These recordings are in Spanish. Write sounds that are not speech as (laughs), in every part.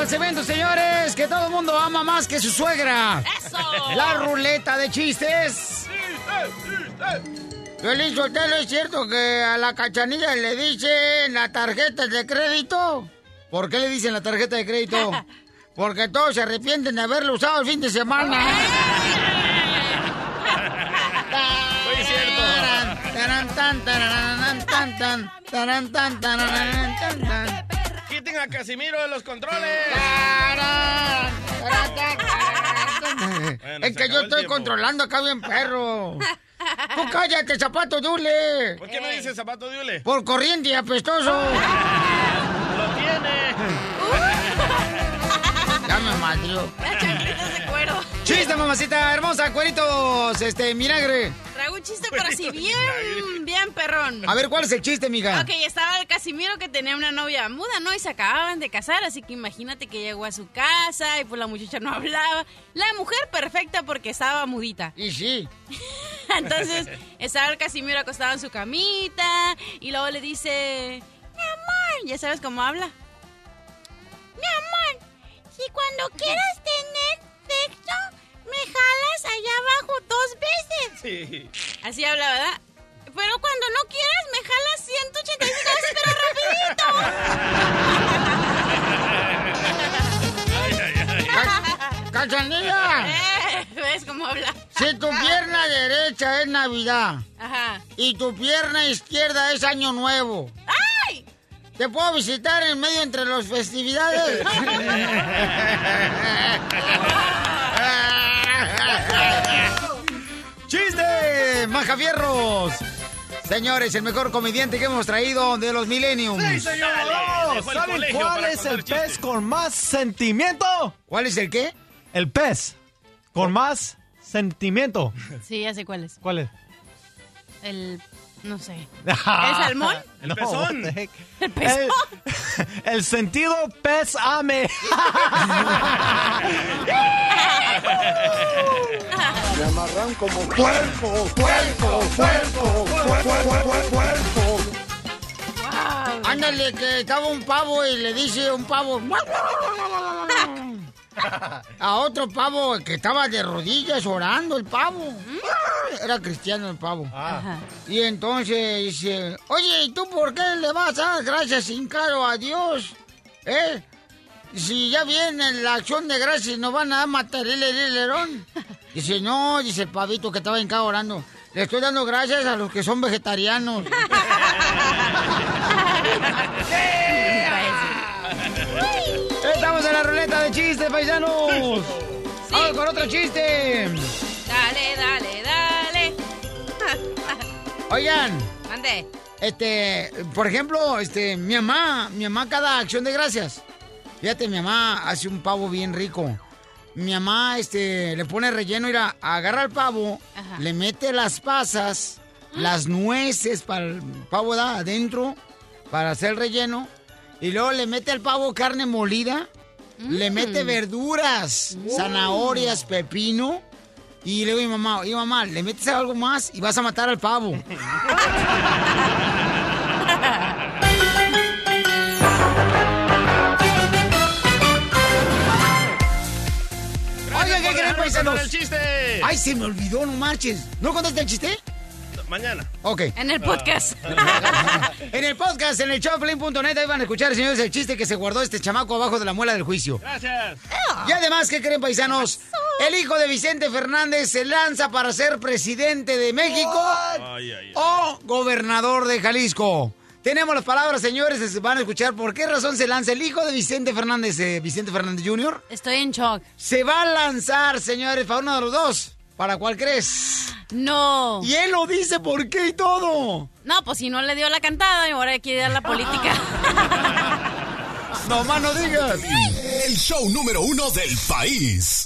Al segmento, señores, que todo el mundo ama más que su suegra. ¡Eso! La ruleta de chistes. Feliz Sotelo, ¿es cierto que a la cachanilla le dicen la tarjeta de crédito? ¿Por qué le dicen la tarjeta de crédito? (laughs) Porque todos se arrepienten de haberlo usado el fin de semana. Muy cierto. Quiten a Casimiro de los controles. Bueno, Es que yo estoy controlando acá bien perro. Tú cállate, zapato dule. ¿Por qué me dice zapato de hule? Por corriente y apestoso. Lo tiene. (laughs) Ya me madrió. Chanclitas de cuero. Chiste, mamacita hermosa, cueritos, este, vinagre. Traigo un chiste, pero así bien, bien perrón. A ver, ¿cuál es el chiste, mija? Ok, estaba el Casimiro que tenía una novia muda, ¿no? Y se acababan de casar, así que imagínate que llegó a su casa y pues la muchacha no (laughs) hablaba. La mujer perfecta porque estaba mudita. Y sí. (laughs) Entonces estaba el Casimiro acostado en su camita y luego le dice, mi amor, ya sabes cómo habla. Mi amor, si cuando quieras tener sexo, me jalas allá abajo dos veces. Sí. Así habla, ¿verdad? Pero cuando no quieras, me jalas 185 veces, pero rapidito. Ca- ¡Cachanilla! Eh, ¿Ves cómo habla? Si tu pierna derecha es Navidad Ajá. y tu pierna izquierda es Año Nuevo, ¡Ay! ¿te puedo visitar en medio entre las festividades? (laughs) (laughs) (laughs) ¡Chiste! ¡Majafierros! Señores, el mejor comediante que hemos traído de los millenniums. Dejó el ¿Saben cuál es el pez con más sentimiento? ¿Cuál es el qué? El pez con más sentimiento. Sí, ya sé cuál es. ¿Cuál es? El... no sé. (laughs) ¿El salmón? El (laughs) No, pezón. ¿El pezón? (laughs) El, el sentido pez ame. Me amarran como puerco, puerco, puerco. Wow. Ándale, que estaba un pavo y le dice un pavo. (laughs) A otro pavo que estaba de rodillas orando el pavo. Era cristiano el pavo. Ajá. Y entonces dice, oye, ¿y tú por qué le vas a dar gracias sin caro a Dios? ¿Eh? Si ya viene la acción de gracias, nos van a matar el helerón. (laughs) Dice, no, dice el pavito que estaba en casa orando. Le estoy dando gracias a los que son vegetarianos. (laughs) Estamos en la ruleta de chistes, paisanos. (laughs) Vamos con otro chiste. Dale, dale, dale. (laughs) Oigan, Mande. este, por ejemplo, este, mi mamá, mi mamá cada acción de gracias. Fíjate, mi mamá hace un pavo bien rico. Mi mamá, este, le pone relleno, mira, agarra el pavo, Ajá. le mete las pasas, las nueces para el pavo da adentro, para hacer el relleno, y luego le mete al pavo carne molida, le mete verduras, zanahorias, pepino, y le digo a mi mamá, oye mamá, le metes algo más y vas a matar al pavo. Oigan, ¿qué creen, paisanos? el chiste! Ay, se me olvidó, no marches. ¿No contaste el chiste? Mañana. Ok. En el podcast. (laughs) En el podcast, en el showplane.net, ahí van a escuchar, señores, el chiste que se guardó este chamaco abajo de la muela del juicio. Gracias. Y además, ¿qué creen, paisanos? El hijo de Vicente Fernández se lanza para ser presidente de México Ay, ay, ay. o gobernador de Jalisco. Tenemos las palabras, señores, se van a escuchar por qué razón se lanza el hijo de Vicente Fernández, eh, Vicente Fernández Jr. Estoy en shock. Se va a lanzar, señores, para uno de los dos. ¿Para cuál crees? No. Y él lo dice por qué y todo. No, pues si no le dio la cantada y ahora quiere dar la política. (laughs) No más no digas. El show número uno del país.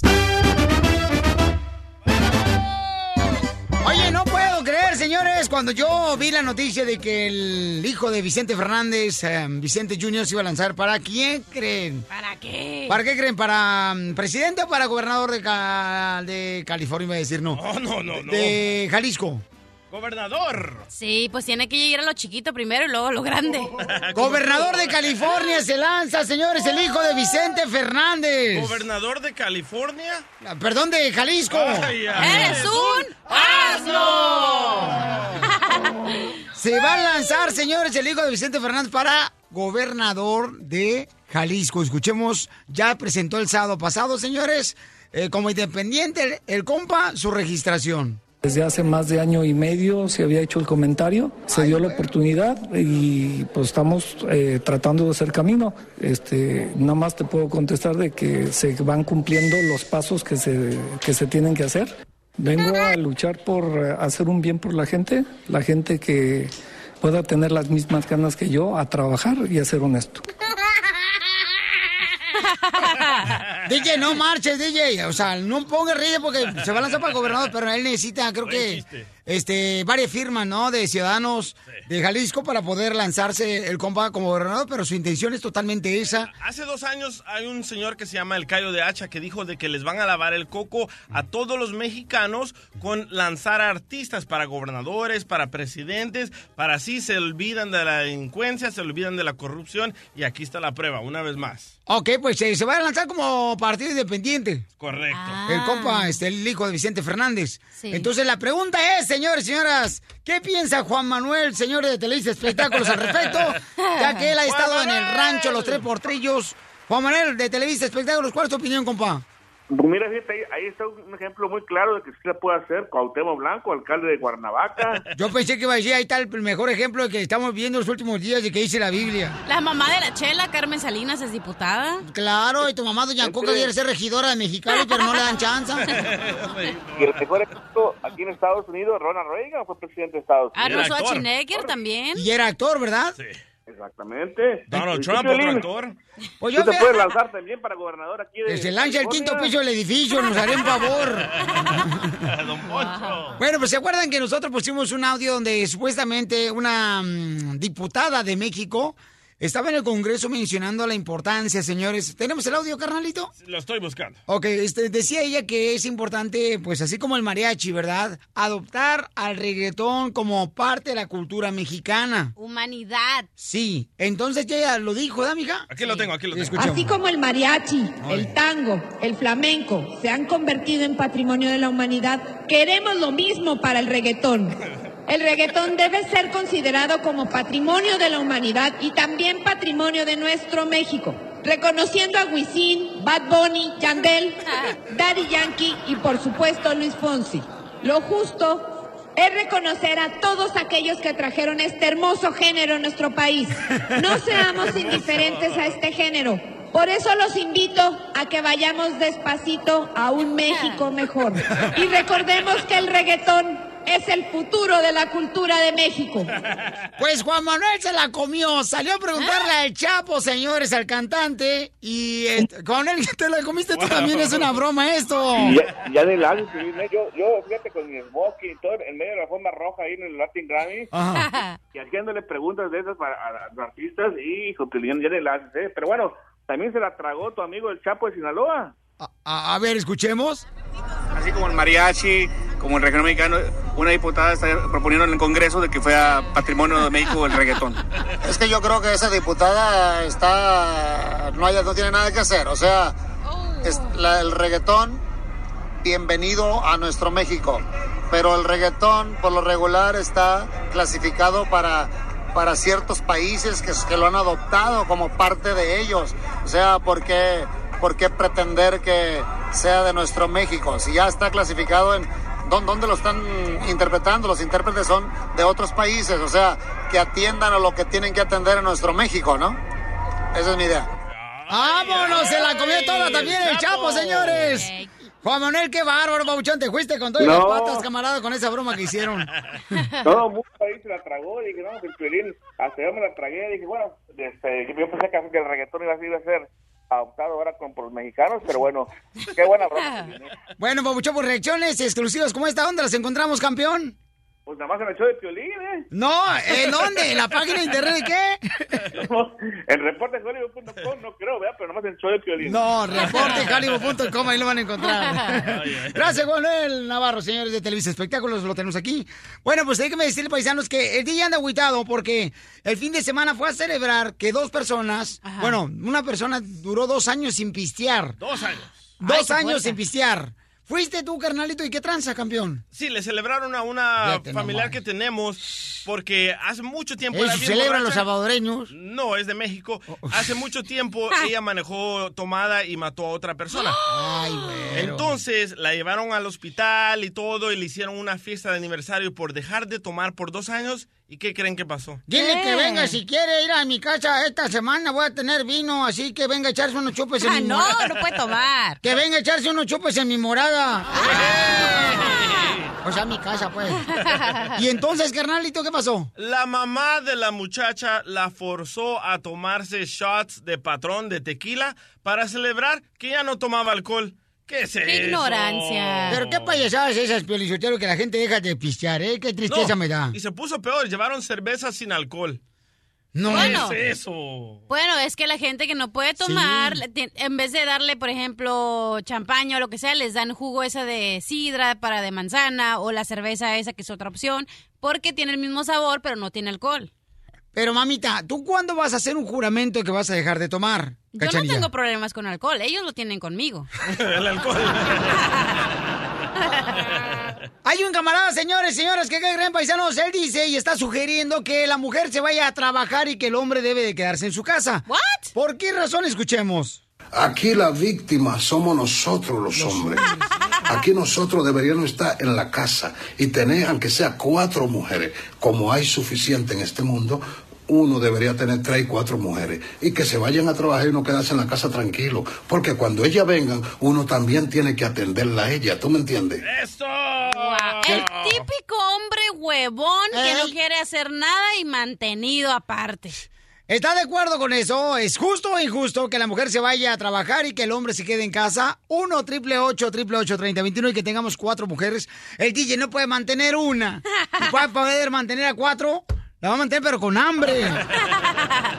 Oye, no puedo creer, señores, cuando yo vi la noticia de que el hijo de Vicente Fernández, em, Vicente Junior, se iba a lanzar, ¿para quién creen? ¿Para qué? ¿Para qué creen? ¿Para em, presidente o para gobernador de, California? Iba a decir no. No, no, no. No. de Jalisco. Gobernador. Sí, pues tiene que llegar a lo chiquito primero y luego a lo grande. (laughs) Gobernador de California se lanza, señores, el hijo de Vicente Fernández. Gobernador de California. Ah, Perdón, de Jalisco. Ay, ay, ¡Eres un asno! (laughs) Se va a lanzar, señores, el hijo de Vicente Fernández para gobernador de Jalisco. Escuchemos, ya presentó el sábado pasado, señores, eh, como independiente, el, el compa, su registración. Desde hace más de año y medio se había hecho el comentario, se dio la oportunidad y pues estamos eh, tratando de hacer camino. Este, nada más te puedo contestar de que se van cumpliendo los pasos que se, que se tienen que hacer. Vengo a luchar por eh, hacer un bien por la gente, la gente que pueda tener las mismas ganas que yo a trabajar y a ser honesto. (laughs) DJ, no marches, DJ. O sea, no ponga ríe porque se va a lanzar para el gobernador, pero él necesita, creo Buen que, chiste. Este, varias firmas, ¿no? De ciudadanos de Jalisco para poder lanzarse el compa como gobernador, pero su intención es totalmente esa. Hace dos años hay un señor que se llama el Cayo de Hacha que dijo de que les van a lavar el coco a todos los mexicanos con lanzar a artistas para gobernadores, para presidentes, para así se olvidan de la delincuencia, se olvidan de la corrupción y aquí está la prueba, una vez más. Ok, pues eh, se va a lanzar como partido independiente. Correcto. Ah. El compa, este, el hijo de Vicente Fernández. Sí. Entonces la pregunta es, señores y señoras, ¿qué piensa Juan Manuel, señor de Televisa Espectáculos al respecto? (laughs) Ya que él ha estado en el rancho Los Tres Portrillos. Juan Manuel de Televisa Espectáculos, ¿cuál es tu opinión, compa? Pues mira, fíjate, ahí, ahí está un ejemplo muy claro de que sí se puede hacer. Cuauhtémoc Blanco, alcalde de Cuernavaca. (laughs) Yo pensé que iba a decir, ahí está el mejor ejemplo de que estamos viendo los últimos días de que dice la Biblia. La mamá de la Chela, Carmen Salinas, es diputada. Claro, y tu mamá, doña Coca, quiere ser regidora de Mexicali, pero no le dan chance. (laughs) Y el mejor ejemplo aquí en Estados Unidos, Ronald Reagan fue presidente de Estados Unidos. Arnold actor. Schwarzenegger también. Y era actor, ¿verdad? Sí. Exactamente. Donald ¿Y tú, Trump, otro actor. Pues Tú yo te me- puedes lanzar también para gobernador aquí de Que se lance al quinto piso del edificio, nos haré un favor. (laughs) Don Poncho. Bueno, pues se acuerdan que nosotros pusimos un audio donde supuestamente una mm, diputada de México estaba en el Congreso mencionando la importancia, señores. ¿Tenemos el audio, carnalito? Lo estoy buscando. Ok, este, decía ella que es importante, pues así como el mariachi, ¿verdad? Adoptar al reggaetón como parte de la cultura mexicana. Humanidad. Sí, entonces ya ella lo dijo, ¿verdad, mija? Aquí lo tengo, aquí lo tengo. Así como el mariachi, el tango, el flamenco se han convertido en patrimonio de la humanidad, queremos lo mismo para el reggaetón. El reggaetón debe ser considerado como patrimonio de la humanidad y también patrimonio de nuestro México, reconociendo a Wisin, Bad Bunny, Yandel, Daddy Yankee y por supuesto Luis Fonsi. Lo justo es reconocer a todos aquellos que trajeron este hermoso género a nuestro país. No seamos indiferentes a este género. Por eso los invito a que vayamos despacito a un México mejor. Y recordemos que el reggaetón es el futuro de la cultura de México. (laughs) Pues Juan Manuel se la comió. Salió a preguntarle al Chapo, señores, al cantante. Y eh, con él te la comiste tú también. Es una broma esto. Y ya, ya de lado, yo, yo, fíjate, con mi smoking y todo, en medio de la forma roja ahí en el Latin Grammy, Ajá. (laughs) y haciéndole preguntas de esas para, a, a los artistas, y hijo, Piolín, ya de las, ¿eh? Pero bueno, también se la tragó tu amigo el Chapo de Sinaloa. A, ver, escuchemos. Así como el mariachi, como el regional mexicano, una diputada está proponiendo en el Congreso de que fuera patrimonio de México el reggaetón. (laughs) Es que yo creo que esa diputada está no hay, no tiene nada que hacer. O sea, es la- el reggaetón, bienvenido a nuestro México. Pero el reggaetón, por lo regular, está clasificado para, para ciertos países que, que lo han adoptado como parte de ellos. O sea, ¿por qué, por qué pretender que sea de nuestro México? Si ya está clasificado en, ¿Dó- ¿Dónde lo están interpretando? Los intérpretes son de otros países, o sea, que atiendan a lo que tienen que atender en nuestro México, ¿no? Esa es mi idea. ¡Vámonos! Se la comió toda también el Chapo, señores. Juan Manuel, qué bárbaro, Babuchón. Te fuiste con todas No. las patas, camarada, con esa broma que hicieron. (laughs) Todo el mundo ahí se la tragó, dije, no, el Piolín, hasta yo me la tragué, dije, bueno, este, yo pensé que que el reggaetón iba a, ser adoptado ahora con, por los mexicanos, pero bueno, qué buena broma. (laughs) Bueno, Babuchón, por reacciones exclusivas como esta, ¿dónde las encontramos, campeón? Pues nada más en el show de Piolín, ¿eh? No, ¿en dónde? ¿En la página de internet de qué? (laughs) en reportehollywood.com no creo, ¿verdad? Pero nada más en el show de Piolín. No, reportehollywood.com, ahí lo van a encontrar. (laughs) Gracias, Manuel Navarro, señores de Televisa Espectáculos, lo tenemos aquí. Bueno, pues déjenme decirle, paisanos, que el día anda agüitado porque el fin de semana fue a celebrar que dos personas, bueno, una persona duró dos años sin pistear. Dos años. Dos Ay, años sin pistear. ¿Fuiste tú, carnalito? ¿Y qué tranza, campeón? Sí, le celebraron a una familiar que tenemos porque hace mucho tiempo... ¿Eso era bien celebran los salvadoreños? No, es de México. Hace mucho tiempo (laughs) ella manejó tomada y mató a otra persona. Ay, güey. Entonces la llevaron al hospital y todo y le hicieron una fiesta de aniversario por dejar de tomar por dos años. ¿Y qué creen que pasó? Dile que venga, si quiere ir a mi casa esta semana voy a tener vino, así que venga a echarse unos chupes en Ah, mi no, morada. no puede tomar. Que venga a echarse unos chupes en mi morada. O sea, mi casa, pues. (laughs) Y entonces, carnalito, ¿qué pasó? La mamá de la muchacha la forzó a tomarse shots de patrón de tequila para celebrar que ya no tomaba alcohol. ¿Qué es Qué eso? ignorancia. Pero qué payasadas esas, Piolichotero, que la gente deja de pistear, ¿eh? Qué tristeza No, me da. Y se puso peor, llevaron cerveza sin alcohol. No, Bueno. ¿Qué es eso? Bueno, es que la gente que no puede tomar, en vez de darle, por ejemplo, champaña o lo que sea, les dan jugo esa de sidra para de manzana o la cerveza esa que es otra opción, porque tiene el mismo sabor, pero no tiene alcohol. Pero, mamita, ¿tú cuándo vas a hacer un juramento que vas a dejar de tomar? Yo no tengo problemas con alcohol, ellos lo tienen conmigo. (laughs) El alcohol. (laughs) Hay un camarada, señores, señoras, que creen paisanos, él dice y está sugiriendo que la mujer se vaya a trabajar y que el hombre debe de quedarse en su casa. ¿What? ¿Por qué razón? Escuchemos. Aquí la víctima somos nosotros los hombres. Aquí nosotros deberíamos estar en la casa y tener, aunque sea cuatro mujeres, como hay suficiente en este mundo, uno debería tener tres y cuatro mujeres y que se vayan a trabajar y no quedarse en la casa tranquilo. Porque cuando ellas vengan, uno también tiene que atenderla a ella. ¿Tú me entiendes? ¡Eso! El típico hombre huevón que no quiere hacer nada y mantenido aparte. ¿Está de acuerdo con eso? ¿Es justo o injusto que la mujer se vaya a trabajar y que el hombre se quede en casa? 1 triple 8 triple 8 30 21 y que tengamos cuatro mujeres. El DJ no puede mantener una. (laughs) Y Para poder mantener a cuatro, la va a mantener pero con hambre.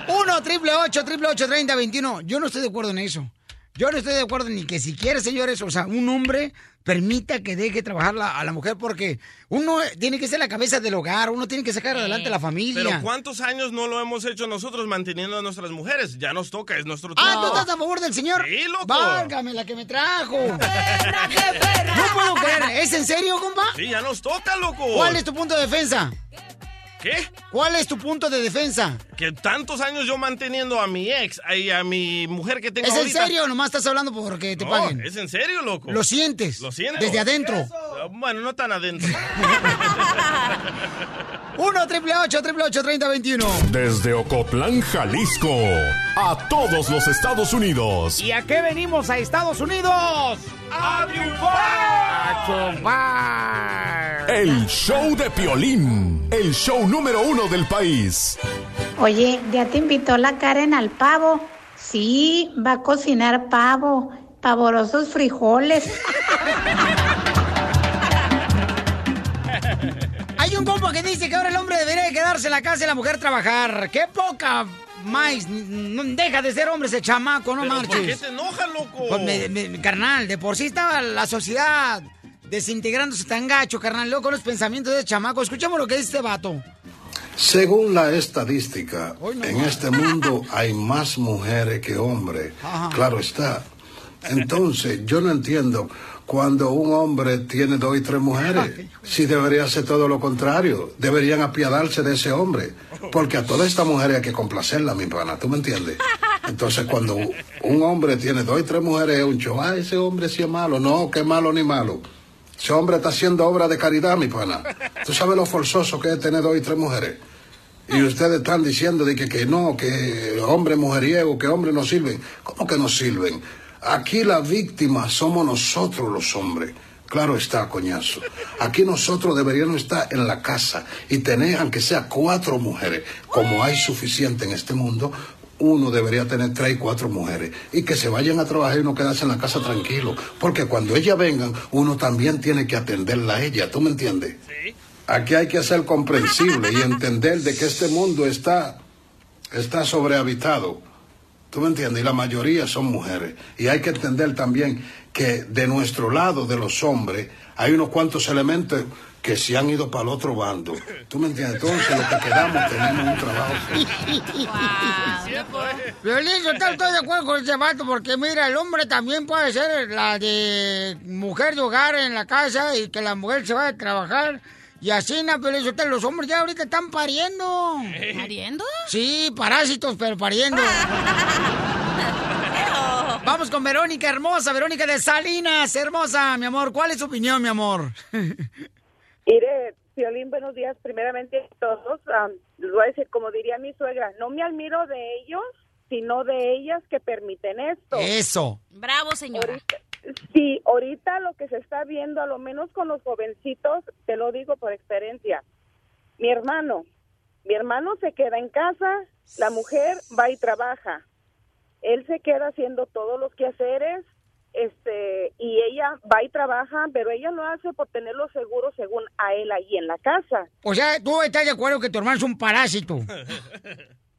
1 triple 8 triple 8 30 21. Yo no estoy de acuerdo en eso. Yo no estoy de acuerdo ni que si quiere, señores, o sea, un hombre permita que deje trabajar la- a la mujer porque uno tiene que ser la cabeza del hogar, uno tiene que sacar adelante a la familia. Pero ¿cuántos años no lo hemos hecho nosotros manteniendo a nuestras mujeres? Ya nos toca, es nuestro turno. Ah, ¿tú estás a favor del señor? Sí, loco. Válgame la que me trajo. No puedo creer. ¿Es en serio, compa? Sí, ya nos toca, loco. ¿Cuál es tu punto de defensa? ¿Qué? ¿Cuál es tu punto de defensa? Que tantos años yo manteniendo a mi ex y a mi mujer que tengo ¿Es en serio o nomás estás hablando porque te No, paguen? es en serio, loco. ¿Lo sientes? Lo siento. Desde adentro. Bueno, no tan adentro. (laughs) 1 triple 8 triple 8 30 21. Desde Ocotlán, Jalisco, a todos los Estados Unidos. ¿Y a qué venimos a Estados Unidos? ¡A triunfar! ¡A chupar! El show de Piolín, el show número uno del país. Oye, ¿ya te invitó la Karen al pavo? Sí, va a cocinar pavo, pavorosos frijoles. Hay un compa que dice que ahora el hombre debería de quedarse en la casa y la mujer trabajar. ¡Qué poca más! No deja de ser hombre ese chamaco, no marches. ¿Por qué te enojas, loco? Pues me- me- carnal, de por sí estaba la sociedad desintegrándose tan gacho, carnal. Luego con los pensamientos de ese chamaco. Escuchemos lo que dice este vato. Según la estadística, en este mundo hay más mujeres que hombres. Ajá. Claro está. Entonces, yo no entiendo cuando un hombre tiene dos y tres mujeres. (laughs) Si debería ser todo lo contrario. Deberían apiadarse de ese hombre. Porque a todas estas mujeres hay que complacerla, mi pana. ¿Tú me entiendes? Entonces, cuando un hombre tiene dos y tres mujeres, es un show. Ah, ese hombre sí es malo. No, que malo ni malo. Ese hombre está haciendo obra de caridad, mi pana. ¿Tú sabes lo forzoso que es tener dos y tres mujeres? Y ustedes están diciendo de que, que no, que hombre mujeriego, que hombres no sirven. ¿Cómo que no sirven? Aquí la víctima somos nosotros los hombres. Claro está, coñazo. Aquí nosotros deberíamos estar en la casa y tener, aunque sea cuatro mujeres, como hay suficiente en este mundo, uno debería tener tres y cuatro mujeres y que se vayan a trabajar y no quedarse en la casa tranquilo. Porque cuando ellas vengan, uno también tiene que atenderla a ella. ¿Tú me entiendes? Aquí hay que ser comprensible y entender de que este mundo está, está sobrehabitado. ¿Tú me entiendes? Y la mayoría son mujeres. Y hay que entender también que de nuestro lado, de los hombres, hay unos cuantos elementos que se han ido para el otro bando. ¿Tú me entiendes? Entonces, los que quedamos tenemos un trabajo. (laughs) Violín, yo estoy de acuerdo con ese vato porque mira, el hombre también puede ser la de mujer de hogar en la casa y que la mujer se vaya a trabajar. Y así, na, Piolín Sotelo, los hombres ya ahorita están pariendo. ¿Pariendo? Sí, parásitos, pero pariendo. (laughs) Vamos con Verónica hermosa, Verónica de Salinas, hermosa, mi amor. ¿Cuál es tu opinión, mi amor? (laughs) Mire, Violín, buenos días. Primeramente a todos, am, les voy a decir, como diría mi suegra, no me admiro de ellos, sino de ellas que permiten esto. Eso. Bravo, señora. Sí, ahorita lo que se está viendo, a lo menos con los jovencitos, te lo digo por experiencia. Mi hermano, mi hermano se queda en casa, la mujer va y trabaja. Él se queda haciendo todos los quehaceres, este, y ella va y trabaja, pero ella lo hace por tenerlo seguro según a él ahí en la casa. O sea, ¿tú estás de acuerdo que tu hermano es un parásito?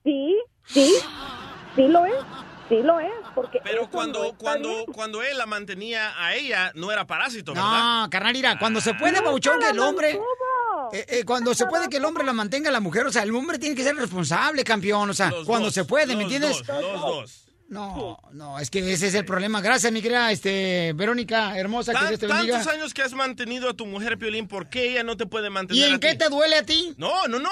Sí, sí, sí lo es, sí lo es, porque Pero cuando, no cuando, bien. cuando él la mantenía a ella, no era parásito, ¿verdad? No, carnal, mira, cuando se puede, Nunca Pauchón, que el hombre... eh, eh, cuando se puede que el hombre la mantenga a la mujer, o sea, el hombre tiene que ser responsable, campeón, o sea, Los cuando dos, se puede, ¿me los entiendes? dos, los dos. No, no, es que ese es el problema. Gracias, mi querida este, Verónica, hermosa, que Dios te bendiga. tantos años que has mantenido a tu mujer, Piolín, ¿por qué ella no te puede ¿Y mantener en a qué ti? te duele a ti? No, no, no.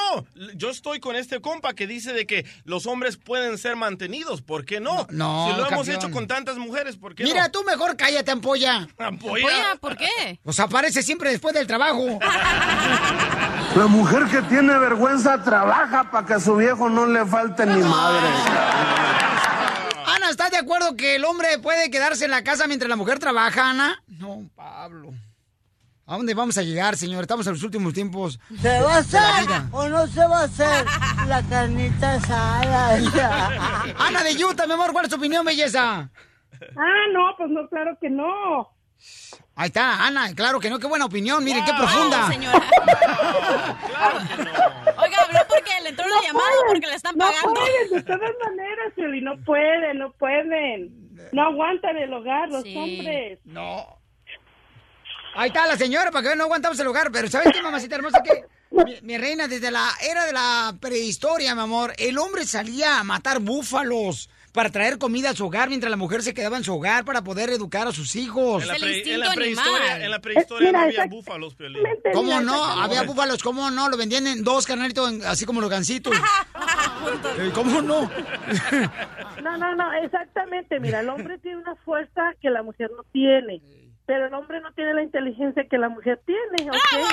Yo estoy con este compa que dice de que los hombres pueden ser mantenidos. ¿Por qué no? No, Si lo hemos campeón. hecho con tantas mujeres, ¿por qué Mira, no? tú mejor cállate, ampolla. Ampolla. ¿por qué? Pues aparece siempre después del trabajo. (laughs) La mujer que tiene vergüenza trabaja para que a su viejo no le falte ni madre. Ana, ¿estás de acuerdo que el hombre puede quedarse en la casa mientras la mujer trabaja, Ana? No, Pablo. ¿A dónde vamos a llegar, señor? Estamos en los últimos tiempos. ¿Se va a hacer o no se va a hacer la carnita asada? (laughs) Ana de Utah, mi amor, ¿cuál es tu opinión, belleza? Ah, no, pues no, claro que no. Ahí está, Ana, claro que no, qué buena opinión, miren qué Wow, profunda. señora. (laughs) Oiga, habló porque le entró la llamada o porque le están no pagando. pueden, de todas maneras, Piolín, no pueden, no pueden. No aguantan el hogar los Sí. hombres. No. Ahí está la señora, para que vean, no aguantamos el hogar. Pero ¿sabes qué, mamacita hermosa? Que mi, mi reina, desde la era de la prehistoria, mi amor, el hombre salía a matar búfalos para traer comida a su hogar mientras la mujer se quedaba en su hogar para poder educar a sus hijos. En la, pre- en la prehistoria, en la prehistoria Mira, no había búfalos, Piolín. ¿Cómo Mira, no? Había búfalos, ¿cómo no? Lo vendían en dos canalitos, así como los gancitos. (laughs) Eh, ¿Cómo no? No, no, no, exactamente. Mira, el hombre tiene una fuerza que la mujer no tiene. Pero el hombre no tiene la inteligencia que la mujer tiene, ¿ok? O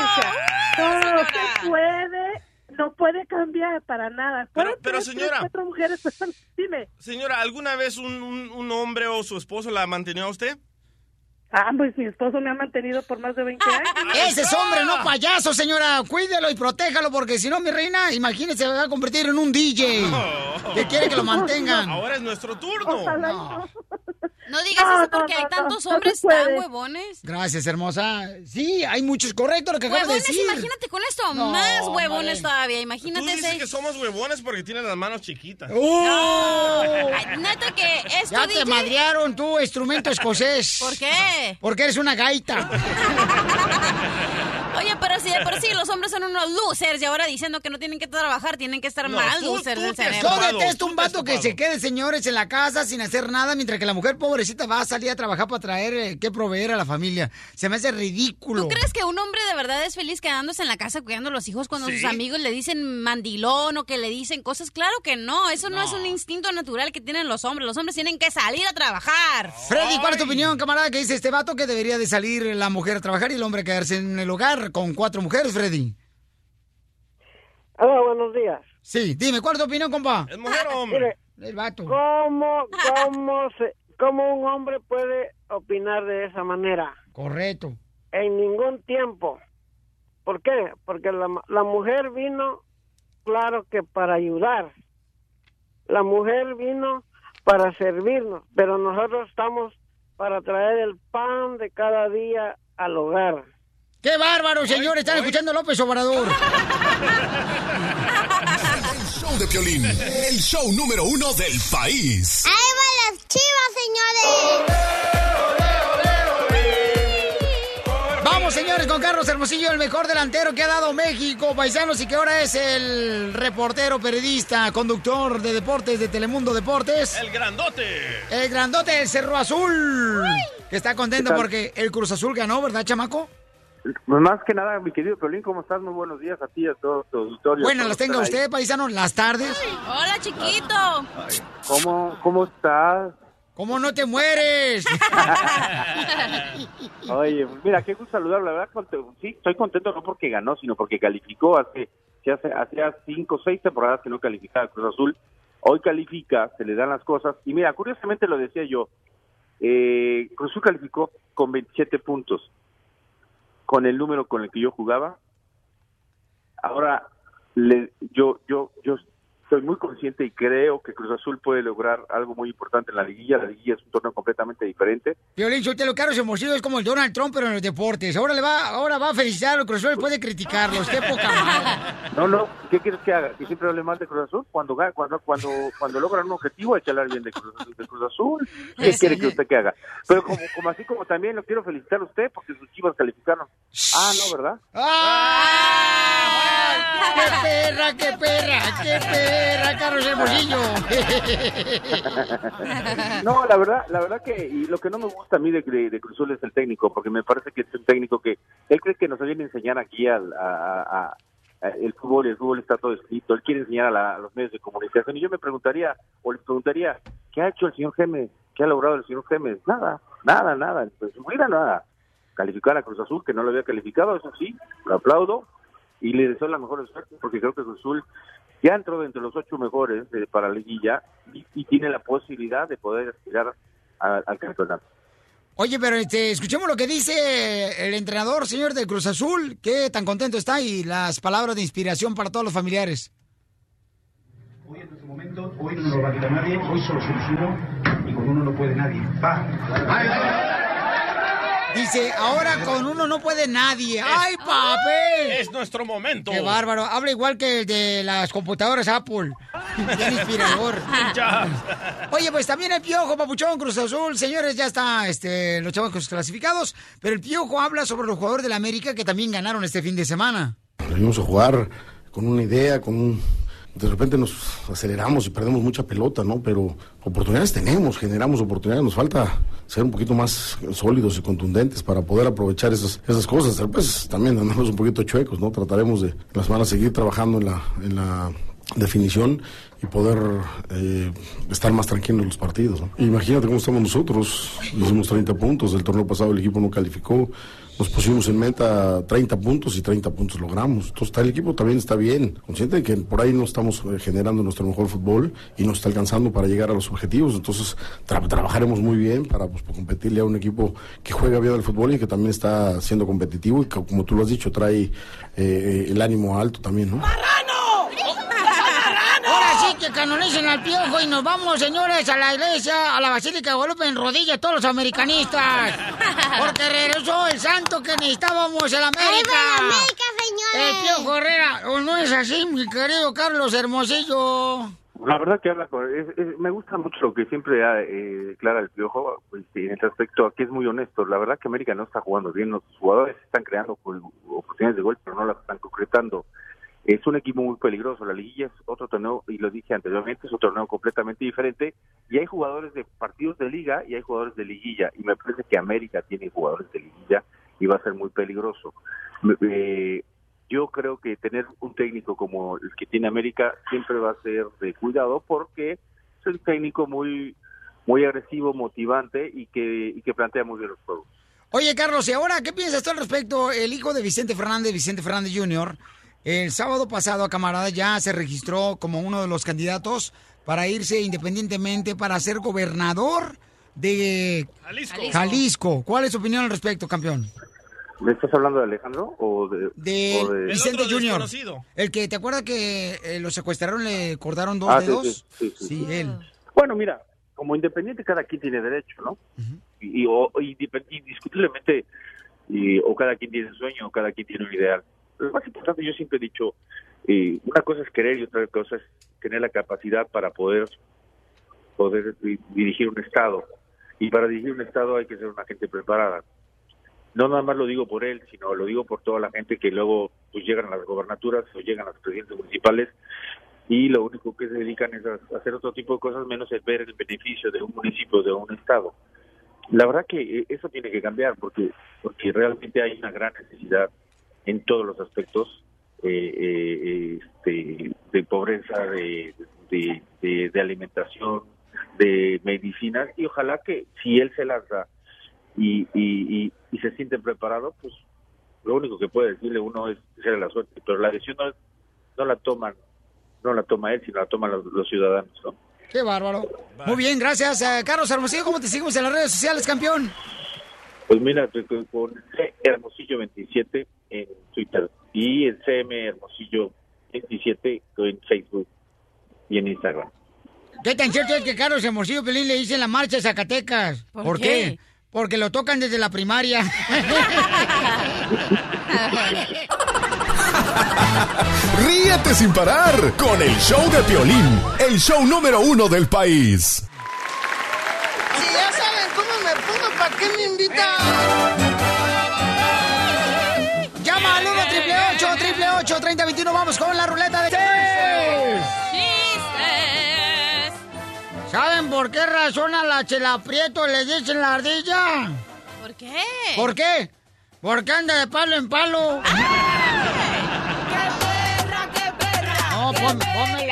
sea, no se puede, no puede cambiar para nada. Pero- pero, señora. tres, cuatro mujeres, (laughs) pero- dime. Señora, ¿alguna vez un, un- un hombre o su esposo la mantenió a usted? Ah, pues mi esposo me ha mantenido por más de 20 años. (laughs) Ese es hombre, no payaso, señora. Cuídelo y protéjalo, porque si no, mi reina, imagínese, se va a convertir en un DJ. (laughs) Que quiere que lo mantengan. Ahora es nuestro turno. Ojalá y No. no. No digas No, eso porque no, hay tantos hombres tan huevones. Gracias, hermosa. Sí, hay muchos, correcto lo que acabas de Huevones, decir. imagínate con esto, No, más huevones madre. todavía. Tú Imagínate dices ese. que somos huevones porque tienen las manos chiquitas. ¡Oh! Neta que esto Ya te madrearon tu instrumento escocés. ¿Por qué? Porque eres una gaita. (laughs) Oye, pero si de por sí los hombres son unos losers y ahora diciendo que no tienen que trabajar, tienen que estar No, mal tú- losers tú del cerebro. Yo detesto un vato que se quede, señores, en la casa sin hacer nada, mientras que la mujer pobrecita va a salir a trabajar para traer eh, que proveer a la familia. Se me hace ridículo. ¿Tú crees que un hombre de verdad es feliz quedándose en la casa cuidando a los hijos cuando Sí. sus amigos le dicen mandilón o que le dicen cosas? Claro que no, eso no. es un instinto natural que tienen los hombres. Los hombres tienen que salir a trabajar. Freddy, ¿cuál es tu opinión, camarada? Que dice este vato que debería de salir la mujer a trabajar y el hombre quedarse en el hogar con cuatro mujeres, Freddy. Hola, buenos días. Sí, dime, ¿cuál es tu opinión, compa? ¿Es mujer o hombre? Mire, El vato. ¿cómo, cómo, se, ¿cómo un hombre puede opinar de esa manera? Correcto. En ningún tiempo. ¿Por qué? Porque la, la mujer vino, claro que para ayudar. La mujer vino para servirnos, pero nosotros estamos para traer el pan de cada día al hogar. ¡Qué bárbaro, señor! Están escuchando a López Obrador. El show de Piolín, el show número uno del país. ¡Ahí van las chivas, señores! Vamos, señores, con Carlos Hermosillo, el mejor delantero que ha dado México, paisanos, y que ahora es el reportero, periodista, conductor de deportes de Telemundo Deportes. El grandote. El grandote del Cerro Azul. Que está contento porque el Cruz Azul ganó, ¿verdad, chamaco? Pues Más que nada, mi querido Piolín, ¿cómo estás? Muy buenos días a ti y a todo tu auditorio. Buenas Todos las tenga usted, paisano, las tardes. Hola, chiquito. ¿Cómo, ¿Cómo estás? ¿Cómo no te mueres? (laughs) Oye, pues mira, qué gusto saludarlo. La verdad, sí, estoy contento no porque ganó, sino porque calificó hace, hace hacía cinco o seis temporadas que no calificaba el Cruz Azul. Hoy califica, se le dan las cosas. Y mira, curiosamente lo decía yo, eh, Cruz Azul calificó con 27 puntos, con el número con el que yo jugaba. Ahora, le, yo, yo, yo estoy muy consciente y creo que Cruz Azul puede lograr algo muy importante en la liguilla. La liguilla es un torneo completamente diferente. Violín, te lo caro Hermosillo es como el Donald Trump, pero en los deportes. Ahora le va, ahora va a felicitar al Cruz Azul, puede criticarlos. Qué poca madre. (laughs) No, no, ¿qué quieres que haga? ¿Que siempre hable mal de Cruz Azul? Cuando cuando cuando cuando logran un objetivo, hay que hablar bien de Cruz, de Cruz Azul. ¿Qué Sí. quiere que usted que haga? Pero como, como así como también lo quiero felicitar a usted porque sus chivas calificaron. Ah, no, ¿verdad? ¡Ay! ¡Qué perra, qué perra, qué perra, Carlos Hermosillo! (laughs) No, la verdad, la verdad que y lo que no me gusta a mí de, de, de Cruz Azul es el técnico, porque me parece que es un técnico que él cree que nos viene a enseñar aquí al, el fútbol, el fútbol está todo escrito, él quiere enseñar a, la- los medios de comunicación y yo me preguntaría, o les preguntaría, ¿qué ha hecho el señor Gemes? ¿Qué ha logrado el señor Gemes? Nada, nada, nada, pues vida nada. Calificar a Cruz Azul, que no lo había calificado, eso sí, lo aplaudo y le deseo la mejor suerte, porque creo que Cruz Azul ya entró dentro de los ocho mejores eh, para la liguilla y, y tiene la posibilidad de poder aspirar a- al campeonato. Oye, pero este, escuchemos lo que dice el entrenador, señor de Cruz Azul, que tan contento está y las palabras de inspiración para todos los familiares. Hoy no nos lo va a quitar nadie, hoy solo somos uno y con uno no puede nadie. Va. Dice, ahora con uno no puede nadie. ¡Ay, papel! Es nuestro momento. ¡Qué bárbaro! Habla igual que el de las computadoras Apple. (laughs) Bien inspirador. Oye, pues también el Piojo, Papuchón, Cruz Azul. Señores, ya está este, los chavos clasificados. Pero el Piojo habla sobre los jugadores de la América que también ganaron este fin de semana. Venimos a jugar con una idea, con un... De repente nos aceleramos y perdemos mucha pelota, ¿no? Pero oportunidades tenemos, generamos oportunidades. Nos falta ser un poquito más sólidos y contundentes para poder aprovechar esas, esas cosas. Pues también andamos un poquito chuecos, ¿no? Trataremos de las manos seguir trabajando en la, en la definición y poder eh, estar más tranquilos en los partidos. ¿no? Imagínate cómo estamos nosotros. Hicimos 30 puntos. El torneo pasado el equipo no calificó. Nos pusimos en meta 30 puntos y 30 puntos logramos. Entonces el equipo también está bien. Consciente de que por ahí no estamos eh, generando nuestro mejor fútbol y nos está alcanzando para llegar a los objetivos. Entonces tra- trabajaremos muy bien para pues, competirle a un equipo que juega bien al fútbol y que también está siendo competitivo y que, como tú lo has dicho, trae eh, el ánimo alto también. ¿no? Sí que canonicen al Piojo y nos vamos, señores, a la iglesia, a la Basílica de Guadalupe en rodillas todos los americanistas. (laughs) Porque regresó el santo que necesitábamos en América. ¡Ahí va la América, señores! El Piojo Herrera, ¿o no es así, mi querido Carlos Hermosillo? La verdad que habla con- es- es- me gusta mucho lo que siempre ha, eh, declara el Piojo pues, en el respecto a que es muy honesto. La verdad que América no está jugando bien, los jugadores están creando pues, oportunidades de gol, pero no las están concretando. Es un equipo muy peligroso, la liguilla es otro torneo, y lo dije anteriormente, es un torneo completamente diferente, y hay jugadores de partidos de liga y hay jugadores de liguilla, y me parece que América tiene jugadores de liguilla y va a ser muy peligroso. Eh, yo creo que tener un técnico como el que tiene América siempre va a ser de cuidado porque es un técnico muy muy agresivo, motivante y que, y que plantea muy bien los juegos. Oye, Carlos, ¿y ahora qué piensas tú al respecto? El hijo de Vicente Fernández, Vicente Fernández Jr., el sábado pasado a Camarada ya se registró como uno de los candidatos para irse independientemente para ser gobernador de Jalisco. Jalisco. ¿Cuál es su opinión al respecto, campeón? ¿Me estás hablando de Alejandro o de, De o de- Vicente Jr. El que, ¿te acuerdas que eh, lo secuestraron, le cortaron dos Ah, sí, dedos? sí, sí, sí. él. Bueno, mira, como independiente cada quien tiene derecho, ¿no? y, y- o- y indiscutiblemente y, o cada quien tiene un sueño, o cada quien tiene un ideal. Lo más importante, yo siempre he dicho, una cosa es querer y otra cosa es tener la capacidad para poder poder di- dirigir un estado. Y para dirigir un estado hay que ser una gente preparada. No nada más lo digo por él, sino lo digo por toda la gente que luego pues llegan a las gobernaturas o llegan a los presidentes municipales y lo único que se dedican es a hacer otro tipo de cosas menos el ver el beneficio de un municipio, de un estado. La verdad que eh, eso tiene que cambiar porque porque realmente hay una gran necesidad en todos los aspectos eh, eh, este, de pobreza, de, de, de- de alimentación, de medicinas y ojalá que si él se las da y, y, y, y se siente preparado, pues lo único que puede decirle uno es desearle la suerte, pero la decisión no, es- no la toman, no la toma él, sino la toman los, los ciudadanos, ¿no? Qué bárbaro. Muy bien, gracias. eh, Carlos Hermosillo, ¿cómo te seguimos en las redes sociales, campeón? Pues mira, con C Hermosillo 27 en Twitter y el CM Hermosillo 27 en Facebook y en Instagram. ¿Qué tan cierto es que Carlos Hermosillo Pelín le dice en la marcha de Zacatecas? ¿Por qué? qué? Porque lo tocan desde la primaria. (laughs) Ríete sin parar con el show de Piolín, el show número uno del país. Si ya saben cómo me pongo, ¿para qué me invitan? Llama al 1 triple 8 triple 8 3021. Vamos con la ruleta de chistes. ¿Saben por qué razón a la chela Prieto le dicen la ardilla? ¿Por qué? ¿Por qué? Porque anda de palo en palo. No, pon- ponme la otra, no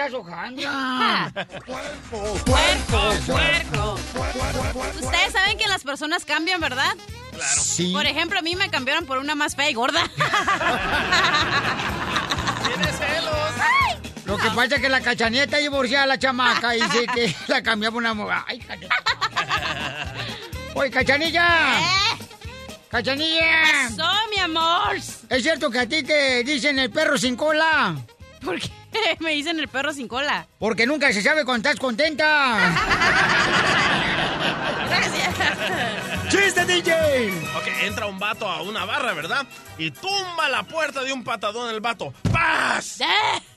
seas hojandra. Puerco, puerco. Ustedes saben que las personas cambian, ¿verdad? Claro. Sí. Por ejemplo, a mí me cambiaron por una más fea y gorda. (laughs) ¿Tienes celos? Lo que pasa es que la cachanilla está divorciada la chamaca y dice que (laughs) la cambió por una mujer. Ay, cacha- (laughs) Oye, cachanilla. Cachanilla. Eso, mi amor. ¿Es cierto que a ti te dicen el perro sin cola? ¿Por qué (laughs) me dicen el perro sin cola? Porque nunca se sabe cuando estás contenta. (laughs) ¡Chiste, DJ! Ok, entra un vato a una barra, ¿verdad? Y tumba la puerta de un patadón el vato. ¡Paz! (laughs)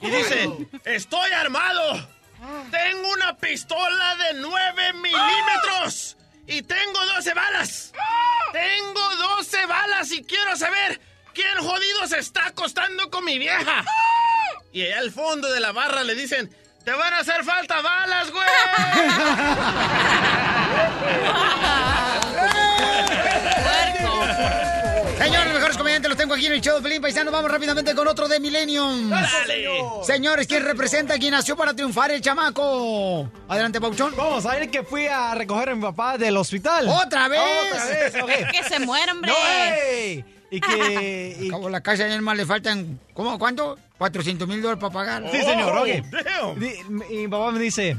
Y dice, estoy armado. Tengo una pistola de 9 milímetros. Y tengo 12 balas. Tengo 12 balas y quiero saber quién jodido se está acostando con mi vieja. Y allá al fondo de la barra le dicen, te van a hacer falta balas, güey. (laughs) Señores, mejores comediantes los tengo aquí en el show de Pelín Paisano. Vamos rápidamente con otro de Millennium. Dale. Señores, ¿quién representa a quien nació para triunfar el chamaco? Adelante, Pauchón. Vamos, ayer que fui a recoger a mi papá del hospital. ¿Otra vez? Otra vez, ok. (laughs) Que se muera, hombre. No, ey. Y que... (laughs) Al cabo, la casa de más le faltan, ¿cómo, cuánto? 400 mil dólares para pagar. Sí, señor, ok. Di- Y mi papá me dice,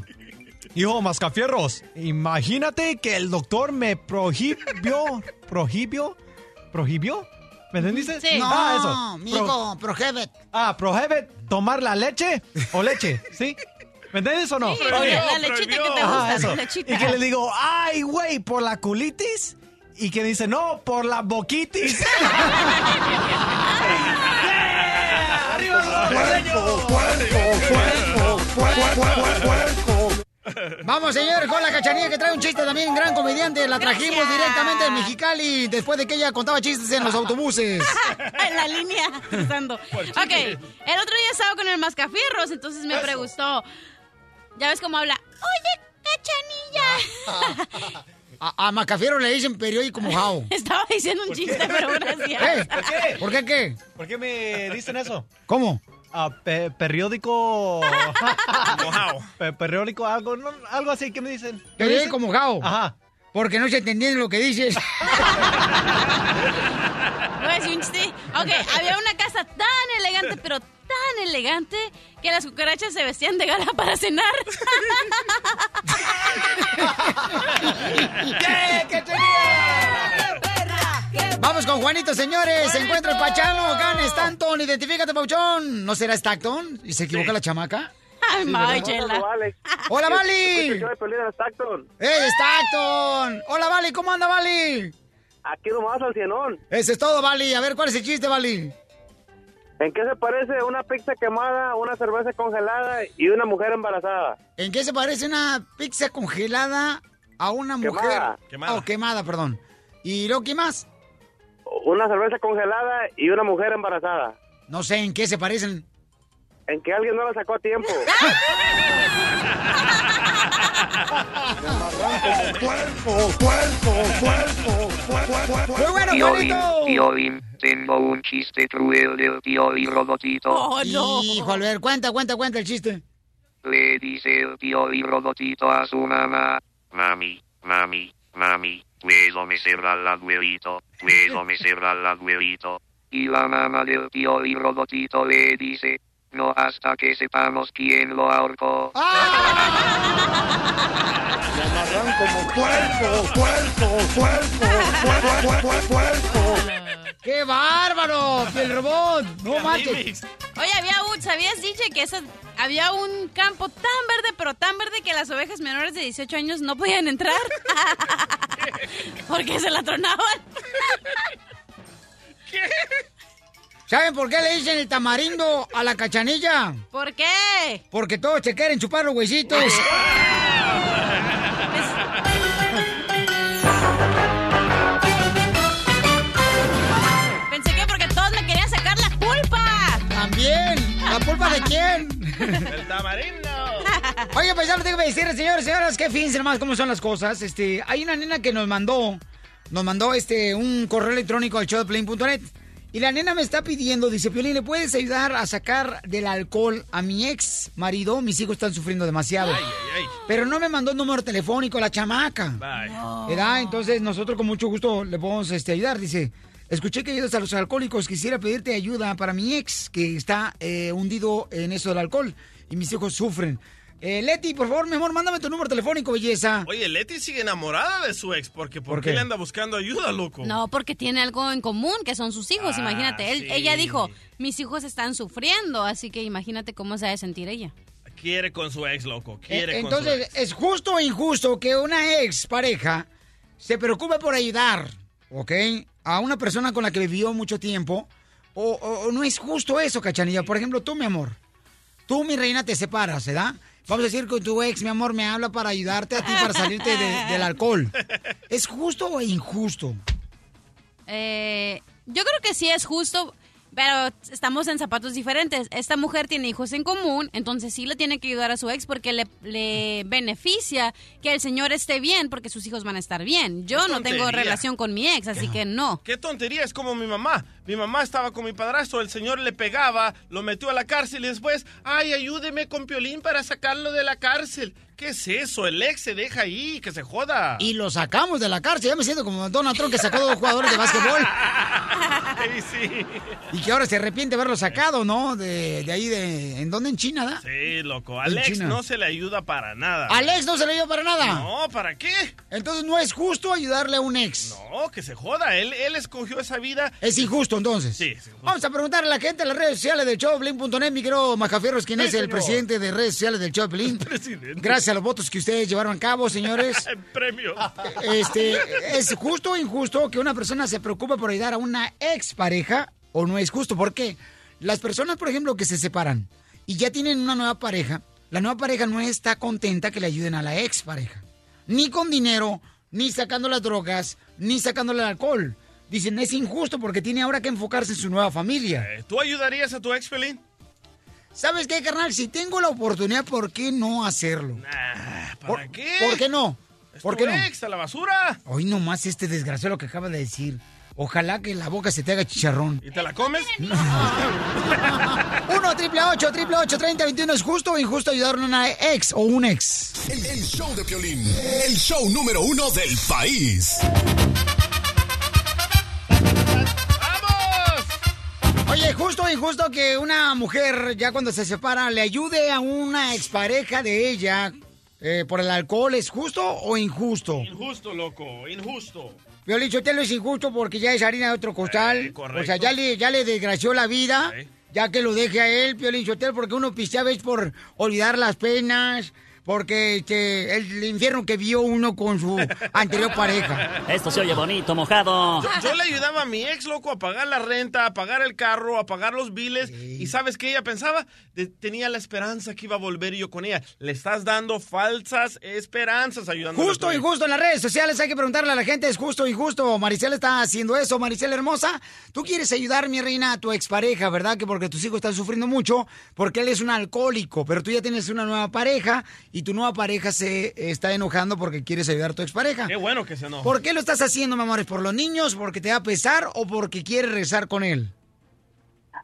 hijo Mascafierros, imagínate que el doctor me prohibió, (laughs) prohibió, prohibió, ¿me entendiste? Sí. No, Ah, eso. mijo, prohibit. Ah, prohibit tomar la leche o leche, ¿sí? ¿Me entiendes o no? Sí, la lechita que te gusta, eso. la lechita. Y que le digo, ay, güey, por la culitis. Y que dice, no, por la boquitis. (laughs) (laughs) Vamos, señores, con la cachanilla que trae un chiste también, gran comediante. La trajimos Gracias. directamente de Mexicali después de que ella contaba chistes en los autobuses. (laughs) en la línea cruzando. Ok, el otro día estaba con el mascafierros, entonces me preguntó, ya ves cómo habla, oye, cachanilla. (laughs) A, a Macafiero le dicen periódico mojado. (laughs) Estaba diciendo un chiste, pero gracias. (laughs) ¿Eh? ¿Por qué qué? ¿Por qué me dicen eso? ¿Cómo? Pe- periódico. (laughs) Mojado. Pe- periódico, algo, no, algo así, ¿qué me dicen? ¿Qué Periódico dicen? mojado. Ajá. Porque no se entendía lo que dices. Decir un chiste. Ok, había una casa tan elegante, pero tan elegante, que las cucarachas se vestían de gala para cenar. (laughs) ¿Qué? ¿Qué Vamos con Juanito, señores. Se encuentra el Pachano, gana Stanton. Identifícate, Pauchón. ¿No será Stockton? ¿Y se equivoca la chamaca? Ay. Hola, Vali. ¡Ey, Stockton! Hola, Vali. ¿Cómo anda, Vali? Aquí nomás al cienón. Ese es todo, Vali. A ver, ¿cuál es el chiste, Vali? ¿En qué se parece una pizza quemada, una cerveza congelada y una mujer embarazada? ¿En qué se parece una pizza congelada a una mujer? Quemada. Quemada. Oh, quemada, perdón. ¿Y luego qué más? Una cerveza congelada y una mujer embarazada. No sé en qué se parecen. En que alguien no la sacó a tiempo. (laughs) Muy bueno, Juanito. Piolín, tengo un chiste cruel del tío y robotito. Oh, Hijo, a ver, cuenta, cuenta, cuenta el chiste. Le dice el tío y robotito a su mamá. Mami, mami, mami, puedo mecer al abuelito, puedo mecer al abuelito. Y la mamá del tío y robotito le dice, no hasta que sepamos quién lo ahorcó. Me amarran como puerco, puerco, puerco, puerco, ¡Qué bárbaro! ¡El robot! ¡No manches! Oye, había un, ¿sabías, DJ, que eso, había un campo tan verde, pero tan verde que las ovejas menores de 18 años no podían entrar? (laughs) (laughs) Porque se la tronaban. ¿Saben por qué le dicen el tamarindo a la cachanilla? ¿Por qué? Porque todos se quieren chupar los huesitos. Pensé que porque todos me querían sacar la culpa. También. ¿La culpa de quién? El tamarindo. (laughs) Oye, pues ya lo tengo que decir, señores, señoras, que fíjense nomás cómo son las cosas. Este, hay una nena que nos mandó, nos mandó este, un correo electrónico al showdeplane.net. Y la nena me está pidiendo, dice, Piolín, ¿le puedes ayudar a sacar del alcohol a mi ex marido? Mis hijos están sufriendo demasiado. Ay, ay, ay. Pero no me mandó el número telefónico la chamaca. Bye. ¿Verdad? Entonces nosotros con mucho gusto le podemos este, ayudar. Dice, escuché que ayudas a los alcohólicos. Quisiera pedirte ayuda para mi ex que está eh, hundido en eso del alcohol y mis hijos sufren. Eh, Leti, por favor, mi amor, mándame tu número telefónico, belleza. Oye, Leti sigue enamorada de su ex. porque ¿Por, ¿Por qué qué? le anda buscando ayuda, loco? No, porque tiene algo en común, que son sus hijos, Ah, imagínate. Él, sí. Ella dijo, mis hijos están sufriendo, así que imagínate cómo se ha de sentir ella. Quiere con su ex, loco. Quiere Eh, con su Entonces, ex. ¿es justo o injusto que una ex pareja se preocupe por ayudar, ¿ok? A una persona con la que vivió mucho tiempo. O, o- o no es justo eso, cachanilla. Por ejemplo, tú, mi amor. Tú, mi reina, te separas, ¿verdad? Vamos a decir que tu ex, mi amor, me habla para ayudarte a ti para salirte de- del alcohol. (laughs) ¿Es justo o injusto? Eh, yo creo que sí es justo, pero estamos en zapatos diferentes. Esta mujer tiene hijos en común, entonces sí le tiene que ayudar a su ex porque le, le beneficia que el señor esté bien porque sus hijos van a estar bien. Yo no tengo relación con mi ex, así que no. Qué tontería, es como mi mamá. Mi mamá estaba con mi padrastro, el señor le pegaba, lo metió a la cárcel y después, ay, ayúdeme con Piolín para sacarlo de la cárcel. ¿Qué es eso? El ex se deja ahí, que se joda. Y lo sacamos de la cárcel. Ya me siento como Donald Trump que sacó dos jugadores de básquetbol. (laughs) Ay, sí. Y que ahora se arrepiente de haberlo sacado, ¿no? De, de ahí, de... ¿En dónde? ¿En China, da? Sí, loco. En Al ex China. no se le ayuda para nada. Alex no se le dio para nada. No, ¿para qué? Entonces no es justo ayudarle a un ex. No, que se joda. Él, él escogió esa vida. Es injusto entonces. Sí. Vamos a preguntarle a la gente en las redes sociales del show Blin.net, mi querido Macafierros, quien Sí, es el presidente de redes sociales del show Blin. (laughs) Gracias a los votos que ustedes llevaron a cabo, señores. (laughs) Premio. Este, ¿es justo o injusto que una persona se preocupe por ayudar a una expareja o no es justo? Porque las personas, por ejemplo, que se separan y ya tienen una nueva pareja, la nueva pareja no está contenta que le ayuden a la expareja. Ni con dinero, ni sacando las drogas, ni sacándole el alcohol. Dicen, es injusto porque tiene ahora que enfocarse en su nueva familia. Eh, ¿Tú ayudarías a tu ex, Pelín? ¿Sabes qué, carnal? Si tengo la oportunidad, ¿por qué no hacerlo? ¿Para qué? ¿Por qué no? ¿Por tu qué no? ex, a la basura. Hoy nomás este desgraciado lo que acaba de decir. Ojalá que la boca se te haga chicharrón. ¿Y te la comes? (laughs) 1 (laughs) triple 8 triple 8 30 21 ¿Es justo o injusto ayudar a una ex o un ex? El, el show de Piolín, el show número uno del país. Oye, ¿justo o injusto que una mujer ya cuando se separa le ayude a una expareja de ella eh, por el alcohol? ¿Es justo o injusto? Injusto, loco, injusto. Sotelo es injusto porque ya es harina de otro costal. Eh, correcto. o sea, ya le, ya le desgració la vida. Ya que lo deje a él, Piolín Sotelo, porque uno pistea a veces por olvidar las penas, porque este, el infierno que vio uno con su (laughs) anterior pareja. Esto se oye bonito, mojado. Yo, yo le ayudaba a mi ex, loco, a pagar la renta, a pagar el carro, a pagar los biles. Y ¿sabes qué ella pensaba? De- tenía la esperanza que iba a volver yo con ella. Le estás dando falsas esperanzas ayudando Justo o injusto en las redes sociales, hay que preguntarle a la gente, ¿es justo o injusto? Maricel está haciendo eso, Maricel hermosa. Tú quieres ayudar, mi reina, a tu expareja, ¿verdad? Que porque tus hijos están sufriendo mucho, porque él es un alcohólico, pero tú ya tienes una nueva pareja y tu nueva pareja se está enojando porque quieres ayudar a tu expareja. Qué bueno que se enoja. ¿Por qué lo estás haciendo, mi amor? ¿Es por los niños, porque te da pesar o porque quieres rezar con él?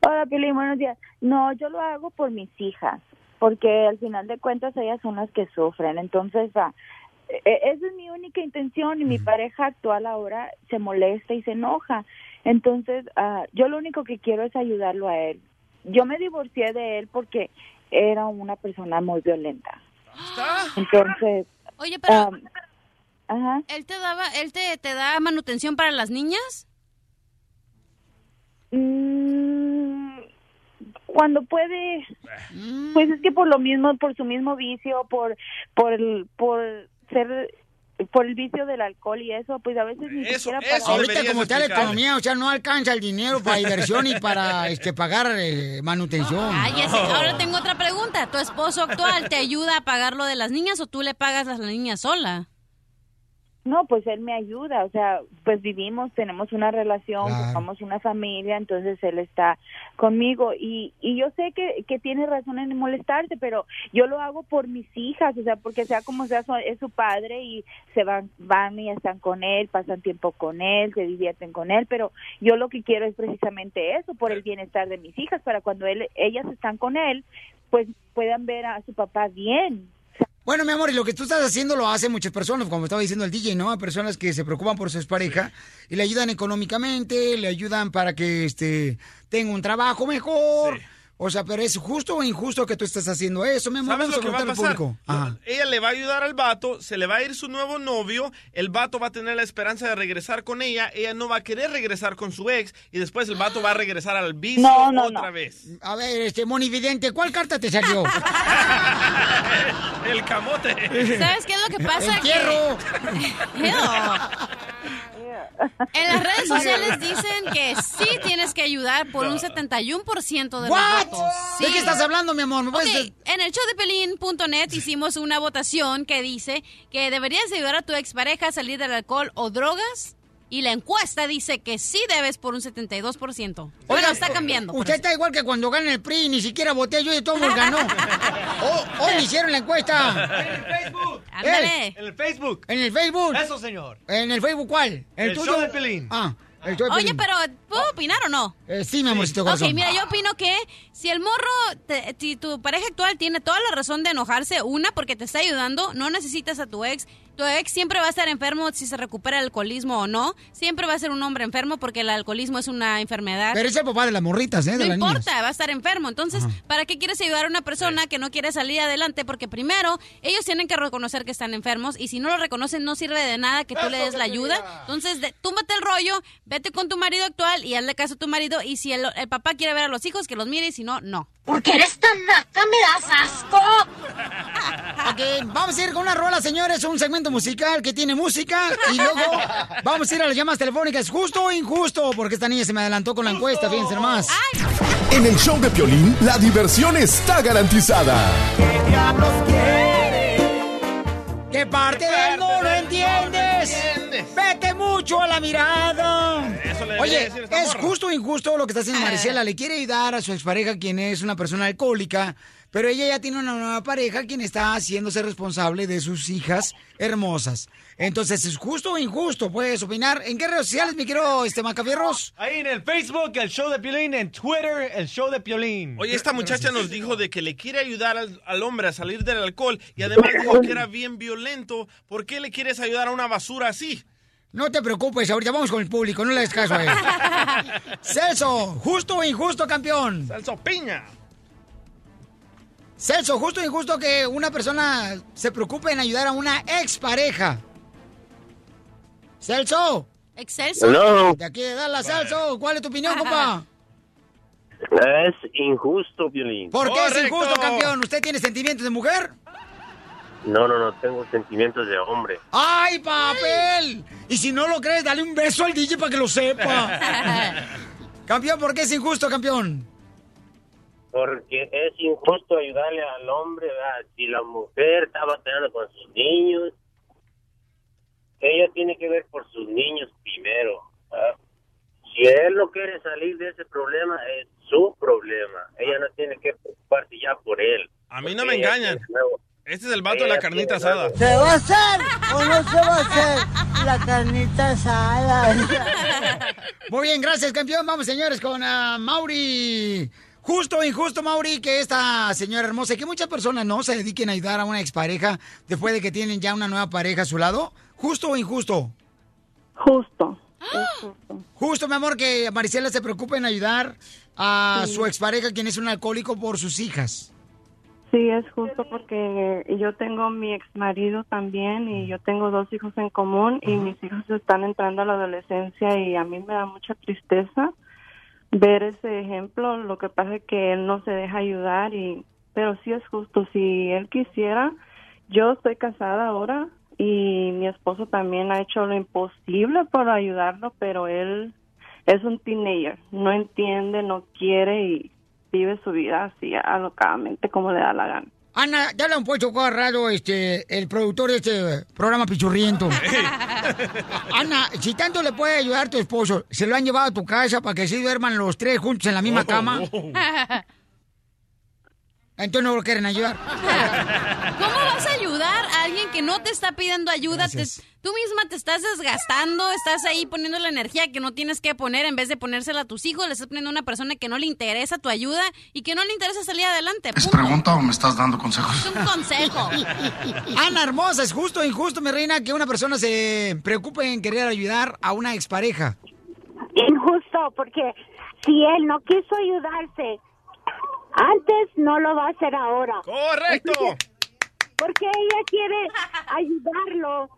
Hola, Pili, buenos días. No, yo lo hago por mis hijas, porque al final de cuentas ellas son las que sufren. Entonces, ah, e- e- esa es mi única intención y mi pareja actual ahora se molesta y se enoja. Entonces, ah, yo lo único que quiero es ayudarlo a él. Yo me divorcié de él porque era una persona muy violenta. Entonces, Oye, pero ah, ajá. él te daba, él te, te da manutención para las niñas. Mm, cuando puede pues es que por lo mismo por su mismo vicio por por el por ser por el vicio del alcohol y eso pues a veces ni siquiera para Ahorita como está la economía, o sea, no alcanza el dinero para diversión y para (laughs) este, pagar eh, manutención. Ay, ese- ahora tengo otra pregunta. ¿Tu esposo actual te ayuda a pagar lo de las niñas o tú le pagas a las niñas sola? No, pues él me ayuda, o sea, pues vivimos, tenemos una relación, Claro. somos una familia, entonces él está conmigo y, y yo sé que, que tiene razón en molestarse, pero yo lo hago por mis hijas, o sea, porque sea como sea, es su padre y se van, van y están con él, pasan tiempo con él, se divierten con él, pero yo lo que quiero es precisamente eso, por el bienestar de mis hijas, para cuando él, ellas están con él, pues puedan ver a su papá bien, Bueno, mi amor, y lo que tú estás haciendo lo hacen muchas personas, como estaba diciendo el DJ, ¿no? Personas que se preocupan por su expareja y le ayudan económicamente, le ayudan para que este tenga un trabajo mejor. O sea, pero es justo o injusto que tú estés haciendo eso, mi amor. ¿Sabes lo que va a pasar? Ajá. Ella le va a ayudar al vato, se le va a ir su nuevo novio, el vato va a tener la esperanza de regresar con ella, ella no va a querer regresar con su ex y después el vato va a regresar al vicio No, no, otra no. vez. A ver, este monividente, ¿cuál carta te salió? (laughs) El camote. ¿Sabes qué es lo que pasa? Entierro. Que- (laughs) En las redes sociales dicen que sí tienes que ayudar por un 71% de los What? votos. ¿De qué estás hablando, mi amor? En el showdepelín.net hicimos una votación que dice que deberías ayudar a tu expareja a salir del alcohol o drogas. Y la encuesta dice que sí debes por un 72%. Bueno, está cambiando. Usted está igual que cuando gana el PRI, ni siquiera voté yo y todo mundo ganó. (laughs) Oh, hoy me hicieron la encuesta. En el Facebook. Ándale. En el Facebook. ¿En el Facebook? Eso, señor. ¿En el Facebook cuál? El tuyo? show de Pelín. Ah, el Oye, pero ¿puedo opinar o no? Eh, sí, mi amorcito Ok, corazón. mira, yo opino que si el morro, te- si tu pareja actual tiene toda la razón de enojarse, una, porque te está ayudando, no necesitas a tu ex. Tu ex siempre va a estar enfermo si se recupera el alcoholismo o no. Siempre va a ser un hombre enfermo porque el alcoholismo es una enfermedad. Pero es el papá de las morritas, ¿eh? De No las niñas. importa, va a estar enfermo. Entonces, ¿para qué quieres ayudar a una persona que no quiere salir adelante? Porque primero, ellos tienen que reconocer que están enfermos y si no lo reconocen, no sirve de nada que tú le des la ayuda. Entonces, de- túmbate el rollo, vete con tu marido actual y hazle caso a tu marido. Y si el, el papá quiere ver a los hijos, que los mire y si no, no. Porque eres tan naca, me das asco. Ok, vamos a ir con una rola, señores, un segmento musical que tiene música y luego vamos a ir a las llamadas telefónicas. ¿Justo o injusto? Porque esta niña se me adelantó con la encuesta, fíjense nomás. En el show de Piolín, la diversión está garantizada. ¿Qué parte del no lo entiendes? Vete mucho a la mirada. Eso le debería Oye, decir ¿es morra. justo o injusto lo que está haciendo Maricela? Le quiere ayudar a su expareja, quien es una persona alcohólica, pero ella ya tiene una nueva pareja, quien está haciéndose responsable de sus hijas hermosas. Entonces, ¿es justo o injusto? Puedes opinar. ¿En qué redes sociales, mi querido este, Macafierros? Ahí en el Facebook, el show de Piolín. En Twitter, el show de Piolín. Oye, esta muchacha nos dijo de que le quiere ayudar al, al hombre a salir del alcohol y además dijo que era bien violento. ¿Por qué le quieres ayudar a una basura así? No te preocupes, ahorita vamos con el público, no le des caso a él. (laughs) Celso, ¿justo o injusto, campeón? Celso Piña. Celso, ¿justo o injusto que una persona se preocupe en ayudar a una expareja? Celso. Excelso. Hello. De aquí de Dallas, Celso. ¿Cuál es tu opinión, compa? Es injusto, Violín. ¿Por qué es injusto, campeón? ¿Usted tiene sentimientos de mujer? No, no, no, tengo sentimientos de hombre. ¡Ay, papel! Y si no lo crees, dale un beso al DJ para que lo sepa. (laughs) campeón, ¿por qué es injusto, campeón? Porque es injusto ayudarle al hombre, ¿verdad? Si la mujer está batallando con sus niños, ella tiene que ver por sus niños primero. ¿verdad? Si él no quiere salir de ese problema, es su problema. Ella no tiene que preocuparse ya por él. A mí no me engañan. Este es el vato de la carnita asada. ¿Se va a hacer o no se va a hacer la carnita asada? Muy bien, gracias, campeón. Vamos, señores, con ah, Mauri. Justo o injusto, Mauri, que esta señora hermosa, y que muchas personas no se dediquen a ayudar a una expareja después de que tienen ya una nueva pareja a su lado. ¿Justo o injusto? Justo. Justo, mi amor, que Marisela se preocupe en ayudar a Sí. su expareja, quien es un alcohólico, por sus hijas. Sí, es justo porque yo tengo mi ex marido también y yo tengo dos hijos en común y mis hijos están entrando a la adolescencia y a mí me da mucha tristeza ver ese ejemplo. Lo que pasa es que él no se deja ayudar y, pero sí es justo. Si él quisiera, yo estoy casada ahora y mi esposo también ha hecho lo imposible por ayudarlo, pero él es un teenager, no entiende, no quiere y vive su vida así alocadamente como le da la gana. Ana, ya le han puesto cada rato este, el productor de este programa Pichurriento. (laughs) Ana, si tanto le puede ayudar tu esposo, ¿se lo han llevado a tu casa para que se duerman los tres juntos en la misma cama? Entonces no lo quieren ayudar. (laughs) ¿Cómo vas a ayudar a que no te está pidiendo ayuda? Te- tú misma te estás desgastando, estás ahí poniendo la energía que no tienes que poner en vez de ponérsela a tus hijos, le estás poniendo a una persona que no le interesa tu ayuda y que no le interesa salir adelante. ¿Es punto. pregunta o me estás dando consejos? Es un consejo. (laughs) Ana hermosa, ¿es justo o injusto, mi reina, que una persona se preocupe en querer ayudar a una expareja? Injusto, porque si él no quiso ayudarse antes, no lo va a hacer ahora. ¡Correcto! Porque ella quiere ayudarlo.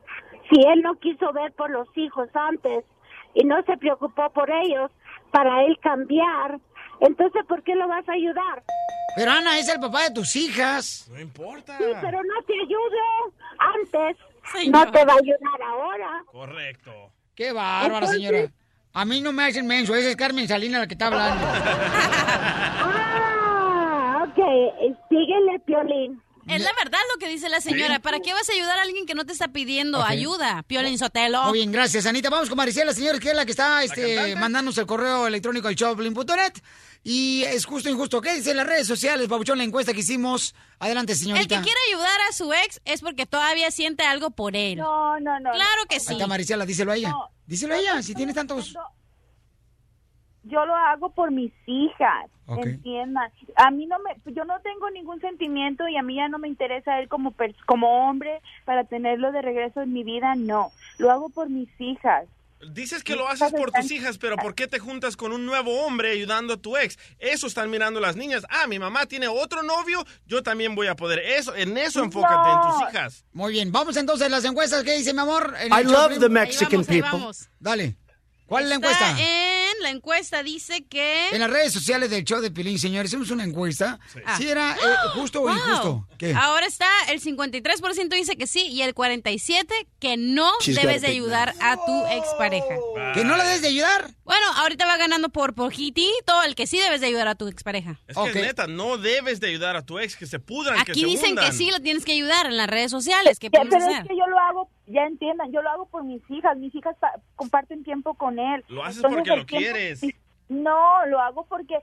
Si él no quiso ver por los hijos antes y no se preocupó por ellos para él cambiar, entonces ¿por qué lo vas a ayudar? Pero Ana, es el papá de tus hijas. No importa. Sí, pero no te ayudó antes, no te va a ayudar ahora. Correcto. Qué bárbara, Entonces- señora. A mí no me hacen menso, esa es Carmen Salinas la que está hablando. (laughs) Ah, ok, síguele, Piolín. Es la verdad lo que dice la señora. ¿Para qué vas a ayudar a alguien que no te está pidiendo Ok. ayuda? Piolín Sotelo. Muy bien, gracias, Anita. Vamos con Marisela, señores, que es la que está este, mandándonos el correo electrónico al showplin.net. Y es justo o injusto. ¿Qué dicen las redes sociales, Pabuchón, la encuesta que hicimos? Adelante, El señorita. que quiere ayudar a su ex es porque todavía siente algo por él. No, no, no. Claro que sí. está Marisela, díselo a ella. No. Díselo a ella, si tienes tantos... Yo lo hago por mis hijas, Ok. entiendan. A mí no me, yo no tengo ningún sentimiento y a mí ya no me interesa él como como hombre para tenerlo de regreso en mi vida, no. Lo hago por mis hijas. Dices que lo haces por tus hijas, pero ¿por qué te juntas con un nuevo hombre ayudando a tu ex? Eso están mirando las niñas. Ah, mi mamá tiene otro novio, yo también voy a poder. Eso, en eso enfócate, en tus hijas. Muy bien, vamos entonces a las encuestas. ¿Qué dice, mi amor? I love the Mexican Ahí vamos, ahí people. vamos. Dale. ¿Cuál es la Está encuesta? en la encuesta dice que... En las redes sociales del show de Pilín, señores, hicimos una encuesta. Ah. Si era eh, justo o Wow. injusto. ¿Qué? Ahora está el 53% dice que sí y el 47% que no She's debes de ayudar a tu expareja. ¿Que no la debes de ayudar? Bueno, ahorita va ganando por poquitito el que sí debes de ayudar a tu expareja. Es que neta, no debes de ayudar a tu ex que se pudran, que Aquí se dicen que hundan. sí la tienes que ayudar en las redes sociales. ¿Qué puedes pero hacer? es que yo lo hago, ya entiendan, yo lo hago por mis hijas. Mis hijas pa- comparten tiempo con él. Lo haces Entonces, porque lo tiempo- quieres. No, lo hago porque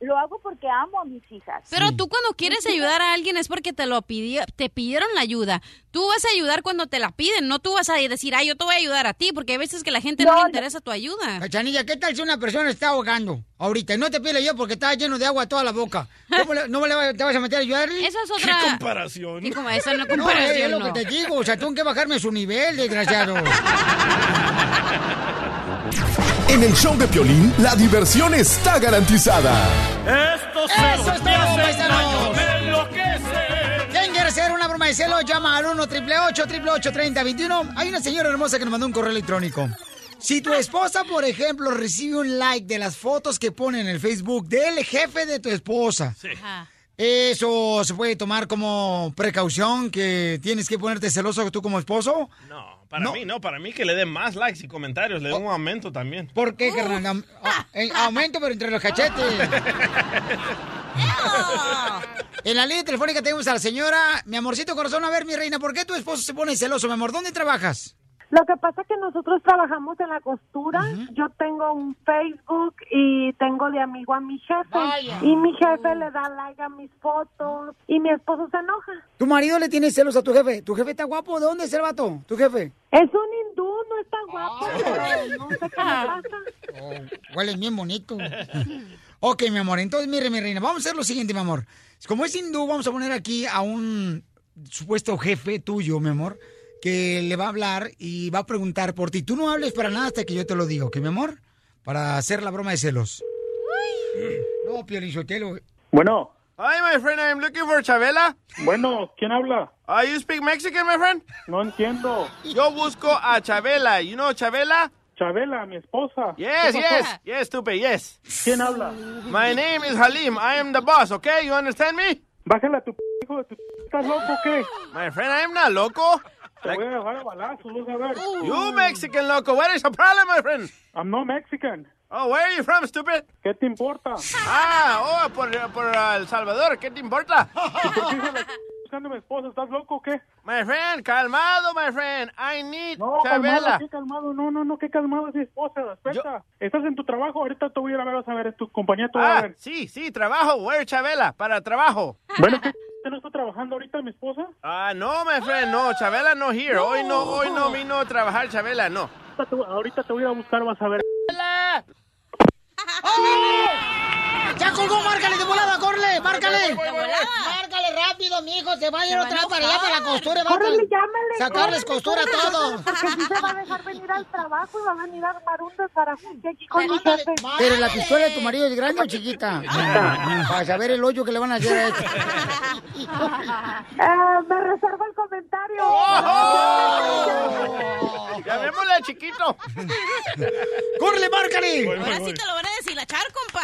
lo hago porque amo a mis hijas. Pero tú cuando quieres ayudar a alguien es porque te lo pidió, te pidieron la ayuda. Tú vas a ayudar cuando te la piden, no tú vas a decir, ay, yo te voy a ayudar a ti, porque hay veces que la gente no, No, le interesa tu ayuda. Cachanilla, ¿qué tal si una persona está ahogando ahorita y no te pide yo porque está lleno de agua toda la boca? ¿Cómo le- no le va- te vas a meter a ayudarle? Eso es otra- ¿Qué comparación? Sí, como eso no No, comparación, es lo no. que te digo, o sea, tengo que bajarme su nivel, desgraciado. (laughs) En el show de Piolín, la diversión está garantizada. Estos ¡Eso es todo, paisanos! ¿Quién quiere hacer una broma de celo? Llama al 1 888 3021 Hay una señora hermosa que nos mandó un correo electrónico. Si tu esposa, por ejemplo, recibe un like de las fotos que pone en el Facebook del jefe de tu esposa, ¿Eso se puede tomar como precaución que tienes que ponerte celoso tú como esposo? No, para mí no, para mí que le den más likes y comentarios, le den un aumento también. ¿Por qué, carnal? Ah, eh, aumento, pero entre los cachetes. (laughs) En la línea telefónica tenemos a la señora, mi amorcito corazón, a ver, mi reina, ¿por qué tu esposo se pone celoso, mi amor? ¿Dónde trabajas? Lo que pasa es que nosotros trabajamos en la costura. Yo tengo un Facebook y tengo de amigo a mi jefe. Vaya. Y mi jefe le da like a mis fotos y mi esposo se enoja. ¿Tu marido le tiene celos a tu jefe? ¿Tu jefe está guapo? ¿De dónde es el vato? ¿Tu jefe? Es un hindú, no está guapo, pero no sé qué le pasa. Huele bien bonito. ok, mi amor, entonces mire, mi reina, vamos a hacer lo siguiente, mi amor. Como es hindú, vamos a poner aquí a un supuesto jefe tuyo, mi amor, que le va a hablar y va a preguntar por ti. Tú no hables para nada hasta que yo te lo diga, ¿ok, mi amor? Para hacer la broma de celos. No, Piolichotelo. Bueno. Hi, my friend, I'm looking for Chabela. Bueno, ¿quién habla? Uh, you speak Mexican, my friend? No entiendo. Yo busco a Chabela. You know Chabela? Chabela, mi esposa. Yes, yes, yes, stupid, yes. ¿Quién habla? My name is Halim. I am the boss, okay? You understand me? Bájale a tu p- hijo de tu... ¿Estás loco o qué? My friend, I am not loco. Te voy a dejar a balazos, vas a ver. You Mexican loco. What is the problem, my friend? I'm not Mexican. Oh, where are you from, stupid? ¿Qué te importa? Ah, oh, por, por uh, El Salvador. ¿Qué te importa? ¿Y por qué se la buscando a mi esposa? ¿Estás loco o qué? My friend, calmado, my friend. I need No, calmado, Chabela. qué calmado. No, no, no, qué calmado es mi esposa. Espera. Estás en tu trabajo, ahorita te voy a ir a ver, vas a ver, es tu compañía te va a Ah, ver. sí, sí, trabajo. Where Chabela? Para trabajo. Bueno, ¿qué? ¿Usted no está trabajando ahorita, mi esposa? Ah, no, my friend, no. Chabela no here. Hoy no, hoy no vino a trabajar Chabela, no. Ahorita te, ahorita te voy a buscar, vas a ver. ¡Ya colgó! ¡Márcale de volada! ¡Córrele! ¡Márcale! ¡Márcale rápido, mijo! Se va a ir otra vez para allá, para la costura. va Córrele, llámale. Sacarles córrele, costura a córrele, todo. Porque si se va a dejar venir al trabajo y va a venir a armar un desbarajuste aquí con mi jefe. Pero la pistola de tu marido es grande o chiquita? (laughs) Para saber el hoyo que le van a hacer a este. (laughs) Eh, me reservo el comentario. Llamémosle a chiquito. ¡Córrele, márcale! Ahora sí te lo van a deshilachar, compa.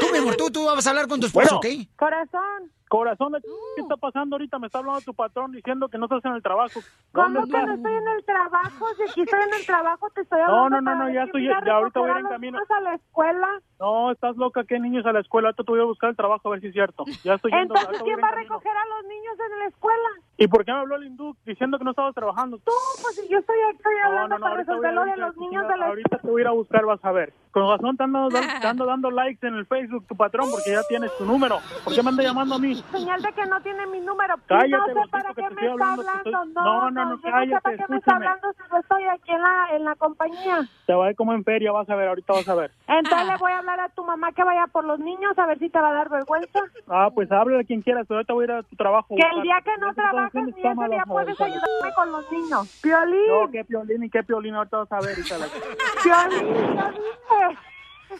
Tú, mi amor, tú, tú vas a hablar con tu esposo, Bueno. ¿ok? Corazón. Corazón, ¿qué está pasando ahorita? Me está hablando tu patrón diciendo que no estás en el trabajo. ¿Dónde ¿Cómo que no estoy en el trabajo? Si aquí estoy en el trabajo, te estoy No, hablando. no, no, no, ver ya estoy- ya ahorita voy a ir en camino. niños a la escuela. No, estás loca, ¿qué niños a la escuela? Ahorita te voy a buscar el trabajo a ver si es cierto. Ya estoy yendo. Entonces, ¿quién va a recoger a los niños en la escuela? ¿Y por qué me habló el hindú diciendo que no estabas trabajando? Tú, pues yo estoy aquí estoy No, hablando no, no, para resolver lo de los niños de la Ahorita te voy a ir a buscar, vas a ver. Con razón te ando, dan- (laughs) te ando dando likes en el Facebook tu patrón porque ya tienes tu número. ¿Por qué me anda llamando a mí? Señal de que no tiene mi número. Cállate, no sé para qué me está hablando, No, No, no, yo no sé cállate, para qué me está hablando si yo estoy aquí en la, en la compañía. Te va a ir como en feria, vas a ver, ahorita vas a ver. Entonces le voy a hablar a tu mamá que vaya por los niños a ver si te va a dar vergüenza. Ah, pues háblale a quien quieras, pero ahorita voy a ir a tu trabajo. Que el día que no trabajes ni ese día puedes ayudarme con los niños. Piolín. No, qué piolín y qué piolín, ahorita vas a ver. (laughs) Piolín.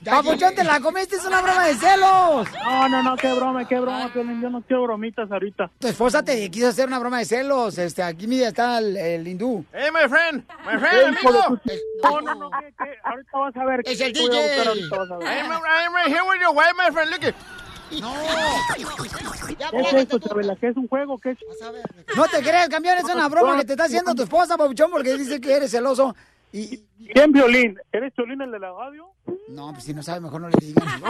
Papuchón, te la comiste, es una broma de celos. No, no, no, qué broma, qué broma, piolín. Yo no quiero bromitas ahorita. Tu esposa te quiso hacer una broma de celos. Este, aquí mira, está el, el hindú. Hey, my friend. My friend, de amigo. No, no, no, ¿qué, qué? Ahorita vas a ver. Es el DJ. ahorita vas a ver. I'm, I'm right here with your wife, my friend. Look it. ¿Qué es esto, Chabela? ¿Qué es un juego? ¿Qué es? No te creas, campeón, es una broma que te está haciendo tu esposa, Papuchón, porque dice que eres celoso. Y... ¿Quién violín? ¿Eres Piolín el de la radio? No, pues si no sabe, mejor no le digan. (laughs)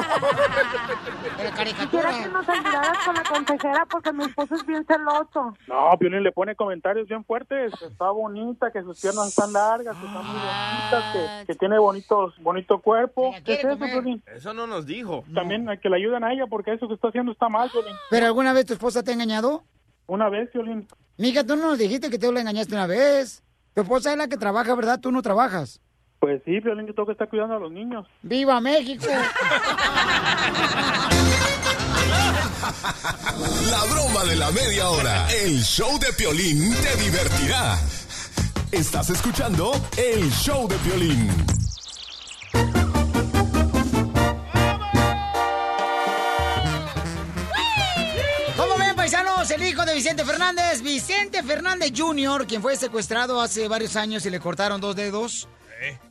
Quisiera que nos ayudaras con la consejera porque mi esposo es bien celoso. No, Piolín le pone comentarios bien fuertes. que Está bonita, que sus piernas están largas, que están muy bonitas, que, que tiene bonitos, bonito cuerpo. ¿Qué es eso, Piolín? Eso no nos dijo. También hay que le ayuden a ella porque eso que está haciendo está mal, Piolín. ¿Pero alguna vez tu esposa te ha engañado? Una vez, Piolín. Mija, tú no nos dijiste que tú la engañaste una vez. Tu esposa es la que trabaja, ¿verdad? Tú no trabajas. Pues sí, Piolín, yo tengo que estar cuidando a los niños. ¡Viva México! La broma de la media hora. El show de Piolín te divertirá. Estás escuchando el show de Piolín. El hijo de Vicente Fernández, Vicente Fernández Jr., quien fue secuestrado hace varios años y le cortaron dos dedos.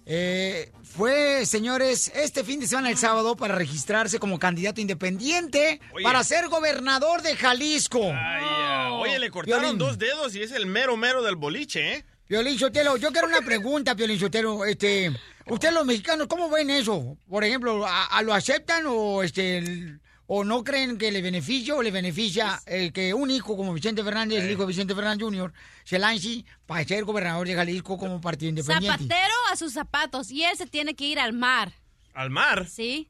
Eh, fue, señores, este fin de semana, el sábado, para registrarse como candidato independiente Oye. para ser gobernador de Jalisco. Ay, Oye, le cortaron dos dedos y es el mero mero del boliche, ¿eh? Piolín Sotelo, yo quiero una pregunta, Piolín Sotelo. Este, ¿Ustedes los mexicanos cómo ven eso? Por ejemplo, ¿a, a lo aceptan o este el- o no creen que le beneficia o le beneficia el que un hijo como Vicente Fernández, el hijo de Vicente Fernández Jr., se lance para ser gobernador de Jalisco como partido independiente? Zapatero a sus zapatos y él se tiene que ir al mar. ¿Al mar? Sí.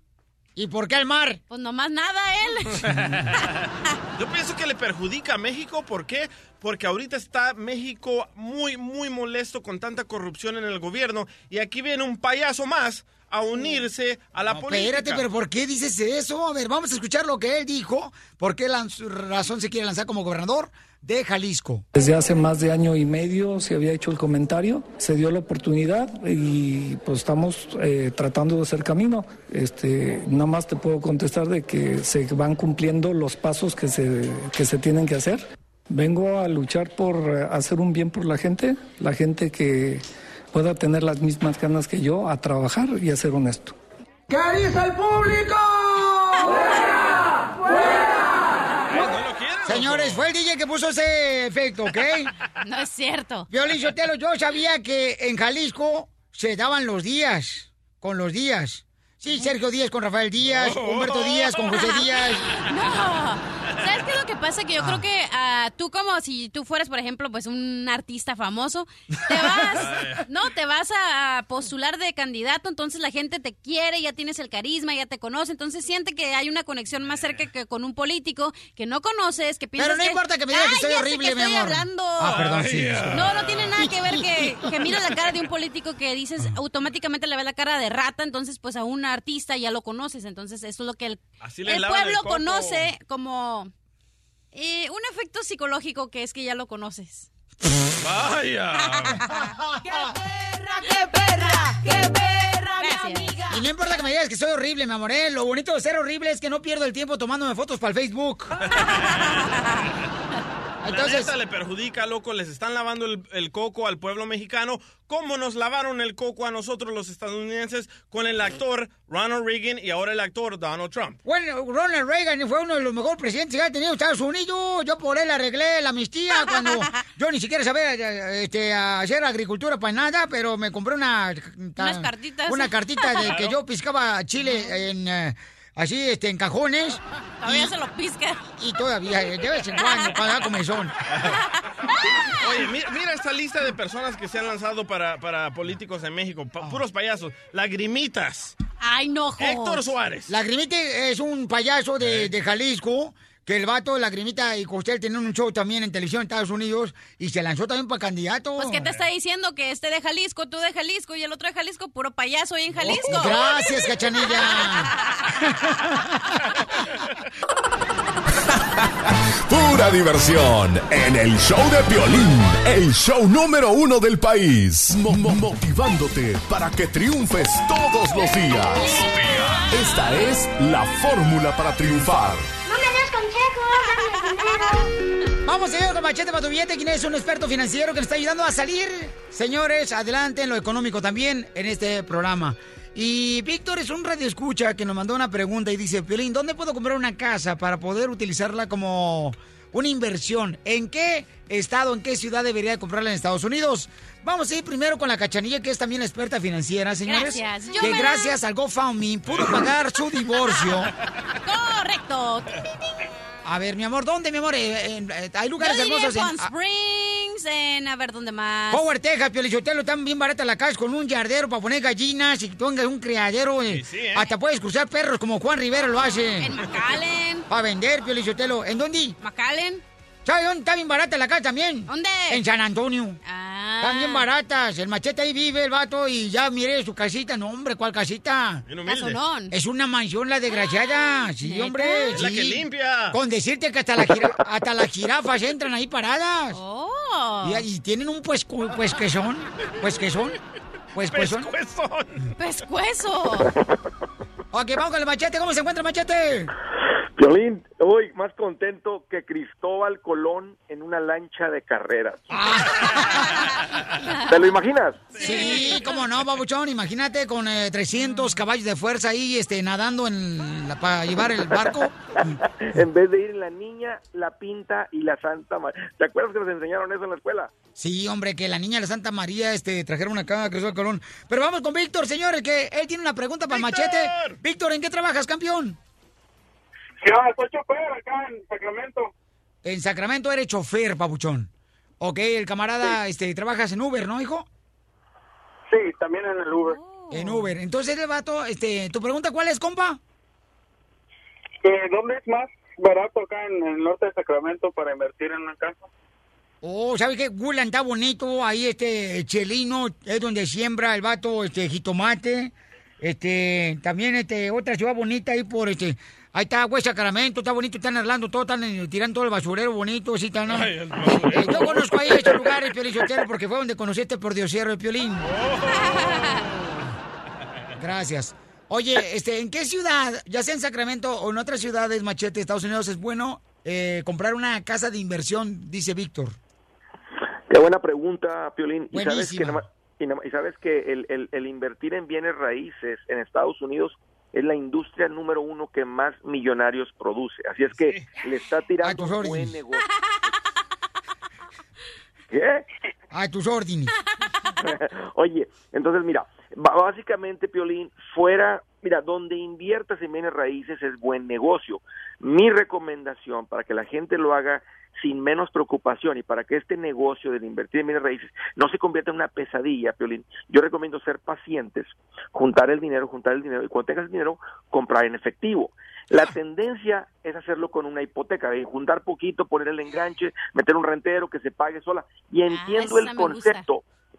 ¿Y por qué al mar? Pues nomás nada él. (laughs) Yo pienso que le perjudica a México. ¿Por qué? Porque ahorita está México muy, muy molesto con tanta corrupción en el gobierno. Y aquí viene un payaso más a unirse a la No, política. espérate, pero ¿por qué dices eso? A ver, vamos a escuchar lo que él dijo. ¿Por qué la razón se quiere lanzar como gobernador de Jalisco? Desde hace más de año y medio se había hecho el comentario, se dio la oportunidad y pues estamos eh, tratando de hacer camino. Este, nada más te puedo contestar de que se van cumpliendo los pasos que se, que se tienen que hacer. Vengo a luchar por eh, hacer un bien por la gente, la gente que pueda tener las mismas ganas que yo a trabajar y a ser honesto. ¿Qué dice el público? ¡Fuera! Señores, fue el DJ que puso ese efecto, ¿ok? (laughs) No es cierto. Violín Sotelo, yo sabía que en Jalisco se daban los días, con los días. Sí, Sergio Díaz con Rafael Díaz, Humberto Díaz con José (laughs) Díaz. No. ¿Sabes qué es lo que pasa? Que yo Ah. creo que ah, tú como si tú fueras, por ejemplo, pues un artista famoso, te vas, (laughs) no, te vas a postular de candidato, entonces la gente te quiere, ya tienes el carisma, ya te conoce, entonces siente que hay una conexión más cerca que con un político que no conoces, que piensas Pero no importa que me digas que soy horrible, que mi estoy amor. hablando. Ah, perdón, sí. No, no tiene nada que ver que, (laughs) que miras la cara de un político que dices automáticamente le ves la cara de rata, entonces pues a un artista ya lo conoces, entonces eso es lo que el, Así le el el pueblo coco. conoce como eh, un efecto psicológico que es que ya lo conoces. Vaya. (laughs) ¡Qué perra, qué perra, qué perra, mi amiga! Y no importa que me digas que soy horrible, mi amor. ¿eh? Lo bonito de ser horrible es que no pierdo el tiempo tomándome fotos para el Facebook. (laughs) Entonces... La neta le perjudica, loco. Les están lavando el, el coco al pueblo mexicano. ¿Cómo nos lavaron el coco a nosotros los estadounidenses con el actor Ronald Reagan y ahora el actor Donald Trump? Bueno, Ronald Reagan fue uno de los mejores presidentes que ha tenido Estados Unidos. Yo por él arreglé la amnistía cuando (laughs) yo ni siquiera sabía eh, este, hacer agricultura para nada, pero me compré una... Unas cartitas. Una cartita de que yo piscaba chile en... eh, así, este, en cajones. (laughs) Todavía Y- se lo pisca. Y todavía, eh, de vez en cuando, para dar comezón. (laughs) Oye, mira, mira esta lista de personas que se han lanzado para, para políticos en México. Pa- puros payasos. Lagrimitas. Ay, no, Héctor Suárez. Lagrimite es un payaso de, de Jalisco, que el vato, Lagrimita y Costel tenían un show también en televisión en Estados Unidos y se lanzó también para candidato. Pues, ¿qué te está diciendo? Que este de Jalisco, tú de Jalisco y el otro de Jalisco, puro payaso ahí en Jalisco. Gracias, cachanilla. (laughs) Pura diversión en el show de violín, el show número uno del país. Mo- mo- motivándote para que triunfes todos los días. Esta es la fórmula para triunfar. (laughs) Vamos, señor, con Machete para tu billete, quien es un experto financiero que nos está ayudando a salir. Señores, adelante en lo económico también en este programa. Y Víctor es un radio escucha que nos mandó una pregunta y dice, Piolín, ¿dónde puedo comprar una casa para poder utilizarla como una inversión? ¿En qué estado, en qué ciudad debería de comprarla en Estados Unidos? Vamos a ir primero con la cachanilla, que es también experta financiera, señores. Gracias. Yo Que me gracias al GoFundMe pudo pagar su divorcio. (laughs) Correcto. (laughs) A ver, mi amor, ¿dónde, mi amor? Eh, eh, hay lugares Yo hermosos en... ah, Springs, en a ver dónde más. Power Texas, Piolichotelo, están bien baratas las casas con un yardero para poner gallinas y pongas un criadero. eh. sí, ¿eh? Hasta puedes cruzar perros como Juan Rivera lo hace. En McAllen. Para vender, Piolichotelo. ¿En dónde? McAllen. ¿Sabes dónde está bien barata la casa también? ¿Dónde? En San Antonio. Ah. Están bien baratas. El machete ahí vive, el vato, y ya mire su casita. No, hombre, ¿cuál casita? Es una mansión la desgraciada. Sí, ¿neta? hombre. Es la sí. que limpia. Con decirte que hasta, la jira- hasta las jirafas entran ahí paradas. Oh. Y, y tienen un pues, pues que son. Pues que son. Pues que son. Pescuezo. Ok, vamos con el machete. ¿Cómo se encuentra el machete? Violín, hoy más contento que Cristóbal Colón en una lancha de carreras. (laughs) ¿Te lo imaginas? Sí, cómo no, babuchón. Imagínate con eh, 300 caballos de fuerza ahí este, nadando en la- para llevar el barco. (laughs) en vez de ir en la niña, la pinta y la Santa María. ¿Te acuerdas que nos enseñaron eso en la escuela? Sí, hombre, que la niña de la Santa María este, trajeron acá a Cristóbal Colón. Pero vamos con Víctor, señores, que él tiene una pregunta para machete. Víctor, ¿en qué trabajas, campeón? Ya, soy chofer acá en Sacramento. En Sacramento eres chofer, papuchón. Ok, el camarada, este, trabajas en Uber, ¿no, hijo? Sí, también en el Uber. En Uber. Entonces, el vato, este, ¿tu pregunta cuál es, compa? Eh, ¿Dónde es más barato acá en el norte de Sacramento para invertir en una casa? Oh, ¿sabes qué? Woodland está bonito, ahí este Chelino es donde siembra el vato este jitomate. Este, también este otra ciudad bonita ahí por este Ahí está West Sacramento, está bonito, están arreglando todo, están eh, tirando todo el basurero bonito, sí, está, ¿no? Ay, el Eh, yo conozco ahí estos lugares, Piolín Sotelo, porque fue donde conociste por Diosierro de Piolín. Gracias. Oye, este, ¿en qué ciudad, ya sea en Sacramento o en otras ciudades, Machete, Estados Unidos, es bueno eh, comprar una casa de inversión, dice Víctor? Qué buena pregunta, Piolín. Y sabes Buenísima. que, y sabes que el, el- el invertir en bienes raíces en Estados Unidos es la industria número uno que más millonarios produce. Así es que le está tirando un buen negocio. ¿Qué? A tus órdenes. (laughs) Oye, entonces mira, básicamente, Piolín, fuera, mira, donde inviertas en bienes raíces es buen negocio. Mi recomendación para que la gente lo haga sin menos preocupación y para que este negocio de invertir en bienes raíces no se convierta en una pesadilla, Piolín, yo recomiendo ser pacientes, juntar el dinero, juntar el dinero y cuando tengas el dinero, comprar en efectivo. La tendencia es hacerlo con una hipoteca, eh, juntar poquito, poner el enganche, meter un rentero que se pague sola. Y entiendo esa el gusta.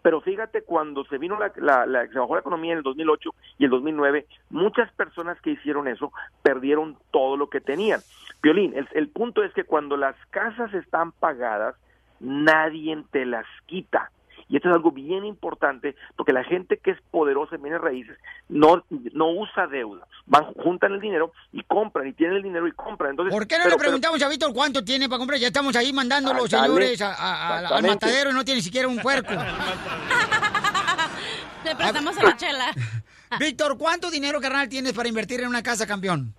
Pero fíjate, cuando se vino la, la, la- se bajó la economía en el 2008 y el 2009, muchas personas que hicieron eso perdieron todo lo que tenían. Violín, el, el punto es que cuando las casas están pagadas, nadie te las quita. Y esto es algo bien importante porque la gente que es poderosa en bienes raíces no, no usa deuda. Van, juntan el dinero y compran y tienen el dinero y compran. Entonces, ¿Por qué no pero- le preguntamos a Víctor cuánto tiene para comprar? Ya estamos ahí mandando los Ah, señores a- a- a- al matadero y no tiene siquiera un puerco. (laughs) Le prestamos a la chela. (laughs) Víctor, ¿cuánto dinero, carnal, tienes para invertir en una casa, campeón?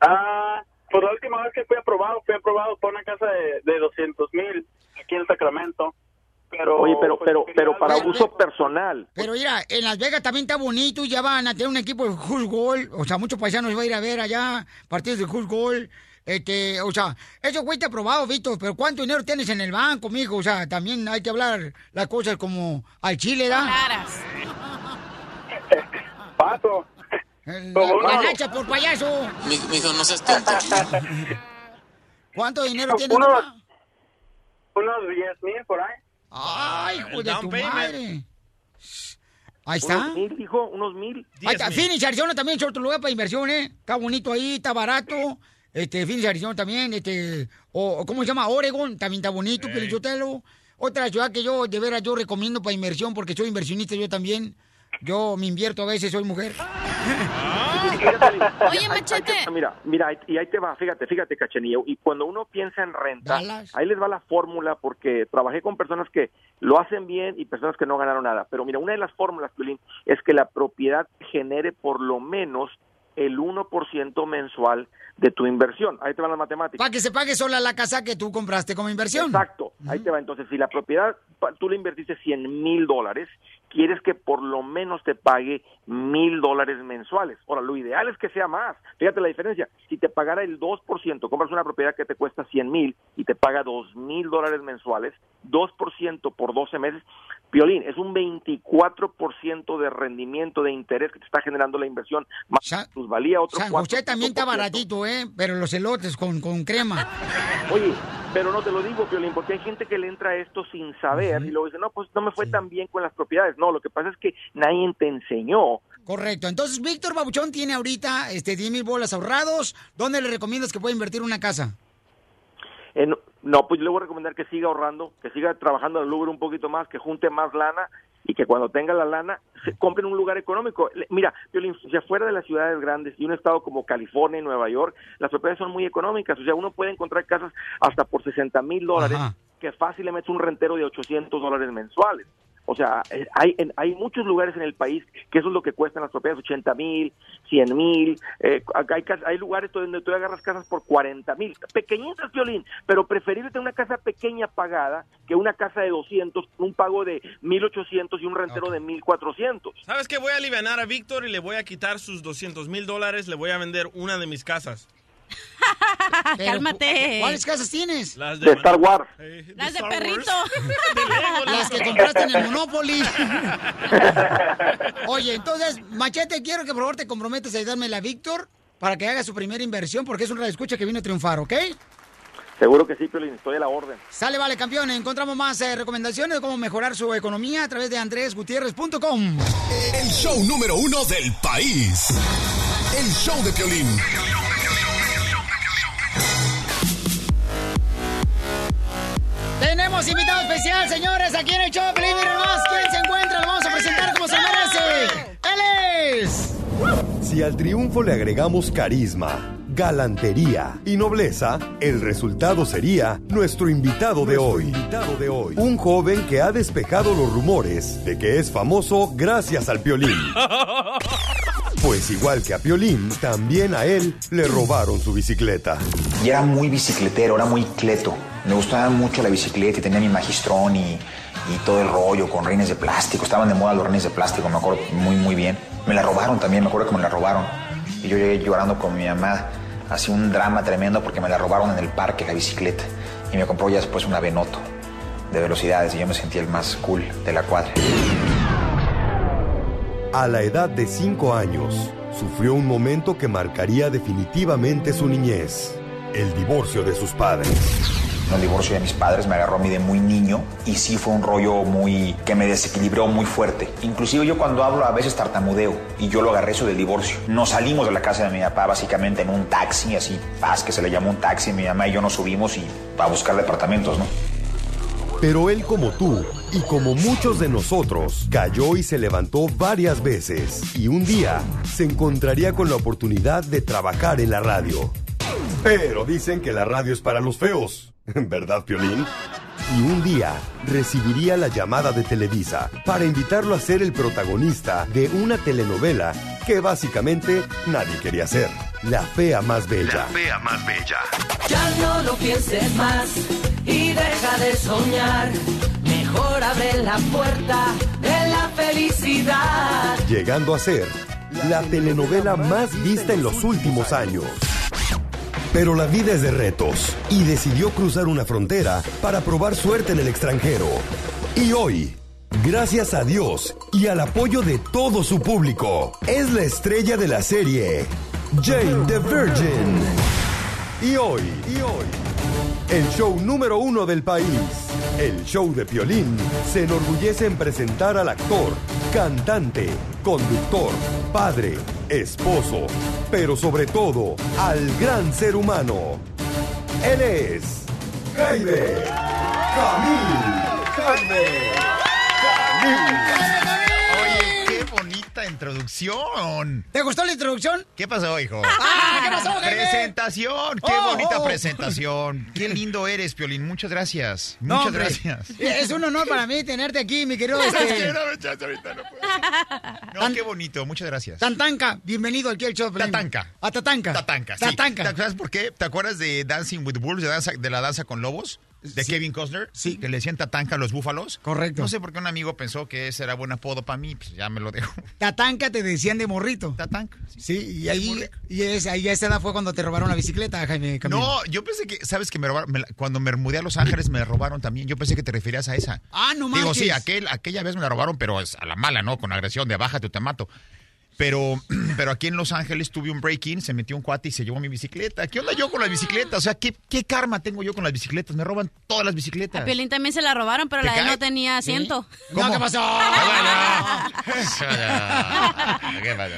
Ah, pues la última vez que fui aprobado, fui aprobado por una casa de, de 200 mil aquí en Sacramento. Pero, Oye, pero, pues, pero, pero para uso personal. Pero mira, en Las Vegas también está bonito y ya van a tener un equipo de fútbol. O sea, muchos paisanos van a ir a ver allá partidos de fútbol. Este, o sea, eso cuesta aprobado, Víctor, pero ¿cuánto dinero tienes en el banco, mijo? O sea, también hay que hablar las cosas como al chile, ¿da? Claras. (laughs) Paso. La, la nacha por payaso. Mijo, no seas tonto. ¿Cuánto dinero tienes? Unos, unos 10 mil por ahí. Ay, hijo de tu payment. madre. Ahí está. Unos mil, dijo, unos mil. Ahí está. Phoenix, Arizona también es otro lugar para inversión, ¿eh? Está bonito ahí, está barato. Este, Phoenix, Arizona también, este, o, o ¿cómo se llama? Oregon, también está bonito, Pelichotelo. Otra ciudad que yo, de veras, yo recomiendo para inversión, porque soy inversionista yo también. Yo me invierto a veces, soy mujer. (laughs) Oye, Machete. Mira, mira, y ahí te va, fíjate, fíjate, Cachenillo. Y cuando uno piensa en renta, Dallas. ahí les va la fórmula porque trabajé con personas que lo hacen bien y personas que no ganaron nada. Pero mira, una de las fórmulas, Piolín, es que la propiedad genere por lo menos el 1% mensual de tu inversión. Ahí te van las matemáticas. Para que se pague sola la casa que tú compraste como inversión. Exacto, ahí te va. Entonces, si la propiedad tú le invertiste 100 mil dólares, quieres que por lo menos te pague mil dólares mensuales. Ahora, lo ideal es que sea más. Fíjate la diferencia. Si te pagara el 2%, compras una propiedad que te cuesta 100 mil y te paga dos mil dólares mensuales, 2% por 12 meses, Piolín, es un 24% de rendimiento de interés que te está generando la inversión, más plusvalía otro San 4%. José también está baratito, ¿eh? Pero los elotes con, con crema. (laughs) Oye, pero no te lo digo, Piolín, porque hay gente que le entra a esto sin saber y luego dice, no, pues no me fue tan bien con las propiedades. No, lo que pasa es que nadie te enseñó. Correcto. Entonces, Víctor Babuchón tiene ahorita este 10 mil bolas ahorrados. ¿Dónde le recomiendas que pueda invertir una casa? En- no, pues yo le voy a recomendar que siga ahorrando, que siga trabajando en el Uber un poquito más, que junte más lana y que cuando tenga la lana se compren un lugar económico. Mira, si afuera de las ciudades grandes y un estado como California y Nueva York, las propiedades son muy económicas. O sea, uno puede encontrar casas hasta por 60 mil dólares que fácil le metes un rentero de 800 dólares mensuales. O sea, eh, hay, en- hay muchos lugares en el país que eso es lo que cuestan las propiedades, 80 mil, 100 mil. eh, hay, hay lugares donde tú agarras casas por 40 mil, pequeñitas, Violín, pero preferible tener una casa pequeña pagada que una casa de 200, un pago de 1.800 y un rentero de 1.400. ¿Sabes qué? Voy a aliviar a Víctor y le voy a quitar sus 200 mil dólares. Le voy a vender una de mis casas. (laughs) Cálmate. ¿Cuáles casas tienes? Las De Star Wars. Las (laughs) de perrito. Las que compraste en el Monopoly. (laughs) Oye, entonces, Machete, quiero que por favor te comprometas a ayudarme a Víctor para que haga su primera inversión porque es un escucha que vino a triunfar, ¿ok? Seguro que sí, Piolín, estoy a la orden. Sale, vale, campeón. Encontramos más eh, recomendaciones de cómo mejorar su economía a través de andresgutierrez.com. El show número uno del país. El show de Piolín. Tenemos invitado especial, señores, aquí en el show. Miren nomás quién se encuentra. Vamos a presentar como se merece. Él es... Si al triunfo le agregamos carisma, galantería y nobleza, el resultado sería nuestro invitado de hoy. de hoy. Un joven que ha despejado los rumores de que es famoso gracias al piolín. (laughs) Pues igual que a Piolín, también a él le robaron su bicicleta. Y era muy bicicletero, era muy cleto. Me gustaba mucho la bicicleta y tenía mi magistrón y, y todo el rollo con reines de plástico. Estaban de moda los reines de plástico, me acuerdo muy, muy bien. Me la robaron también, me acuerdo que me la robaron. Y yo llegué llorando con mi mamá. Hacía un drama tremendo porque me la robaron en el parque, la bicicleta. Y me compró ya después una Benoto de velocidades y yo me sentía el más cool de la cuadra. A la edad de 5 años, sufrió un momento que marcaría definitivamente su niñez, el divorcio de sus padres. El divorcio de mis padres me agarró a mí de muy niño y sí fue un rollo muy que me desequilibró muy fuerte. Inclusive yo cuando hablo a veces tartamudeo y yo lo agarré eso del divorcio. Nos salimos de la casa de mi papá básicamente en un taxi, así paz que se le llamó un taxi, mi mamá y yo nos subimos y para buscar departamentos, ¿no? Pero él como tú y como muchos de nosotros, cayó y se levantó varias veces y un día se encontraría con la oportunidad de trabajar en la radio. Pero dicen que la radio es para los feos, (laughs) ¿verdad, Piolín? Y un día recibiría la llamada de Televisa para invitarlo a ser el protagonista de una telenovela que básicamente nadie quería ser. La fea más bella. fea más bella. Ya no lo pienses más y deja de soñar. Mejor abre la puerta de la felicidad. llegando a ser la telenovela más vista en los últimos años. Pero la vida es de retos y decidió cruzar una frontera para probar suerte en el extranjero. Y hoy, gracias a Dios y al apoyo de todo su público, es la estrella de la serie Jane the Virgin. Y hoy, y hoy, el show número uno del país, el show de Piolín, se enorgullece en presentar al actor, cantante, conductor, padre, esposo, pero sobre todo al gran ser humano. Él es Jaime Camil. Jaime bonita introducción. ¿Te gustó la introducción? ¿Qué pasó, hijo? Ah, ¿qué pasó? Presentación, qué Oh, bonita oh. presentación. Qué lindo eres, Piolín. Muchas gracias. No, Muchas hombre, gracias. Es un honor para mí tenerte aquí, mi querido. Es Este, que no me echaste ahorita, no puedo. No, qué bonito, muchas gracias. Tantanka, bienvenido aquí al show. Pelín. Tatanka. A Tatanka. Tatanka, sí. Tatanka. ¿Te acuerdas por qué? ¿Te acuerdas de Dancing with Wolves, de, danza- de la danza con lobos? De Kevin Costner. Sí. Que le decían Tatanka a los búfalos. Correcto. No sé por qué un amigo pensó que ese era buen apodo para mí, pues ya me lo dejo. Tatanka te decían de morrito. Tatanka. Sí, y ahí, y es, ahí a esa edad fue cuando te robaron la bicicleta, Jaime Camilo. No, yo pensé que, ¿sabes que me robaron? Me cuando me mudé a Los Ángeles me robaron también. Yo pensé que te referías a esa. Ah, no Digo, manches. sí, aquel, aquella vez me la robaron, pero es a la mala, ¿no? Con agresión de baja te mato. Pero, (clears throat) pero aquí en Los Ángeles tuve un break-in, se metió un cuate y se llevó mi bicicleta. ¿Qué onda yo con las bicicletas? O sea, ¿qué, qué karma tengo yo con las bicicletas? Me roban todas las bicicletas. A Piolín también se la robaron, pero ¿Te la de él no tenía asiento. No, ¿qué pasó? (laughs) ¿Qué pasó?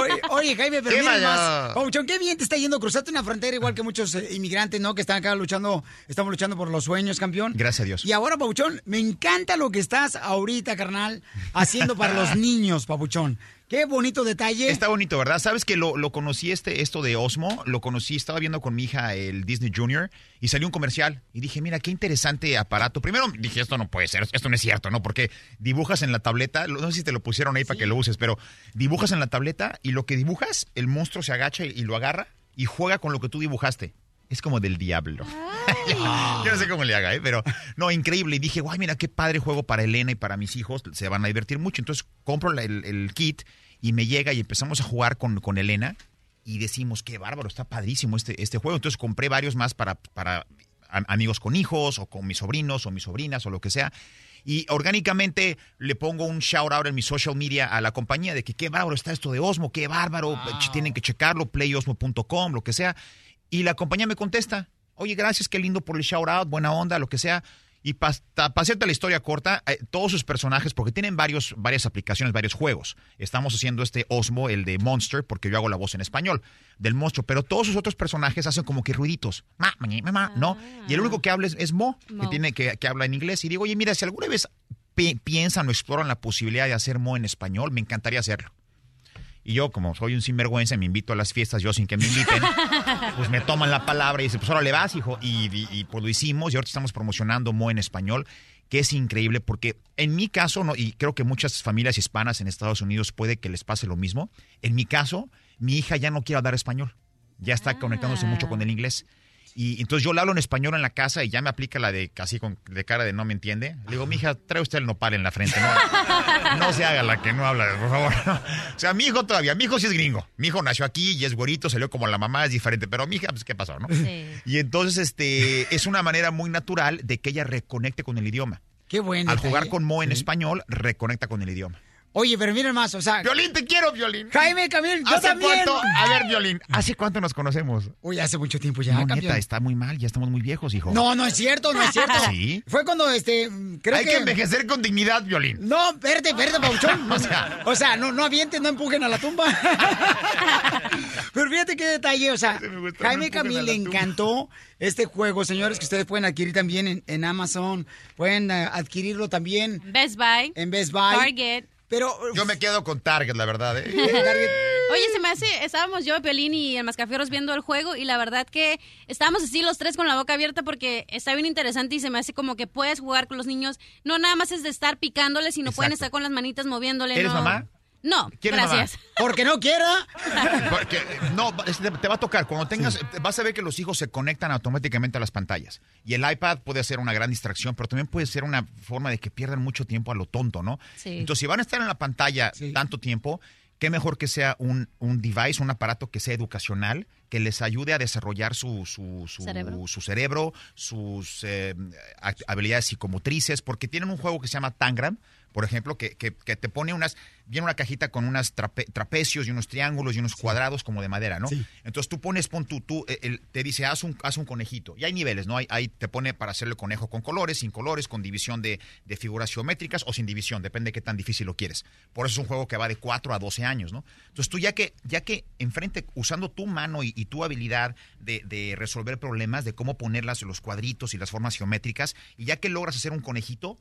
Oye, oye, Jaime, pero ¿Qué más. Pauchón, qué bien te está yendo. Cruzaste una frontera igual que muchos eh, inmigrantes, ¿no? Que están acá luchando, estamos luchando por los sueños, campeón. Gracias a Dios. Y ahora, Papuchón, me encanta lo que estás ahorita, carnal, haciendo para los (laughs) niños, Papuchón. Qué bonito detalle. Está bonito, ¿verdad? ¿Sabes que lo, lo conocí este, esto de Osmo? Lo conocí, estaba viendo con mi hija el Disney Junior y salió un comercial. Y dije, mira, qué interesante aparato. Primero dije, esto no puede ser, esto no es cierto, ¿no? Porque dibujas en la tableta, no sé si te lo pusieron ahí para que lo uses, pero dibujas en la tableta y lo que dibujas, el monstruo se agacha y, y lo agarra y juega con lo que tú dibujaste. Es como del diablo. (laughs) Yo no sé cómo le haga, ¿eh? pero no, increíble. Y dije, guay, mira qué padre juego para Elena y para mis hijos. Se van a divertir mucho. Entonces compro la- el, el kit y me llega y empezamos a jugar con, con Elena. Y decimos, qué bárbaro, está padrísimo este, este juego. Entonces compré varios más para, para am- amigos con hijos o con mis sobrinos o mis sobrinas o lo que sea. Y orgánicamente le pongo un shout out en mi social media a la compañía de que qué bárbaro está esto de Osmo, qué bárbaro, tienen que checarlo, playosmo.com, lo que sea. Y la compañía me contesta, oye, gracias, qué lindo por el shout out, buena onda, lo que sea. Y para hacerte la historia corta, eh, todos sus personajes, porque tienen varios, varias aplicaciones, varios juegos. Estamos haciendo este Osmo, el de Monster, porque yo hago la voz en español del monstruo, pero todos sus otros personajes hacen como que ruiditos. Ma, ma, ma, ma, ¿no? Y el único que habla es, es Mo, que, tiene, que, que habla en inglés. Y digo, oye, mira, si alguna vez pi- piensan o exploran la posibilidad de hacer Mo en español, me encantaría hacerlo. Y yo, como soy un sinvergüenza, me invito a las fiestas yo sin que me inviten, (laughs) pues me toman la palabra y dicen, pues ahora le vas, hijo. Y, y- y, pues lo hicimos y ahora estamos promocionando Mo en español, que es increíble porque en mi caso, no, y creo que muchas familias hispanas en Estados Unidos puede que les pase lo mismo, en mi caso, mi hija ya no quiere hablar español, ya está conectándose mucho con el inglés. Y entonces yo le hablo en español en la casa y ya me aplica la de casi con de cara de no me entiende. Le digo, mija, trae usted el nopal en la frente, ¿no? No se haga la que no habla, por favor. (laughs) O sea, mi hijo todavía, mi hijo sí es gringo. Mi hijo nació aquí y es güerito, salió como la mamá, es diferente. Pero mi hija, pues, ¿qué pasó, no? Y entonces, este, es una manera muy natural de que ella reconecte con el idioma. Qué bueno. Al jugar con Mo en español, reconecta con el idioma. Oye, pero miren más, o sea. Violín, te quiero, Violín. Jaime, Camil, yo ¿Hace también. cuánto? A ver, Violín, ¿hace cuánto nos conocemos? Uy, hace mucho tiempo ya, no, neta, está muy mal, ya estamos muy viejos, hijo. No, no es cierto, no es cierto. (laughs) ¿Sí? Fue cuando, este, creo Hay que... que... envejecer con dignidad, Violín. No, verde, verde, Pauchón. (laughs) O sea- o sea, no, no avienten, no empujen a la tumba. (laughs) Pero fíjate qué detalle, o sea, gusta, Jaime Camil le encantó este juego, señores, que ustedes pueden adquirir también en, en Amazon, pueden eh, adquirirlo también Best Buy. en Best Buy. Target. Pero Yo me quedo con Target, la verdad, ¿eh? (laughs) Oye, se me hace, estábamos yo, Pelín y el Mascafierros viendo el juego y la verdad que estábamos así los tres con la boca abierta porque está bien interesante y se me hace como que puedes jugar con los niños. No nada más es de estar picándoles, sino pueden estar con las manitas moviéndole. ¿Eres no. mamá? No, ¿Quién es mamá? gracias. porque no quiera. (laughs) Porque, no, te, va a tocar. Cuando tengas, vas a ver que los hijos se conectan automáticamente a las pantallas. Y el iPad puede ser una gran distracción, pero también puede ser una forma de que pierdan mucho tiempo a lo tonto, ¿no? Sí. Entonces, si van a estar en la pantalla tanto tiempo, qué mejor que sea un, un device, un aparato que sea educacional, que les ayude a desarrollar su, su, su- Cerebro. su cerebro, sus eh, habilidades psicomotrices, porque tienen un juego que se llama Tangram, por ejemplo, que, que- que te pone unas, viene una cajita con unas trape- trapecios y unos triángulos y unos cuadrados como de madera, ¿no? Entonces tú pones, pon tú, tú, eh, el- te dice, haz un, haz un conejito. Y hay niveles, ¿no? Hay, hay- te pone para hacerle conejo con colores, sin colores, con división de, de figuras geométricas o sin división, depende de qué tan difícil lo quieres. Por eso es un juego que va de 4 a 12 años, ¿no? Entonces tú ya que, ya que enfrente, usando tu mano y, y tu habilidad de, de resolver problemas, de cómo ponerlas, los cuadritos y las formas geométricas, y ya que logras hacer un conejito,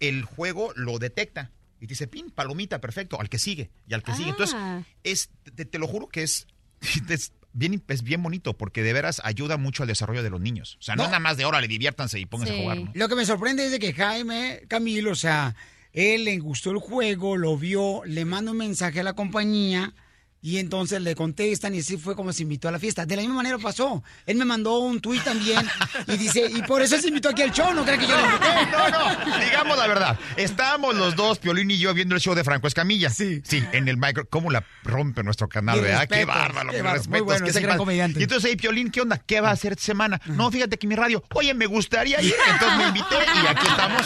el juego lo detecta. Y te dice, pin, palomita, perfecto, al que sigue, y al que sigue. Entonces, Ah. es, te, te lo juro que es, (laughs) es bien, es bien bonito, porque de veras ayuda mucho al desarrollo de los niños. O sea, no, No. es nada más de órale, diviértanse y pónganse a jugar, ¿no? Lo que me sorprende es de que Jaime Camilo, o sea, él le gustó el juego, lo vio, le manda un mensaje a la compañía y entonces le contestan y así fue como se invitó a la fiesta. De la misma manera pasó. Él me mandó un tuit también y dice, y por eso se invitó aquí al show, no cree que yo lo (laughs) invité. No, no, digamos la verdad. Estábamos los dos, Piolín y yo, viendo el show de Franco Escamilla. Sí. Sí, en el micro. ¿Cómo la rompe nuestro canal, verdad? Qué bárbaro, qué bárbaro. Muy respetos. bueno, ese gran comediante. Y entonces, ahí, Piolín, ¿qué onda? ¿Qué va a hacer esta semana? No, fíjate que mi radio, oye, me gustaría ir. Entonces me invité y aquí estamos.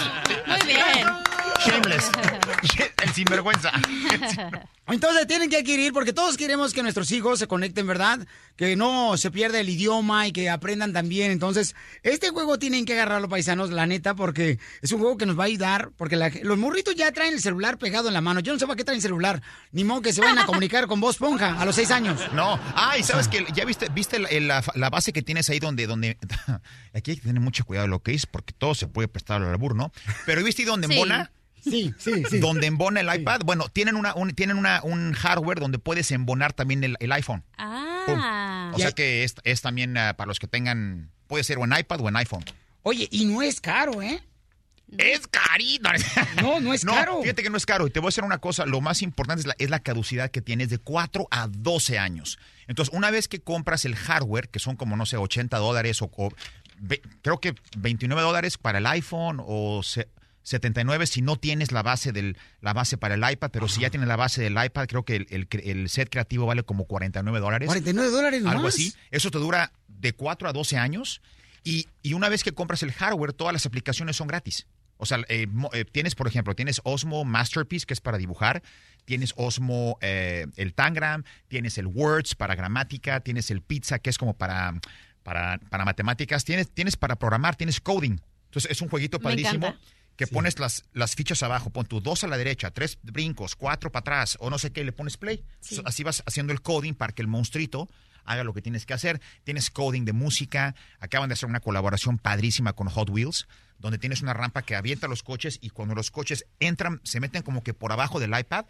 Muy bien. Shameless. (laughs) El sinvergüenza. (laughs) Entonces tienen que adquirir, porque todos queremos que nuestros hijos se conecten, ¿verdad? Que no se pierda el idioma y que aprendan también. Entonces, este juego tienen que agarrarlo, paisanos, la neta, porque es un juego que nos va a ayudar, porque la- los morritos ya traen el celular pegado en la mano. Yo no sé para qué traen celular. Ni modo que se vayan a comunicar con vos, Ponja, a los seis años. No. Ah, y sabes que ya viste, viste la, la- la base que tienes ahí donde, donde. (laughs) Aquí hay que tener mucho cuidado de lo que es, porque todo se puede prestar al albur, ¿no? Pero ¿viste donde Sí. embona? Sí, sí, sí. Donde embona el iPad. Bueno, tienen una, un, tienen una, un hardware donde puedes embonar también el, el iPhone. Ah. O sea que es, es también ah, para los que tengan. Puede ser o en iPad o en iPhone. Oye, y no es caro, ¿eh? Es carito. No, no es (laughs) caro. Fíjate que no es caro. Y te voy a decir una cosa. Lo más importante es la, es la caducidad que tienes de 4 a 12 años. Entonces, una vez que compras el hardware, que son como, no sé, 80 dólares o, o ve- creo que 29 dólares para el iPhone o se- 79 si no tienes la base del la base para el iPad, pero si ya tienes la base del iPad, creo que el, el set creativo vale como 49 dólares. 49 dólares. Algo así. Eso te dura de 4 a 12 años. Y, y una vez que compras el hardware, todas las aplicaciones son gratis. O sea, eh, eh, tienes, por ejemplo, tienes Osmo Masterpiece, que es para dibujar. Tienes Osmo, eh, el Tangram. Tienes el Words para gramática. Tienes el Pizza, que es como para, para, para matemáticas. Tienes, tienes para programar. Tienes coding. Entonces, es un jueguito Me padrísimo encanta. Que pones las, las fichas abajo, pon tu dos a la derecha, tres brincos, cuatro para atrás, o no sé qué, y le pones play. Así vas haciendo el coding para que el monstruito haga lo que tienes que hacer. Tienes coding de música, acaban de hacer una colaboración padrísima con Hot Wheels, donde tienes una rampa que avienta los coches y cuando los coches entran, se meten como que por abajo del iPad,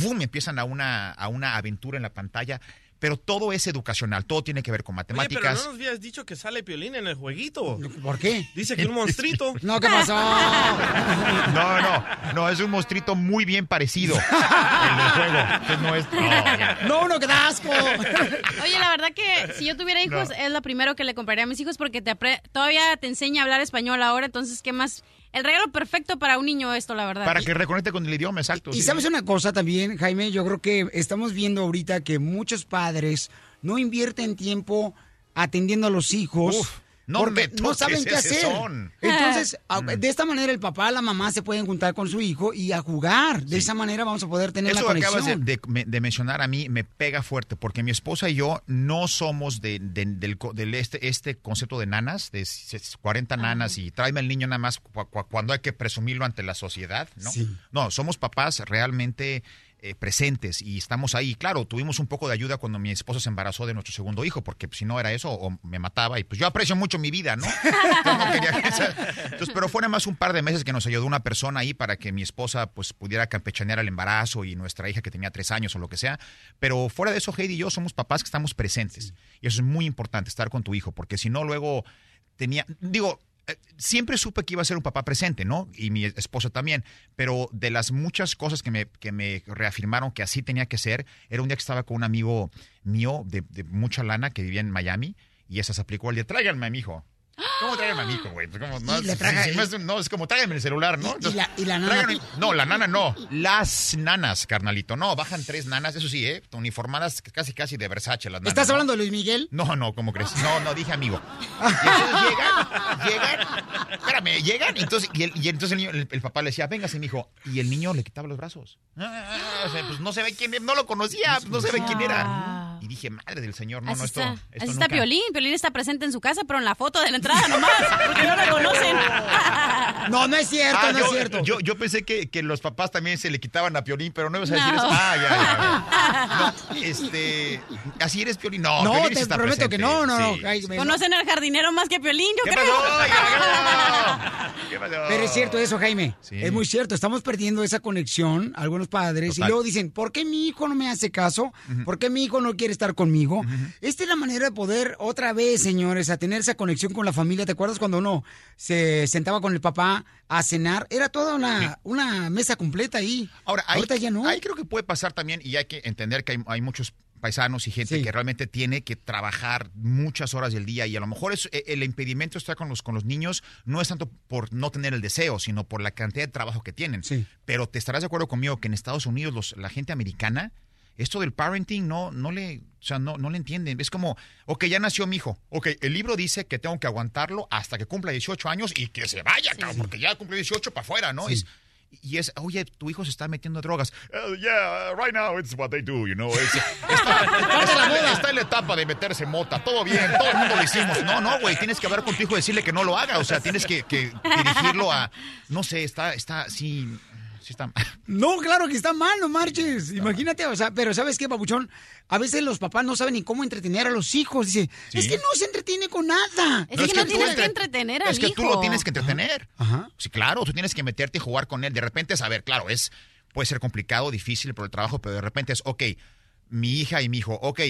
¡boom! empiezan a una, a una aventura en la pantalla. Pero todo es educacional, todo tiene que ver con Oye, pero matemáticas. no nos habías dicho que sale Piolín en el jueguito. ¿Por qué? Dice que un monstruito. (laughs) No, ¿qué pasó? (laughs) No, no, no, es un monstruito muy bien parecido. El del juego. Entonces no es. (laughs) No. No, uno que da asco. Oye, la verdad que si yo tuviera hijos, No. es lo primero que le compraría a mis hijos porque te apre- todavía te enseña a hablar español ahora, entonces, ¿qué más? El regalo perfecto para un niño esto, la verdad. Para que reconecte con el idioma, exacto. Y sí. sabes una cosa también, Jaime, yo creo que estamos viendo ahorita que muchos padres no invierten tiempo atendiendo a los hijos. Uf, no porque me no toques saben qué hacer. son. Entonces, a- Mm. de esta manera el papá, la mamá se pueden juntar con su hijo y a jugar. De esa manera vamos a poder tener Eso la que acabas de, conexión. de- de mencionar a mí me pega fuerte porque mi esposa y yo no somos de, de- del, co- del este, este concepto de nanas, de s- 40 nanas y tráeme al niño nada más cu- cu- cuando hay que presumirlo ante la sociedad, ¿no? No, somos papás realmente eh, presentes y estamos ahí. Claro, tuvimos un poco de ayuda cuando mi esposa se embarazó de nuestro segundo hijo porque si no era eso o me mataba y pues yo aprecio mucho mi vida, ¿no? (laughs) Entonces, no quería que esa- entonces, pero fue nada más un par de meses que nos ayudó una persona ahí para que mi esposa pues pudiera campechanear el embarazo y nuestra hija que tenía tres años o lo que sea. Pero fuera de eso, Heidi y yo somos papás que estamos presentes. Y eso es muy importante, estar con tu hijo, porque si no luego tenía, digo, siempre supe que iba a ser un papá presente, ¿no? Y mi esposa también. Pero de las muchas cosas que me, que me reafirmaron que así tenía que ser, era un día que estaba con un amigo mío de, de mucha lana que vivía en Miami y esa se aplicó el de tráiganme a mi hijo. ¿Cómo tráiganme a mi hijo, güey? Pues. No, si- si es, no, es como tráiganme el celular, ¿no? Y- y la- y la nana- no, la nana no. Las nanas, carnalito. No, bajan tres nanas, eso sí, ¿eh? Uniformadas casi, casi de Versace las nanas. ¿Estás ¿no? hablando de Luis Miguel? No, no, ¿cómo crees? No, no, dije amigo. (laughs) Y entonces llegan, llegan, espérame, llegan, y entonces, y, el, y entonces el, niño, el, el papá le decía, véngase, mi hijo. Y el niño le quitaba los brazos. Ah, o sea, pues no se ve quién, no lo conocía, pues no se ve quién era. Y dije, madre del señor, no, así no, esto, está, esto así está. Piolín. Piolín está presente en su casa, pero en la foto de la entrada nomás, porque no lo conocen. (laughs) No, no es cierto, Ah, no yo, es cierto. Yo, yo pensé que, que los papás también se le quitaban a Piolín, pero no ibas a decir No. eso. Ah, ya, ya, ya. (laughs) No, este, así eres Piolín. No, No, Piolín te está prometo que presente. no, no, no, Sí. Jaime, no. Conocen al jardinero más que Piolín, yo ¿Qué creo. (laughs) Pero es cierto eso, Jaime. Sí. Es muy cierto. Estamos perdiendo esa conexión, algunos padres, y luego dicen, ¿por qué mi hijo no me hace caso? ¿Por qué mi hijo no quiere estar conmigo? Esta es la manera de poder, otra vez, señores, a tener esa conexión con la familia. ¿Te acuerdas cuando uno se sentaba con el papá a cenar? Era toda una, una mesa completa ahí. Ahora, ahí, Ahorita ya no. ahí creo que puede pasar también, y hay que entender que hay, hay muchos paisanos y gente que realmente tiene que trabajar muchas horas del día y a lo mejor es, eh, el impedimento está con los, con los niños no es tanto por no tener el deseo, sino por la cantidad de trabajo que tienen. Pero te estarás de acuerdo conmigo que en Estados Unidos los, la gente americana, esto del parenting no, no le, o sea, no, no le entienden. Es como, ok, ya nació mi hijo. Ok, el libro dice que tengo que aguantarlo hasta que cumpla 18 años y que se vaya, cabrón, porque ya cumple 18 para afuera, ¿no? Es, Y es, oye, tu hijo se está metiendo drogas. "Uh, yeah, right now it's what they do, you know. Es- está, (laughs) está- está en la etapa de meterse mota. Todo bien, todo el mundo lo hicimos. No, no, güey, tienes que hablar con tu hijo y decirle que no lo haga. O sea, tienes que, que dirigirlo a, no sé, está, está, sí, sí está. No, claro que está mal, no marches. Imagínate, o sea, pero ¿sabes qué, papuchón? A veces los papás no saben ni cómo entretener a los hijos. Dice, Sí. es que no se entretiene con nada. Es que no tú tienes entre- que entretener al Es que tú lo tienes que entretener. Sí, claro, tú tienes que meterte y jugar con él. De repente es, a ver, claro, es, puede ser complicado, difícil por el trabajo, pero de repente es, ok, mi hija y mi hijo, ok,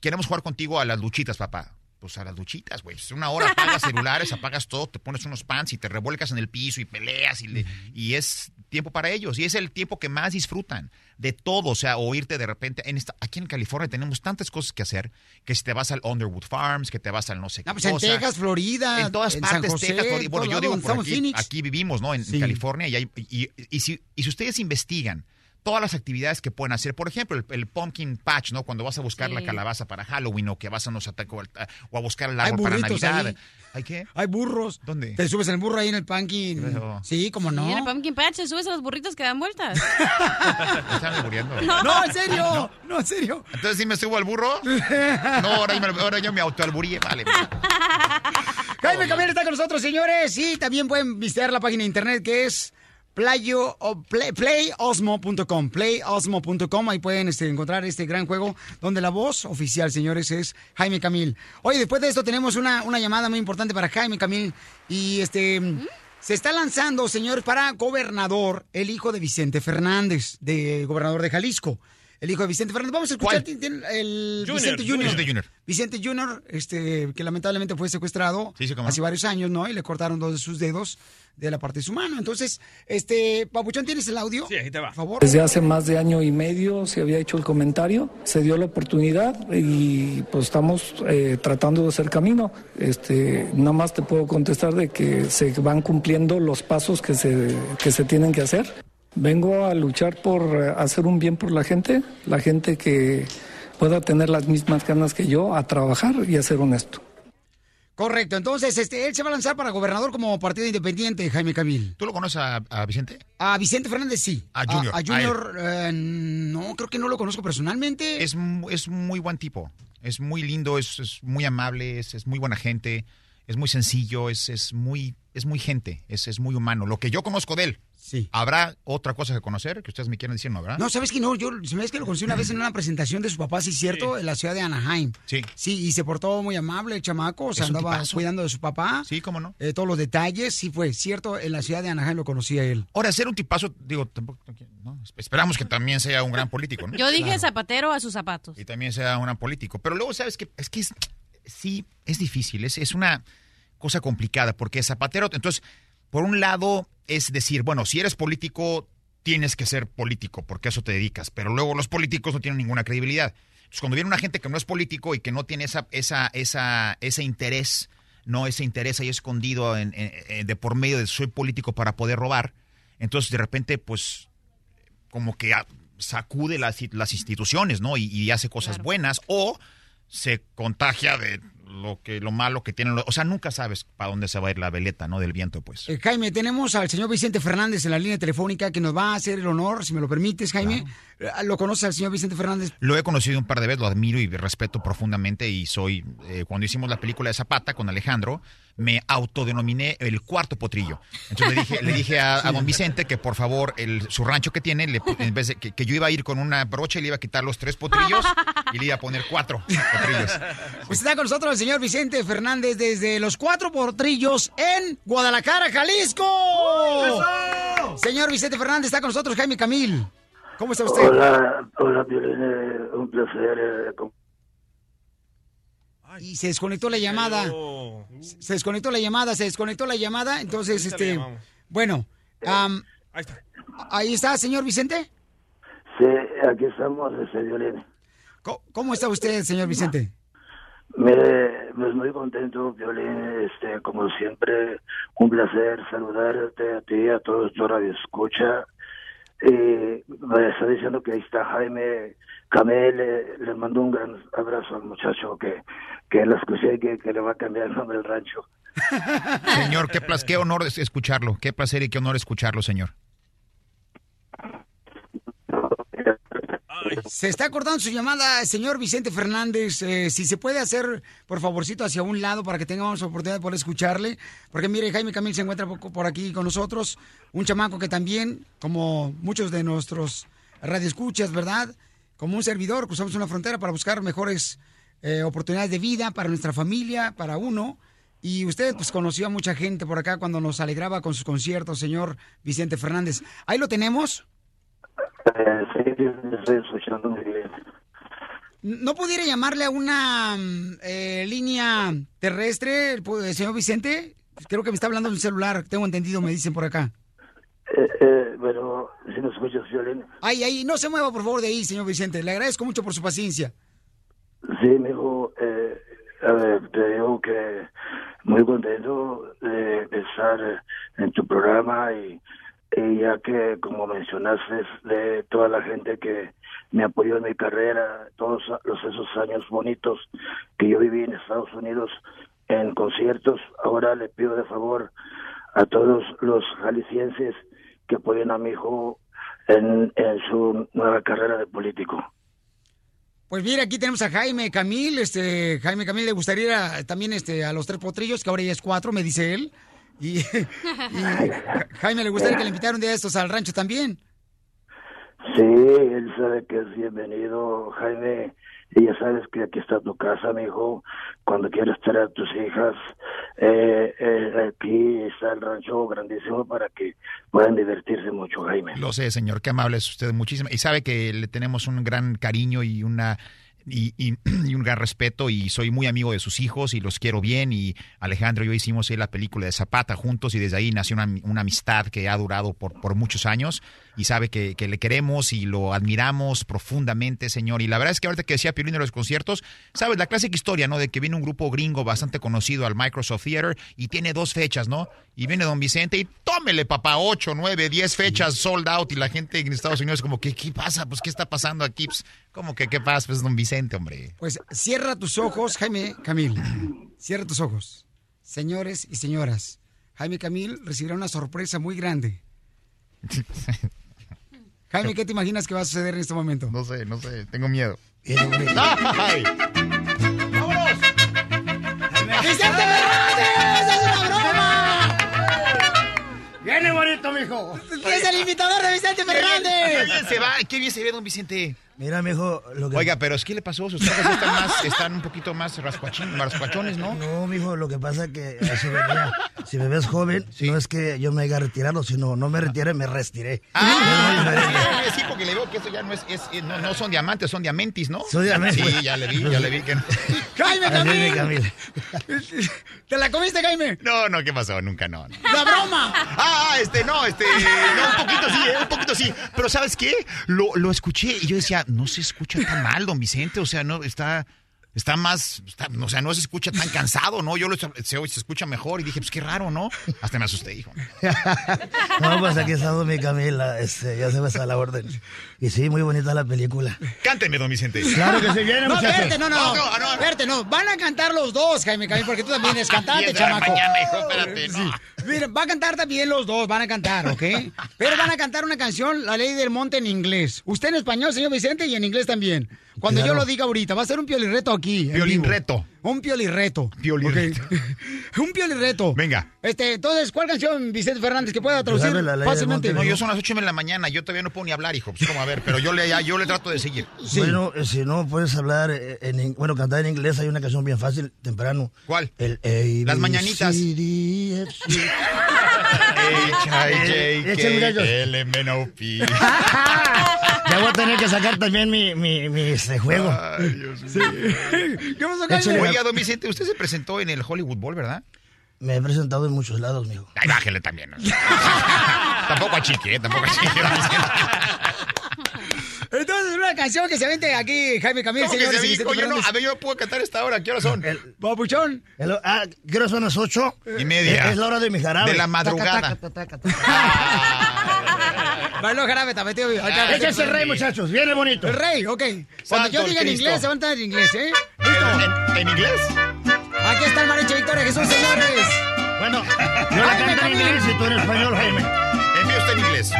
queremos jugar contigo a las luchitas, papá. Pues a las luchitas, güey. Pues una hora apagas (laughs) celulares, apagas todo, te pones unos pants y te revuelcas en el piso y peleas y, le- y es tiempo para ellos. Y es el tiempo que más disfrutan de todo. O sea, oírte de repente. En esta, aquí en California tenemos tantas cosas que hacer que si te vas al Underwood Farms, que te vas al no sé qué Ah, pues en. Texas, Florida, En todas en partes, San José, Texas, Florida. Bueno, yo digo por aquí, aquí vivimos, ¿no? En. California. Y, hay- y- y si, y si ustedes investigan todas las actividades que pueden hacer, por ejemplo, el, el pumpkin patch, ¿no? Cuando vas a buscar la calabaza para Halloween o que vas a, no sé, o a- buscar el árbol para Navidad. ahí. ¿Hay qué? Hay burros. ¿Dónde? Te subes en el burro ahí en el pumpkin. Pero- Sí, como no. Y en el pumpkin patch te subes a los burritos que dan vueltas. (laughs) (laughs) Están albureando. No, en serio. No, en serio. Entonces, ¿sí me subo al burro? (laughs) No, ahora yo, me- ahora yo me autoalburíe. Vale. Jaime Camil está con nosotros, señores. Y también pueden visitar la página de internet que es playo, play- playosmo.com. Playosmo.com. Ahí pueden este, encontrar este gran juego donde la voz oficial, señores, es Jaime Camil. Oye, después de esto tenemos una, una llamada muy importante para Jaime Camil. Y este. Se está lanzando, señor, para gobernador, el hijo de Vicente Fernández, de gobernador de Jalisco. El hijo de Vicente Fernández. Vamos a escuchar el Junior, Vicente Junior. Vicente Junior. Vicente Junior, este, que lamentablemente fue secuestrado Sí, sí, hace varios años, ¿no? Y le cortaron dos de sus dedos de la parte de su mano. Entonces, este, Papuchón, ¿tienes el audio? Sí, ahí te va. Por favor. Desde hace más de año y medio se había hecho el comentario, se dio la oportunidad y pues estamos eh, tratando de hacer camino. Este, nada más te puedo contestar de que se van cumpliendo los pasos que se, que se tienen que hacer. Vengo a luchar por eh, hacer un bien por la gente, la gente que pueda tener las mismas ganas que yo a trabajar y a ser honesto. Correcto. Entonces, este, él se va a lanzar para gobernador como partido independiente, Jaime Camil. ¿Tú lo conoces a, a Vicente? A Vicente Fernández sí. A Junior, A, a Junior, eh, no, creo que no lo conozco personalmente. Es, es muy buen tipo. Es muy lindo, es, es muy amable, es, es muy buena gente, es muy sencillo, es, es muy es muy gente, es, es muy humano. Lo que yo conozco de él. Sí. ¿Habrá otra cosa que conocer que ustedes me quieran decir, no, verdad? No, ¿sabes que no? Yo, se me es que lo conocí una vez en una presentación de su papá, sí, cierto, en la ciudad de Anaheim. Sí. Sí, y se portó muy amable el chamaco, o sea, andaba tipazo. cuidando de su papá. Sí, cómo no. Eh, todos los detalles, sí fue cierto, en la ciudad de Anaheim lo conocía él. Ahora, ser un tipazo, digo, tampoco, no, esperamos que también sea un gran político, ¿no? Yo dije Claro. zapatero a sus zapatos. Y también sea un gran político. Pero luego, ¿sabes que Es que es, sí, es difícil, es, es una cosa complicada, porque Zapatero, entonces, por un lado es decir, bueno, si eres político, tienes que ser político, porque a eso te dedicas, pero luego los políticos no tienen ninguna credibilidad. Entonces, cuando viene una gente que no es político y que no tiene esa, esa, esa, ese interés, no ese interés ahí escondido en- en- en- de por medio de soy político para poder robar, entonces de repente, pues, como que sacude las, las instituciones, ¿no? Y, y hace cosas buenas o se contagia de lo que lo malo que tienen. O sea, nunca sabes para dónde se va a ir la veleta, ¿no? Del viento, pues. Eh, Jaime, tenemos al señor Vicente Fernández en la línea telefónica que nos va a hacer el honor, si me lo permites, Jaime. Eh, ¿Lo conoces al señor Vicente Fernández? Lo he conocido un par de veces, lo admiro y respeto profundamente y soy, eh, cuando hicimos la película de Zapata con Alejandro, me autodenominé el cuarto potrillo. Entonces le dije, le dije a, a don Vicente que por favor el, su rancho que tiene, le- en vez de que, que yo iba a ir con una brocha y le iba a quitar los tres potrillos y le iba a poner cuatro potrillos. Pues está con nosotros el señor Vicente Fernández desde los cuatro portrillos en Guadalajara, Jalisco. Señor Vicente Fernández está con nosotros, Jaime Camil. ¿Cómo está usted? Hola, eh, un placer. eh, Y se desconectó la llamada. Se desconectó la llamada, se desconectó la llamada. Entonces, Ahorita este, bueno, Ahí está. ahí está, señor Vicente. Sí, aquí estamos, ese Violín. ¿Cómo, cómo está usted, señor Vicente? Mire, pues muy contento, Violín, este, como siempre, un placer saludarte a ti, y a todos tu radio escucha. Y me está diciendo que ahí está Jaime Camel, le mando un gran abrazo al muchacho que, que lo escuché que, que le va a cambiar el nombre del rancho. (laughs) señor, qué, placer, qué honor escucharlo, qué placer y qué honor escucharlo, señor. Se está cortando su llamada, señor Vicente Fernández. Eh, si se puede hacer, por favorcito, hacia un lado para que tengamos oportunidad de poder escucharle. Porque mire, Jaime Camil se encuentra por aquí con nosotros. Un chamaco que también, como muchos de nuestros radioescuchas, ¿verdad? Como un servidor, cruzamos una frontera para buscar mejores eh, oportunidades de vida para nuestra familia, para uno. Y usted pues conoció a mucha gente por acá cuando nos alegraba con sus conciertos, señor Vicente Fernández. Ahí lo tenemos. Eh, sí, sí, estoy escuchando muy bien. ¿No pudiera llamarle a una mm, eh, línea terrestre, señor Vicente? Creo que me está hablando de un celular, tengo entendido, me dicen por acá. Eh, eh, bueno, si me escuchas, Violín. Ay, ay, no se mueva por favor de ahí, señor Vicente. Le agradezco mucho por su paciencia. Sí, mi hijo, eh, a ver, te digo que muy contento de estar en tu programa y, y ya que, como mencionaste, de toda la gente que me apoyó en mi carrera, todos los, esos años bonitos que yo viví en Estados Unidos en conciertos, ahora le pido de favor a todos los jaliscienses que apoyen a mi hijo en, en su nueva carrera de político. Pues mira, aquí tenemos a Jaime Camil. Este, Jaime Camil le gustaría también este, a los tres potrillos, que ahora ya es cuatro, me dice él. Y, (laughs) y Ja- Jaime le gustaría que le invitaran un día de estos al rancho también. Sí, él sabe que es bienvenido, Jaime. Y ya sabes que aquí está tu casa, mi hijo. Cuando quieras traer a tus hijas, eh, eh, aquí está el rancho grandísimo para que puedan divertirse mucho, Jaime. Lo sé, señor, qué amable es usted, muchísimo. Y sabe que le tenemos un gran cariño y una (clears throat) y, un gran respeto y soy muy amigo de sus hijos y los quiero bien y Alejandro y yo hicimos la película de Zapata juntos y desde ahí nació una, una amistad que ha durado por, por muchos años y sabe que, que le queremos y lo admiramos profundamente, señor. Y la verdad es que ahorita que decía Piolín de los conciertos, sabes, la clásica historia, ¿no? De que viene un grupo gringo bastante conocido al Microsoft Theater y tiene dos fechas, ¿no? Y viene don Vicente y tómele, papá, ocho, nueve, diez fechas sold out y la gente en Estados Unidos como, ¿qué, qué pasa? Pues, ¿qué está pasando aquí? Pues, ¿Cómo que qué pasa? Pues don Vicente, hombre. Pues cierra tus ojos, Jaime Camil. Cierra tus ojos. Señores y señoras, Jaime Camil recibirá una sorpresa muy grande. (laughs) Jaime, ¿qué te imaginas que va a suceder en este momento? No sé, no sé, tengo miedo. ¡Ay! ¡Vicente Fernández! ¡Es una broma! Viene bonito, mijo. ¡Es el imitador de Vicente Qué bien Fernández! se va, qué bien se ve don Vicente. Mira, mijo, lo que... Oiga, pero ¿qué le pasó? Sus ojos están, más, están un poquito más rascuachones, ¿no? No, mijo, lo que pasa es que así venía. Si me ves joven, no es que yo me haya retirado, sino no me retiré, me retiré. Ah, sí, porque le veo que eso ya no es, es- eh, no, no son diamantes, son diamantis, ¿no? Son diamantes. Sí, ya le vi, ya le vi que (laughs) ¡Jaime es, mi Camil! Camil. (laughs) ¿Te la comiste, Jaime? No, no, ¿qué pasó? Nunca, no. no. ¡La broma! Ah, ah, este, no, este, no, un poquito sí, eh, un poquito sí. Pero ¿sabes qué? Lo, lo escuché y yo decía, no se escucha tan mal, don Vicente, o sea, no, está, está más, está- o sea, no se escucha tan cansado, ¿no? Yo lo, se, se escucha mejor y dije, pues qué raro, ¿no? Hasta me asusté, hijo. (laughs) No, pues aquí está mi Camila, este, ya se me está la orden. Y sí, muy bonita la película. Cánteme, don Vicente. Claro que sí, viene, No, espérate, no, no. No, no, no. Espérate, no. Van a cantar los dos, Jaime Camil, porque tú también eres (laughs) cantante, chamaco. mañana, hijo, espérate, no. Sí. Mira, va a cantar también los dos, van a cantar, ¿ok? Pero van a cantar una canción, La Ley del Monte, en inglés. Usted en español, señor Vicente, y en inglés también. Cuando Claro. yo lo diga ahorita, va a ser un piolirreto aquí. en Piolín vivo. reto. Un piolirreto. Piolirreto. Ok. (laughs) un piolirreto. Venga. Este, entonces, ¿cuál canción, Vicente Fernández, que pueda traducir fácilmente? No, yo son las ocho de la mañana, yo todavía no puedo ni hablar, hijo. Pues, ¿cómo? A ver, pero yo le, ya- yo le trato de seguir. Bueno, eh, si no puedes hablar, eh, en, bueno, cantar en inglés, hay una canción bien fácil, temprano. ¿Cuál? El A, Las mañanitas. C, D, F, G. H-I-J-K, Echen, muchachos. L-M-N-O-P. Ya voy a tener que sacar también mi, mi, mi este, juego. Ay, Dios mío. (laughs) ¿Qué pasó, Échale. Oiga, don Vicente, usted se presentó en el Hollywood Bowl, ¿verdad? Me he presentado en muchos lados, mijo. Ay, bájele también. ¿no? (laughs) tampoco a chique, ¿eh? Tampoco a Vicente. Entonces, una canción que se vente aquí, Jaime Camil, ¿Cómo que señores. se? Vicente Yo no, a ver, yo no puedo cantar esta hora. ¿Qué horas son? Papuchón. Hello, ah, ¿qué hora son las ocho? Y media. Es, es la hora de mi jarabe. De la madrugada. Bailó jarabe, tapeteo. Échese el rey, muchachos. Viene bonito. El rey, ok. Cuando yo diga en inglés, se van a en inglés, ¿eh? ¿En, en inglés? Aquí está el mariachi Victoria Jesús, señores. Bueno, yo la canto en inglés y tú en español, Jaime. Envíe usted en inglés.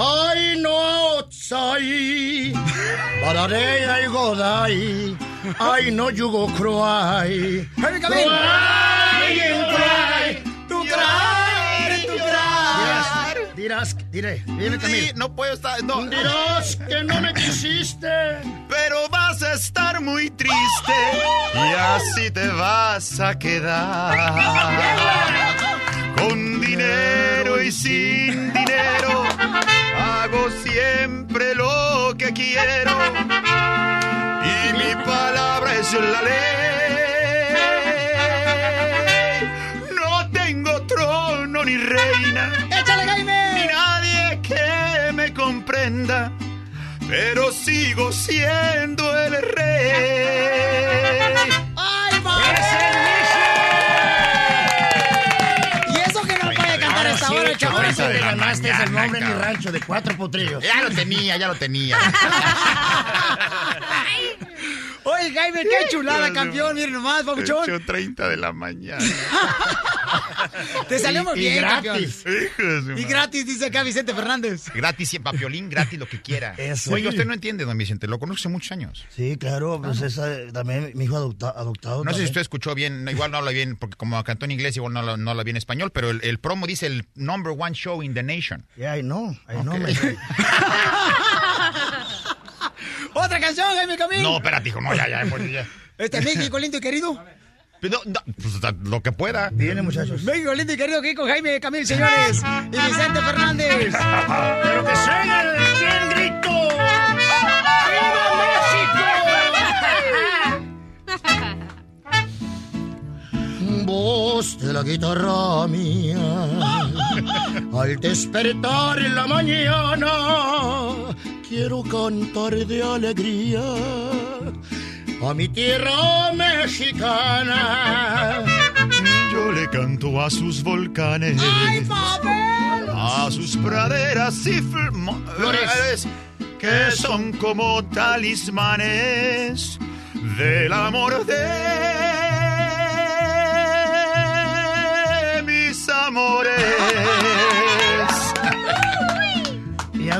I know outside, but a day I go die. I know you go Cry Dirás, diré, dime Camil. Sí, no puedo estar. No. Dirás que no me quisiste. Pero vas a estar muy triste y así te vas a quedar. Con dinero y sin dinero, hago siempre lo que quiero. Y mi palabra es la ley. No tengo trono ni reina. Comprenda pero sigo siendo el rey. ¡Ay, Y eso que no puede cantar a esta hora, chaval. Ahora sí te ganaste el nombre en mi rancho de cuatro potrillos. Ya lo tenía, ya lo tenía. (laughs) Oye, Jaime, qué chulada, campeón. Miren nomás, papuchón. 8.30 de la mañana. (laughs) Te salió muy Y- y bien, gratis. campeón. Y gratis, dice acá Vicente Fernández. Gratis, siempre, papiolín, gratis, lo que quiera. (laughs) Eso. Oiga, usted no entiende, don Vicente, lo conozco hace muchos años. Sí, claro, pues esa, también mi hijo adopta- adoptado. No sé si usted escuchó bien, no, igual no habla bien, porque como cantó en inglés, igual no, habla- no habla bien español, pero el, el promo dice el number one show in the nation. Yeah, I know, I know, Ok. my friend. (laughs) Otra canción, Jaime Camil. No, espérate, hijo, no, ya, ya, pues, ya. (laughs) Este México lindo y querido. No, no, pues, lo que pueda. Viene, muchachos. México lindo y querido aquí con Jaime Camil, señores. (laughs) Y Vicente Fernández. Pero que suene el bien grito. (laughs) Voz de la guitarra mía, al despertar en la mañana, quiero cantar de alegría a mi tierra mexicana. Yo le canto a sus volcanes, a sus praderas y fl- flores, que son como talismanes del amor de mis amores.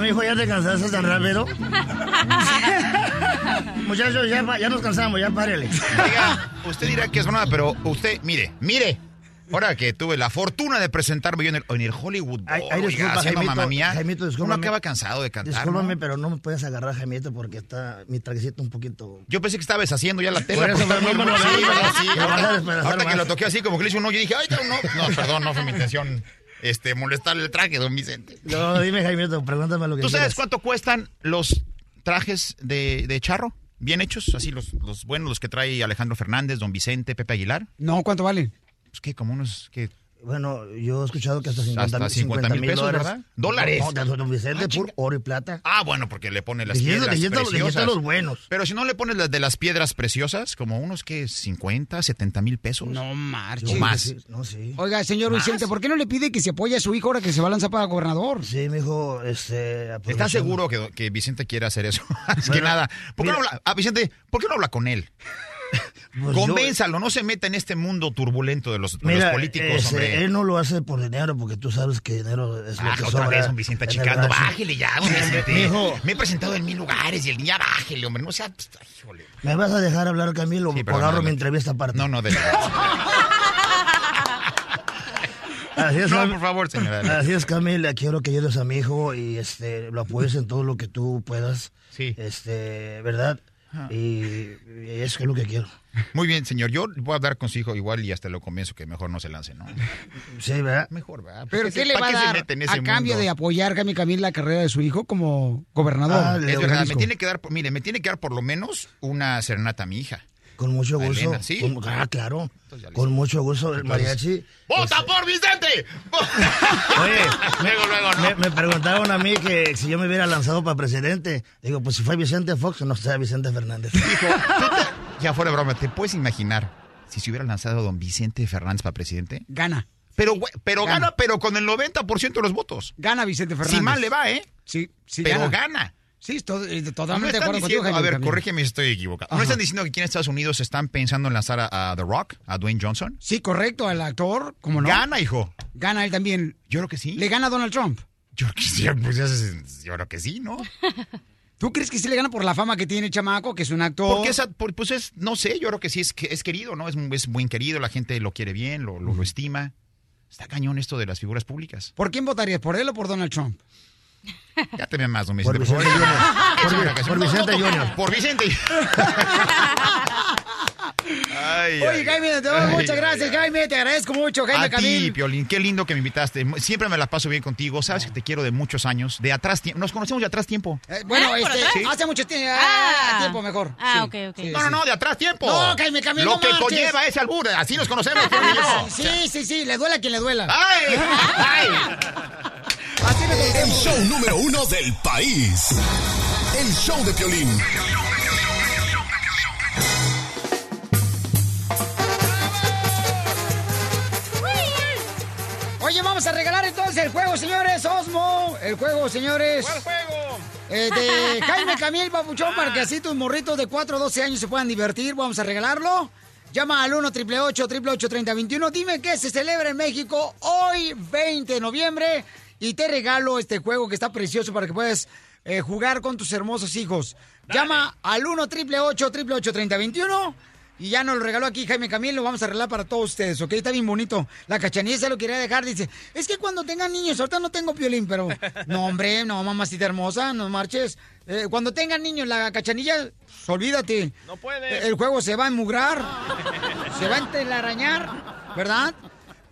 Hijo, ya te cansaste tan rápido? Muchachos, ya, ya nos cansamos, ya párele. Oiga, usted dirá que es broma, pero usted, mire, mire. Ahora que tuve la fortuna de presentarme yo en el, en el Hollywood Ay, Bowl, ay, oiga, disculpa, Jaimito, mamá mía, Jaimito, uno acaba cansado de cantar, Discúlpame, ¿no? pero no me puedes agarrar, Jaimito, porque está mi traguecito un poquito... Yo pensé que estaba deshaciendo ya la tela. Por eso, no, ahorita- que lo toqué así, como que le hice un hoyo, dije, ay, no, no, no, perdón, no fue mi intención este, molestarle el traje, don Vicente. No, dime, Jaimito, pregúntame lo que ¿Tú sabes quieras. cuánto cuestan los trajes de, de charro? ¿Bien hechos? Así los, los buenos, los que trae Alejandro Fernández, don Vicente, Pepe Aguilar. No, ¿cuánto vale? Pues que como unos que Bueno, yo he escuchado que hasta 50 Hasta 50 mil pesos, dólares. ¿verdad? Dólares. No, de don Vicente, Ah, oro y plata. Ah, bueno, porque le pone las piedras preciosas. los buenos. Pero si no le pones las de las piedras preciosas, como unos que 50, 70 mil pesos. No marches. O más. No, sí. Oiga, señor ¿Más? Vicente, ¿por qué no le pide que se apoye a su hijo ahora que se va a lanzar para gobernador? Sí, mi hijo, este... ¿Estás aprovechando- seguro que, que Vicente quiere hacer eso? (laughs) es que nada. ¿Por qué no habla? Ah, Vicente, ¿por qué no habla con él? (laughs) Pues yo- Convénzalo, no se meta en este mundo turbulento de los, políticos, hombre. él no lo hace por dinero, porque tú sabes que dinero es lo Ah, que otra sobra vez, don Vicente, achicando. Bájele ya, don Vicente. mijo, Me he presentado en mil lugares y el niña bájele, hombre. No sea... pues, híjole. ¿Me vas a dejar hablar, Camilo? Sí, o agarro mi adelante. entrevista aparte. No, no, de (laughs) Así es, No, por favor, señora. Así es, Camila. Quiero que ayudes a mi hijo y este, lo apoyes en todo lo que tú puedas. Sí. Este, ¿verdad? Y, y eso es lo que quiero. Muy bien, señor. Yo voy a hablar con su hijo igual y hasta lo convenzo que mejor no se lance, ¿no? Sí, ¿verdad? Mejor, ¿verdad? ¿Pero ¿Para qué se- le va a dar a cambio mundo? de apoyar Jaime Camil la carrera de su hijo como gobernador? Ah, Es verdad, me tiene que dar, mire, me tiene que dar por lo menos una serenata a mi hija. Con mucho gusto. Elena, ¿sí? Con- ah, claro. Con mucho gusto. El mariachi. ¡Vota por Vicente! (laughs) Oye, luego, luego, ¿no? Me, me preguntaron a mí que si yo me hubiera lanzado para presidente. Digo, pues si fue Vicente Fox, no sea Vicente Fernández. Ya fuera de broma, ¿te puedes imaginar si se hubiera lanzado don Vicente Fernández para presidente? Gana. Pero, pero Gana. gana. pero con el 90% de los votos. Gana Vicente Fernández. Si mal le va, ¿eh? Sí, sí pero gana. gana. Sí, eh, totalmente de acuerdo contigo, diciendo- a ver, corrígeme si estoy equivocado. ¿No están diciendo que aquí en Estados Unidos están pensando en lanzar a, a The Rock, a Dwayne Johnson? Sí, correcto, al actor, como no. Gana, hijo. Gana él también. Yo creo que sí. Le gana a Donald Trump. Yo, creo que sí, (laughs) pues, yo creo que sí, ¿no? ¿Tú crees que sí le gana por la fama que tiene el chamaco, que es un actor? Porque esa, pues es, no sé, yo creo que sí es, que es querido, ¿no? Es, es buen querido, la gente lo quiere bien, lo, lo, lo estima. Está cañón esto de las figuras públicas. ¿Por quién votarías? ¿Por él o por Donald Trump? Ya te ve más, don Por Vicente. Vicente favor. Junior. Por- ocasión. por Vicente Junior. Por Vicente. Ay, Oye, ay, Jaime, te doy ay, muchas ay, gracias, Jaime. Te agradezco mucho, Jaime A ti, Camil. Piolín, qué lindo que me invitaste. Siempre me la paso bien contigo. Sabes que te quiero de muchos años. De atrás tiempo. Nos conocemos de atrás tiempo. Eh, bueno, ¿por este, atrás? hace mucho tie- Ah. ah, tiempo mejor. Ah, Sí. ok, ok. Sí, No, sí. no, no, de atrás tiempo. No, Jaime Camil, Lo no que marches. conlleva ese albur. Así nos conocemos. Piolín (laughs) y yo. Sí, sí, sí, le duela a quien le duela. ¡Ay! (laughs) ¡Ay! El show número uno del país. El show de Piolín. Oye, vamos a regalar entonces el juego, señores. Osmo, el juego, señores. ¿Cuál juego? Eh, de (laughs) Jaime Camil Papuchón para que así tus morritos de 4 o 12 años se puedan divertir. Vamos a regalarlo. Llama al 1 888 3021 Dime qué se celebra en México hoy, 20 de noviembre. Y te regalo este juego que está precioso para que puedas eh, jugar con tus hermosos hijos. Llama al 1 888 3021 y ya nos lo regaló aquí Jaime Camil, lo vamos a arreglar para todos ustedes, ¿ok? Está bien bonito. La cachanilla se lo quería dejar, dice, es que cuando tengan niños, ahorita no tengo violín, pero... (laughs) No, hombre, no, mamacita hermosa, no marches. Eh, cuando tengan niños, la cachanilla, pues, olvídate. No puede. El juego se va a enmugrar, (laughs) se va a entelarañar, ¿verdad?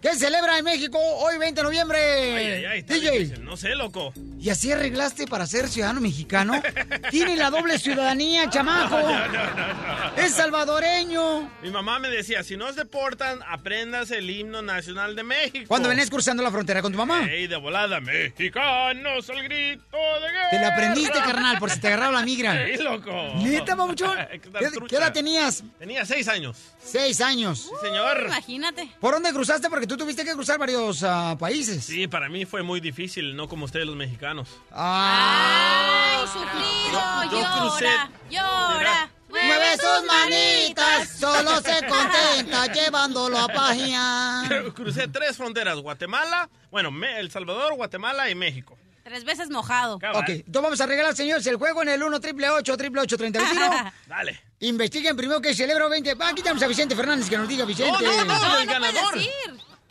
¿Qué se celebra en México hoy, 20 de noviembre? Ay, ay, ay, está DJ. difícil. No sé, loco. ¿Y así arreglaste para ser ciudadano mexicano? (laughs) Tiene la doble ciudadanía, chamaco. No, no, no, no. Es salvadoreño. Mi mamá me decía, si nos deportan, aprendas el himno nacional de México. Cuando venís cruzando la frontera con tu mamá. Ey, de volada, mexicanos, el grito de guerra. Te la aprendiste, carnal, por si te agarraba la migra. (laughs) Ey, loco. ¿Neta, papuchón? (laughs) ¿Qué edad tenías? Tenía seis años. Seis años. Sí, señor. Imagínate. ¿Por dónde cruzaste? Porque tú tuviste que cruzar varios ah, países. Sí, para mí fue muy difícil, no como ustedes los mexicanos. Ah. Ay, sufrido, Yo- yo crucé- llora, llora. Mueve sus manitas, solo se (laughs) contenta llevándolo a página. (laughs) Crucé tres fronteras, Guatemala, bueno, El Salvador, Guatemala y México. Tres veces mojado. Ok, entonces vamos a regalar, señores, el juego en el 1 triple 8 triple 8 3021. (laughs) Dale. Investiguen primero que celebra 20. Ah, aquí tenemos a Vicente Fernández que nos diga, Vicente. No, no, no, No, el ganador. decir.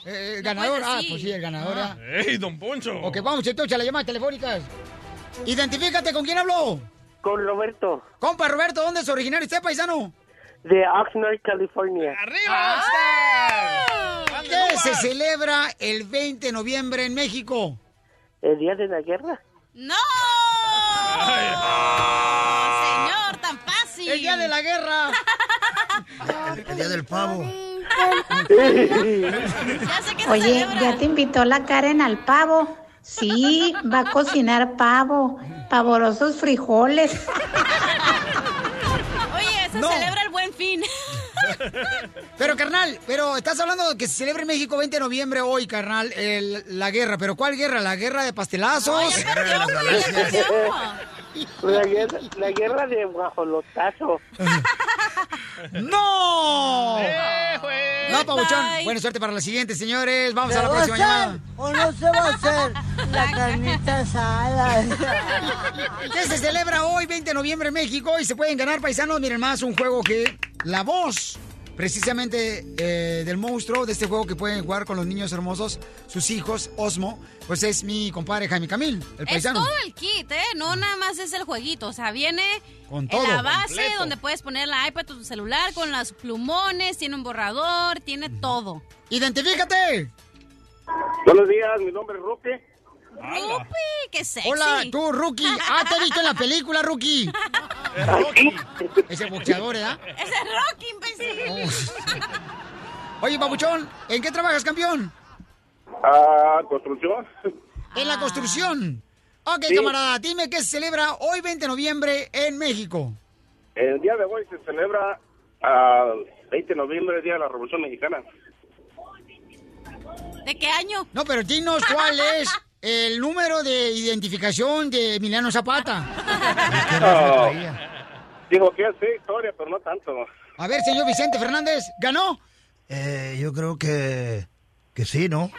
Eh, el No ganador, puedes ah, pues sí, el ganador. ah. ¡Ey, don Poncho! Ok, vamos entonces a las llamadas telefónicas. Identifícate, ¿con quién habló? Con Roberto, Compa Roberto, ¿dónde es originario usted, paisano? de Oxnard, California. ¡Arriba, Oxnard! ¿Qué se celebra el 20 de noviembre en México? ¿El día de la guerra? ¡No! Señor, tan fácil. El día de la guerra. (laughs) El día del pavo. Oye, ya te invitó la Karen al pavo. Sí, va a cocinar pavo, pavorosos frijoles. Oye, se No. celebra el buen fin. Pero, carnal, pero estás hablando de que se celebra en México 20 de noviembre hoy, carnal, el- la guerra. ¿Pero cuál guerra? ¿La guerra de pastelazos? Ay, ya perdió, güey, ya perdió. La guerra, la guerra de guajolotazo. (laughs) ¡No! ¡Eh! No, Pabuchón. Bye. Buena suerte para la siguiente, señores. Vamos ¿Se a la va a próxima llamada. o no se va a hacer la carnita asada? ¿Qué se celebra hoy, 20 de noviembre en México? Y se pueden ganar, paisanos. Miren más, un juego que la voz, precisamente eh, del monstruo, de este juego que pueden jugar con los niños hermosos, sus hijos, Osmo, pues es mi compadre Jaime Camil, el Es paisano. todo el kit, ¿eh? No nada más es el jueguito. O sea, viene Con en todo. la base completo. donde puedes poner la iPad, tu celular, con los plumones, tiene un borrador, tiene todo. ¡Identifícate! Buenos días, mi nombre es Roque. ¡Rupi! ¡Qué sexy! Hola, tú, Rookie. Ah, te he visto en la película, Rookie. Es Rocky. Es el boxeador, ¿eh? ¡Ese es Rocky, imbécil! Oye, Pabuchón, ¿en qué trabajas, campeón? Ah, construcción. En la construcción. Ok, Sí. camarada, dime qué se celebra hoy, 20 de noviembre, en México. El día de hoy se celebra ah, 20 de noviembre, el Día de la Revolución Mexicana. ¿De qué año? No, pero dinos cuál es (laughs) el número de identificación de Emiliano Zapata. Ah, digo que es sí, historia, pero no tanto. A ver, señor Vicente Fernández, ¿ganó? Eh, yo creo que, que sí, ¿no?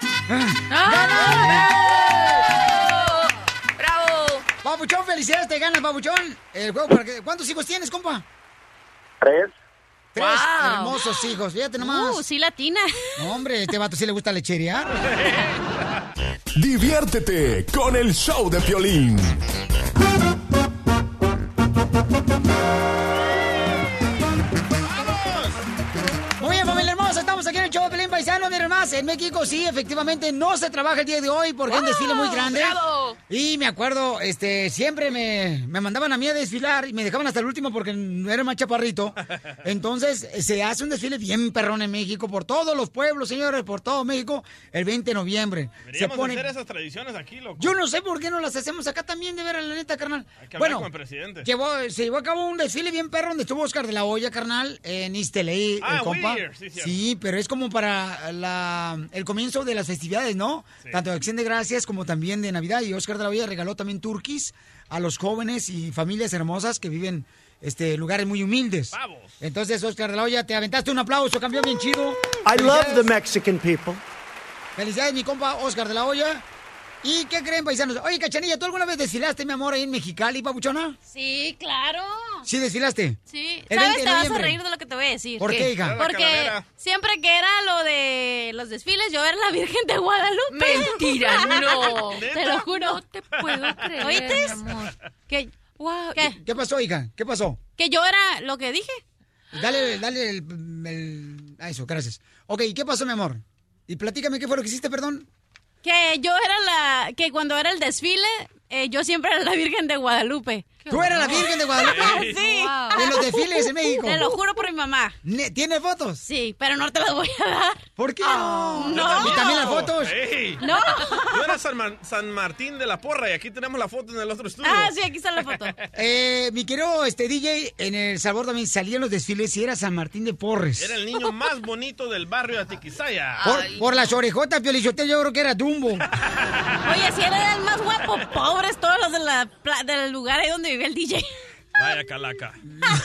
Papuchón, felicidades, te gana el papuchón. El juego para que- ¿Cuántos hijos tienes, compa? Tres. Tres Wow. hermosos hijos, fíjate nomás. Uh, sí latina. No, hombre, este vato sí le gusta lecherear. (laughs) Diviértete con el show de Piolín. Show Pelín Paisano, miren más, en México sí, efectivamente no se trabaja el día de hoy porque es un desfile muy grande. ¡Bravo! Y me acuerdo, este, siempre me, me mandaban a mí a desfilar y me dejaban hasta el último porque no era más chaparrito. Entonces, se hace un desfile bien perrón en México, por todos los pueblos, señores, por todo México, el 20 de noviembre. Se Deberíamos pone... hacer esas tradiciones aquí, loco. Yo no sé por qué no las hacemos acá también, de veras, la neta, carnal. Hay que hablar Bueno, con el presidente. llevó- se llevó a cabo un desfile bien perro donde estuvo Oscar de la Hoya, carnal, en LA, Ah, el compa. Sí, pero es como para la, el comienzo de las festividades, ¿no? Tanto de Acción de Gracias como también de Navidad. Y Oscar de la Hoya regaló también turquís a los jóvenes y familias hermosas que viven este lugares muy humildes. Entonces, Oscar de la Hoya, te aventaste un aplauso, campeón bien chido. I love the Mexican people. Felicidades, mi compa Oscar de la Hoya. ¿Y qué creen, paisanos? Oye, Cachanilla, ¿tú alguna vez desfilaste, mi amor, ahí en Mexicali, papuchona? Sí, claro. Sí, desfilaste. Sí. El 20 ¿Sabes? Te vas a reír de lo que te voy a decir. ¿Por qué, hija? Porque calavera. siempre que era lo de los desfiles, yo era la Virgen de Guadalupe. Mentira, (laughs) no. Te lo juro. No te puedo creer, ¿Oíste? mi amor. Que, ¿Qué? ¿Qué pasó, hija? ¿Qué pasó? Que yo era lo que dije. Dale, dale el, el- a eso, gracias. Ok, ¿qué pasó, mi amor? Y platícame qué fue lo que hiciste, perdón. Que yo era la... Que cuando era el desfile, eh, yo siempre era la Virgen de Guadalupe. ¿Tú eras la Virgen de Guadalupe? (laughs) sí. En los desfiles en México. Te lo juro por mi mamá. ¿Tiene fotos? Sí, pero no te las voy a dar. ¿Por qué no? ¿Y también las fotos? No. Yo era San, Mar- San Martín de la Porra y aquí tenemos la foto en el otro estudio. Ah, sí, aquí está la foto. (laughs) Eh, mi querido este, DJ, en El Salvador también salían los desfiles y era San Martín de Porres. Era el niño más bonito del barrio de Atiquizaya. Por, por las orejotas, Piolichotel, yo creo que era Dumbo. (laughs) Oye, si era el más guapo, pobres todos los de la pla- del lugar ahí donde vivía el DJ. Vaya calaca.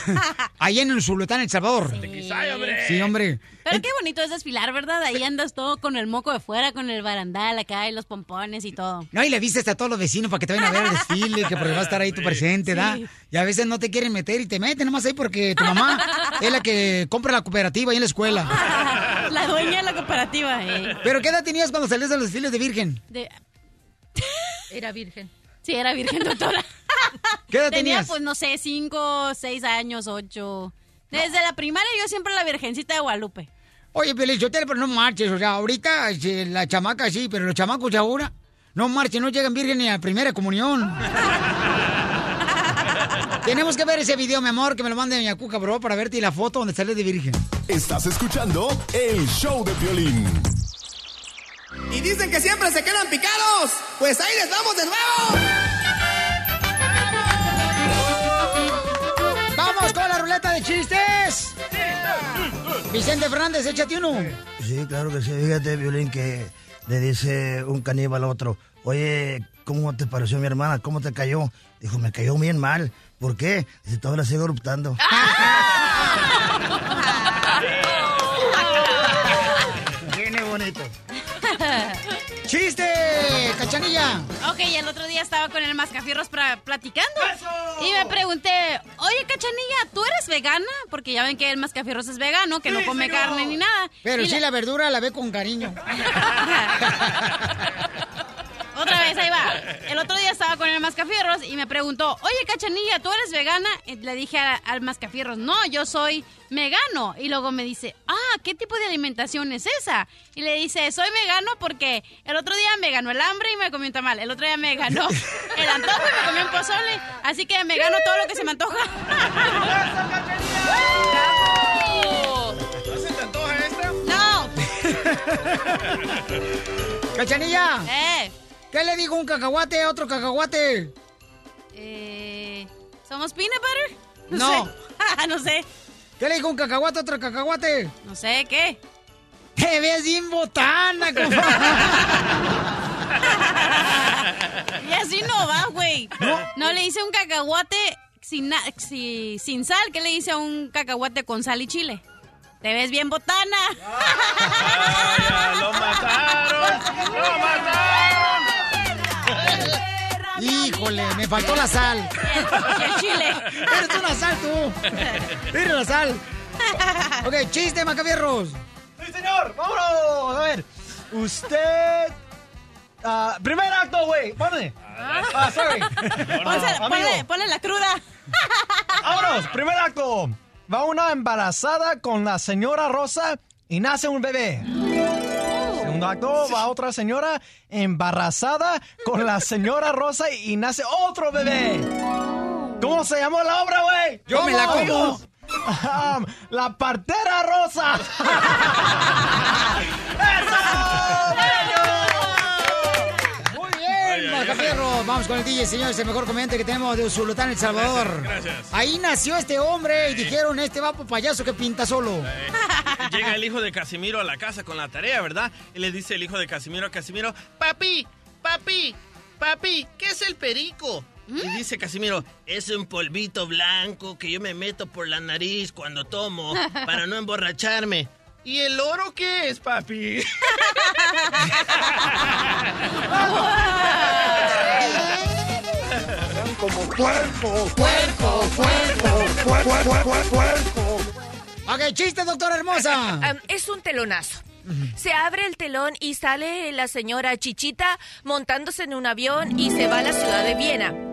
(laughs) Ahí en el Zulután, El Salvador. Atiquizaya, hombre. Sí, hombre. Pero qué bonito es desfilar, ¿verdad? Ahí andas todo con el moco de fuera, con el barandal acá y los pompones y todo. No, y le viste a todos los vecinos para que te vayan a ver el desfile, que porque va a estar ahí tu presente, ¿da? Sí. Y a veces no te quieren meter y te meten nomás ahí porque tu mamá es la que compra la cooperativa ahí en la escuela. (laughs) La dueña de la cooperativa, eh. ¿Pero qué edad tenías cuando salías de los desfiles de Virgen? De- Era virgen. Sí, era virgen (laughs) doctora. ¿Qué edad Tenía, tenías? pues, no sé, cinco, seis años, ocho. Desde la primaria yo siempre la virgencita de Guadalupe. Oye, Piolichotel, pero no marches, o sea, ahorita la chamaca sí, pero los chamacos de ahora no marchen, no llegan virgen ni a la primera comunión. (laughs) Tenemos que ver ese video, mi amor, que me lo mande mi Cuca, bro, para verte y la foto donde sales de virgen. Estás escuchando el show de Piolín. Y dicen que siempre se quedan picados. Pues ahí les damos de nuevo. ¡Vamos con la ruleta de chistes! Vicente Fernández, échate uno. Sí, claro que sí. Fíjate, Violín, que le dice un caníbal al otro, oye, ¿cómo te pareció mi hermana? ¿Cómo te cayó? Dijo, me cayó bien mal. ¿Por qué? Dice, todavía la sigo eruptando. Viene (laughs) ¡Chiste! ¡Cachanilla! Ok, el otro día estaba con el Mascafierros platicando. Y me pregunté, oye, Cachanilla, ¿tú eres vegana? Porque ya ven que el Mascafierros es vegano, que no come carne ni nada. Pero Y sí, le- la verdura la ve con cariño. (laughs) (laughs) Otra vez, ahí va. El otro día estaba con el Mascafierros y me preguntó, oye, Cachanilla, ¿tú eres vegana? Y le dije a- al Mascafierros, no, yo soy vegano. Y luego me dice, ah, ¿qué tipo de alimentación es esa? Y le dice, soy vegano porque el otro día me ganó el hambre y me comí un tamal. El otro día me ganó el antojo y me comí un pozole. Así que me gano todo lo que se me antoja. (laughs) ¿No se te antoja esta? ¡No! (laughs) (laughs) ¡Cachanilla! ¡Eh! ¿Qué le dijo un cacahuate a otro cacahuate? Eh, ¿Somos peanut butter? No. sé. (laughs) no sé. ¿Qué le dijo un cacahuate a otro cacahuate? No sé, ¿qué? ¡Te ves bien botana, compa! (laughs) Y así no va, güey. No. le hice un cacahuate sin, na- si- sin sal. ¿Qué le hice a un cacahuate con sal y chile? Te ves bien botana. ¡Lo mataron! ¡Lo mataron! Híjole, me faltó la sal. Y el chile. Eres una sal tú. Eres la sal. Ok, chiste, Macabierros. Sí, señor, vámonos. A ver, usted... ah, primer acto, güey, ponle. Ah, sorry. Ponse- Amigo. ponle, ponle la cruda. Vámonos, primer acto. Va una embarazada con la señora Rosa y nace un bebé. Segundo acto, va otra señora embarazada con la señora Rosa y nace otro bebé. ¿Cómo se llamó la obra, güey? Yo me la como. La partera rosa. (laughs) Muy Vamos con el DJ, señores, el mejor comediante que tenemos de Usulután, El Salvador. (laughs) Gracias. Ahí nació este hombre y dijeron, este vapo payaso que pinta solo. Llega el hijo de Casimiro a la casa con la tarea, ¿verdad? Y le dice el hijo de Casimiro a Casimiro, papi, papi, papi, ¿qué es el perico? Y dice Casimiro, es un polvito blanco que yo me meto por la nariz cuando tomo para no emborracharme. ¿Y el oro qué es, papi? (laughs) Como puerco, puerco, puerco, puerco, puerco. Ok, chiste, doctora hermosa. (laughs) Es un telonazo. Se abre el telón y sale la señora Chichita montándose en un avión y se va a la ciudad de Viena.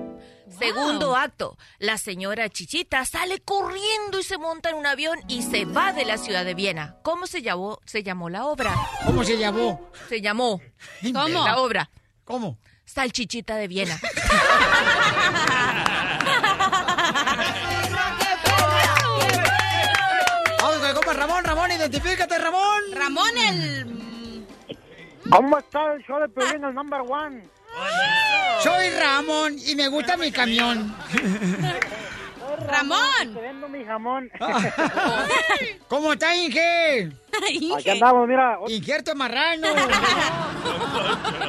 Segundo acto, la señora Chichita sale corriendo y se monta en un avión y se va de la ciudad de Viena. ¿Cómo se llamó, se llamó la obra? ¿Cómo se llamó? Se llamó. ¿Cómo? La obra. ¿Cómo? Salchichita de Viena. (laughs) Vamos con el compa Ramón, Ramón, identifícate, Ramón. Ramón, el... ¿Cómo está el show de Piolín, el number one? Soy Ramón y me gusta mi camión. Ramón. Te vendo mi jamón. ¿Cómo está, Inge? Aquí andamos, mira. Injerto marrano.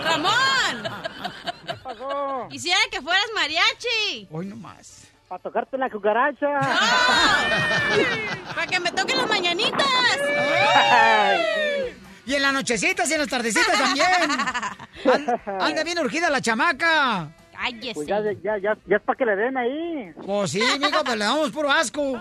Ramón. ¿Qué pasó? Quisiera que fueras mariachi. Hoy nomás. Para tocarte la cucaracha. Para que me toquen las mañanitas. Y en las nochecitas y en las tardecitas también. (laughs) An- anda bien urgida la chamaca. Cállese. Pues ya, ya, ya, ya es para que le den ahí. Pues sí, mijo, pero le damos puro asco. (laughs)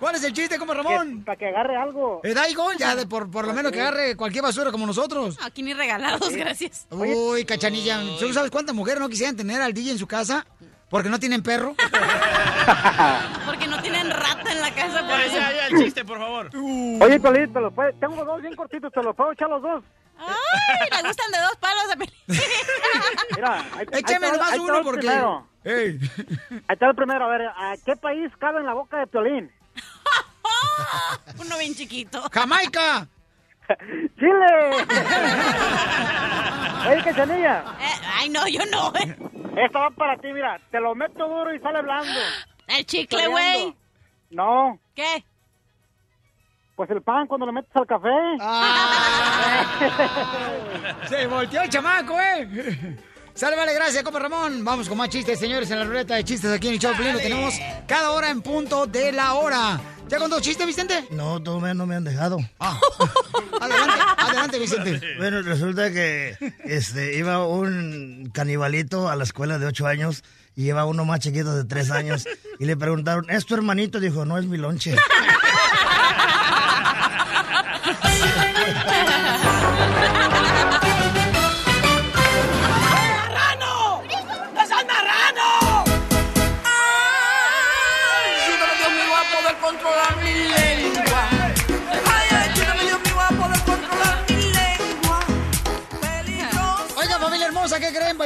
¿Cuál es el chiste, como Ramón? Para que agarre algo. Eh, Daigo, ya de por, por lo menos que agarre cualquier basura como nosotros. Aquí ni regalados, gracias. Uy, cachanilla. ¿Tú sabes cuántas mujeres no quisieran tener al DJ en su casa? Porque no tienen perro. (laughs) Porque no tienen rata en la casa, por Ya, eso. ya, ya, el chiste, por favor. Oye, Piolín, te los puede- tengo dos bien cortitos, ¿te los puedo echar los dos? Ay, le gustan de dos palos (laughs) Pelín. Mira, ahí, Échame te va uno porque... primero. Ey. Ahí está el primero. A ver, ¿a qué país cabe en la boca de Piolín? (laughs) Uno bien chiquito. ¡Jamaica! (laughs) ¡Chile! (laughs) Oye, Cachanilla. Eh, ay, no, yo no. eh. Esto va para ti, mira. Te lo meto duro y sale blando. El chicle, güey. No, ¿Qué? pues el pan cuando lo metes al café. (laughs) Se volteó el chamaco, ¿eh? Sale, vale, gracias, compa Ramón. Vamos con más chistes, señores, en la ruleta de chistes aquí en el. Lo tenemos cada hora en punto de la hora. ¿Ya contó chiste, Vicente? No, todavía no me han dejado. (laughs) Adelante, adelante, Vicente. Bueno, resulta que este, iba un canibalito a la escuela de ocho años y lleva uno más chiquito de tres años y le preguntaron, ¿es tu hermanito? Dijo, no, es mi lonche. (laughs)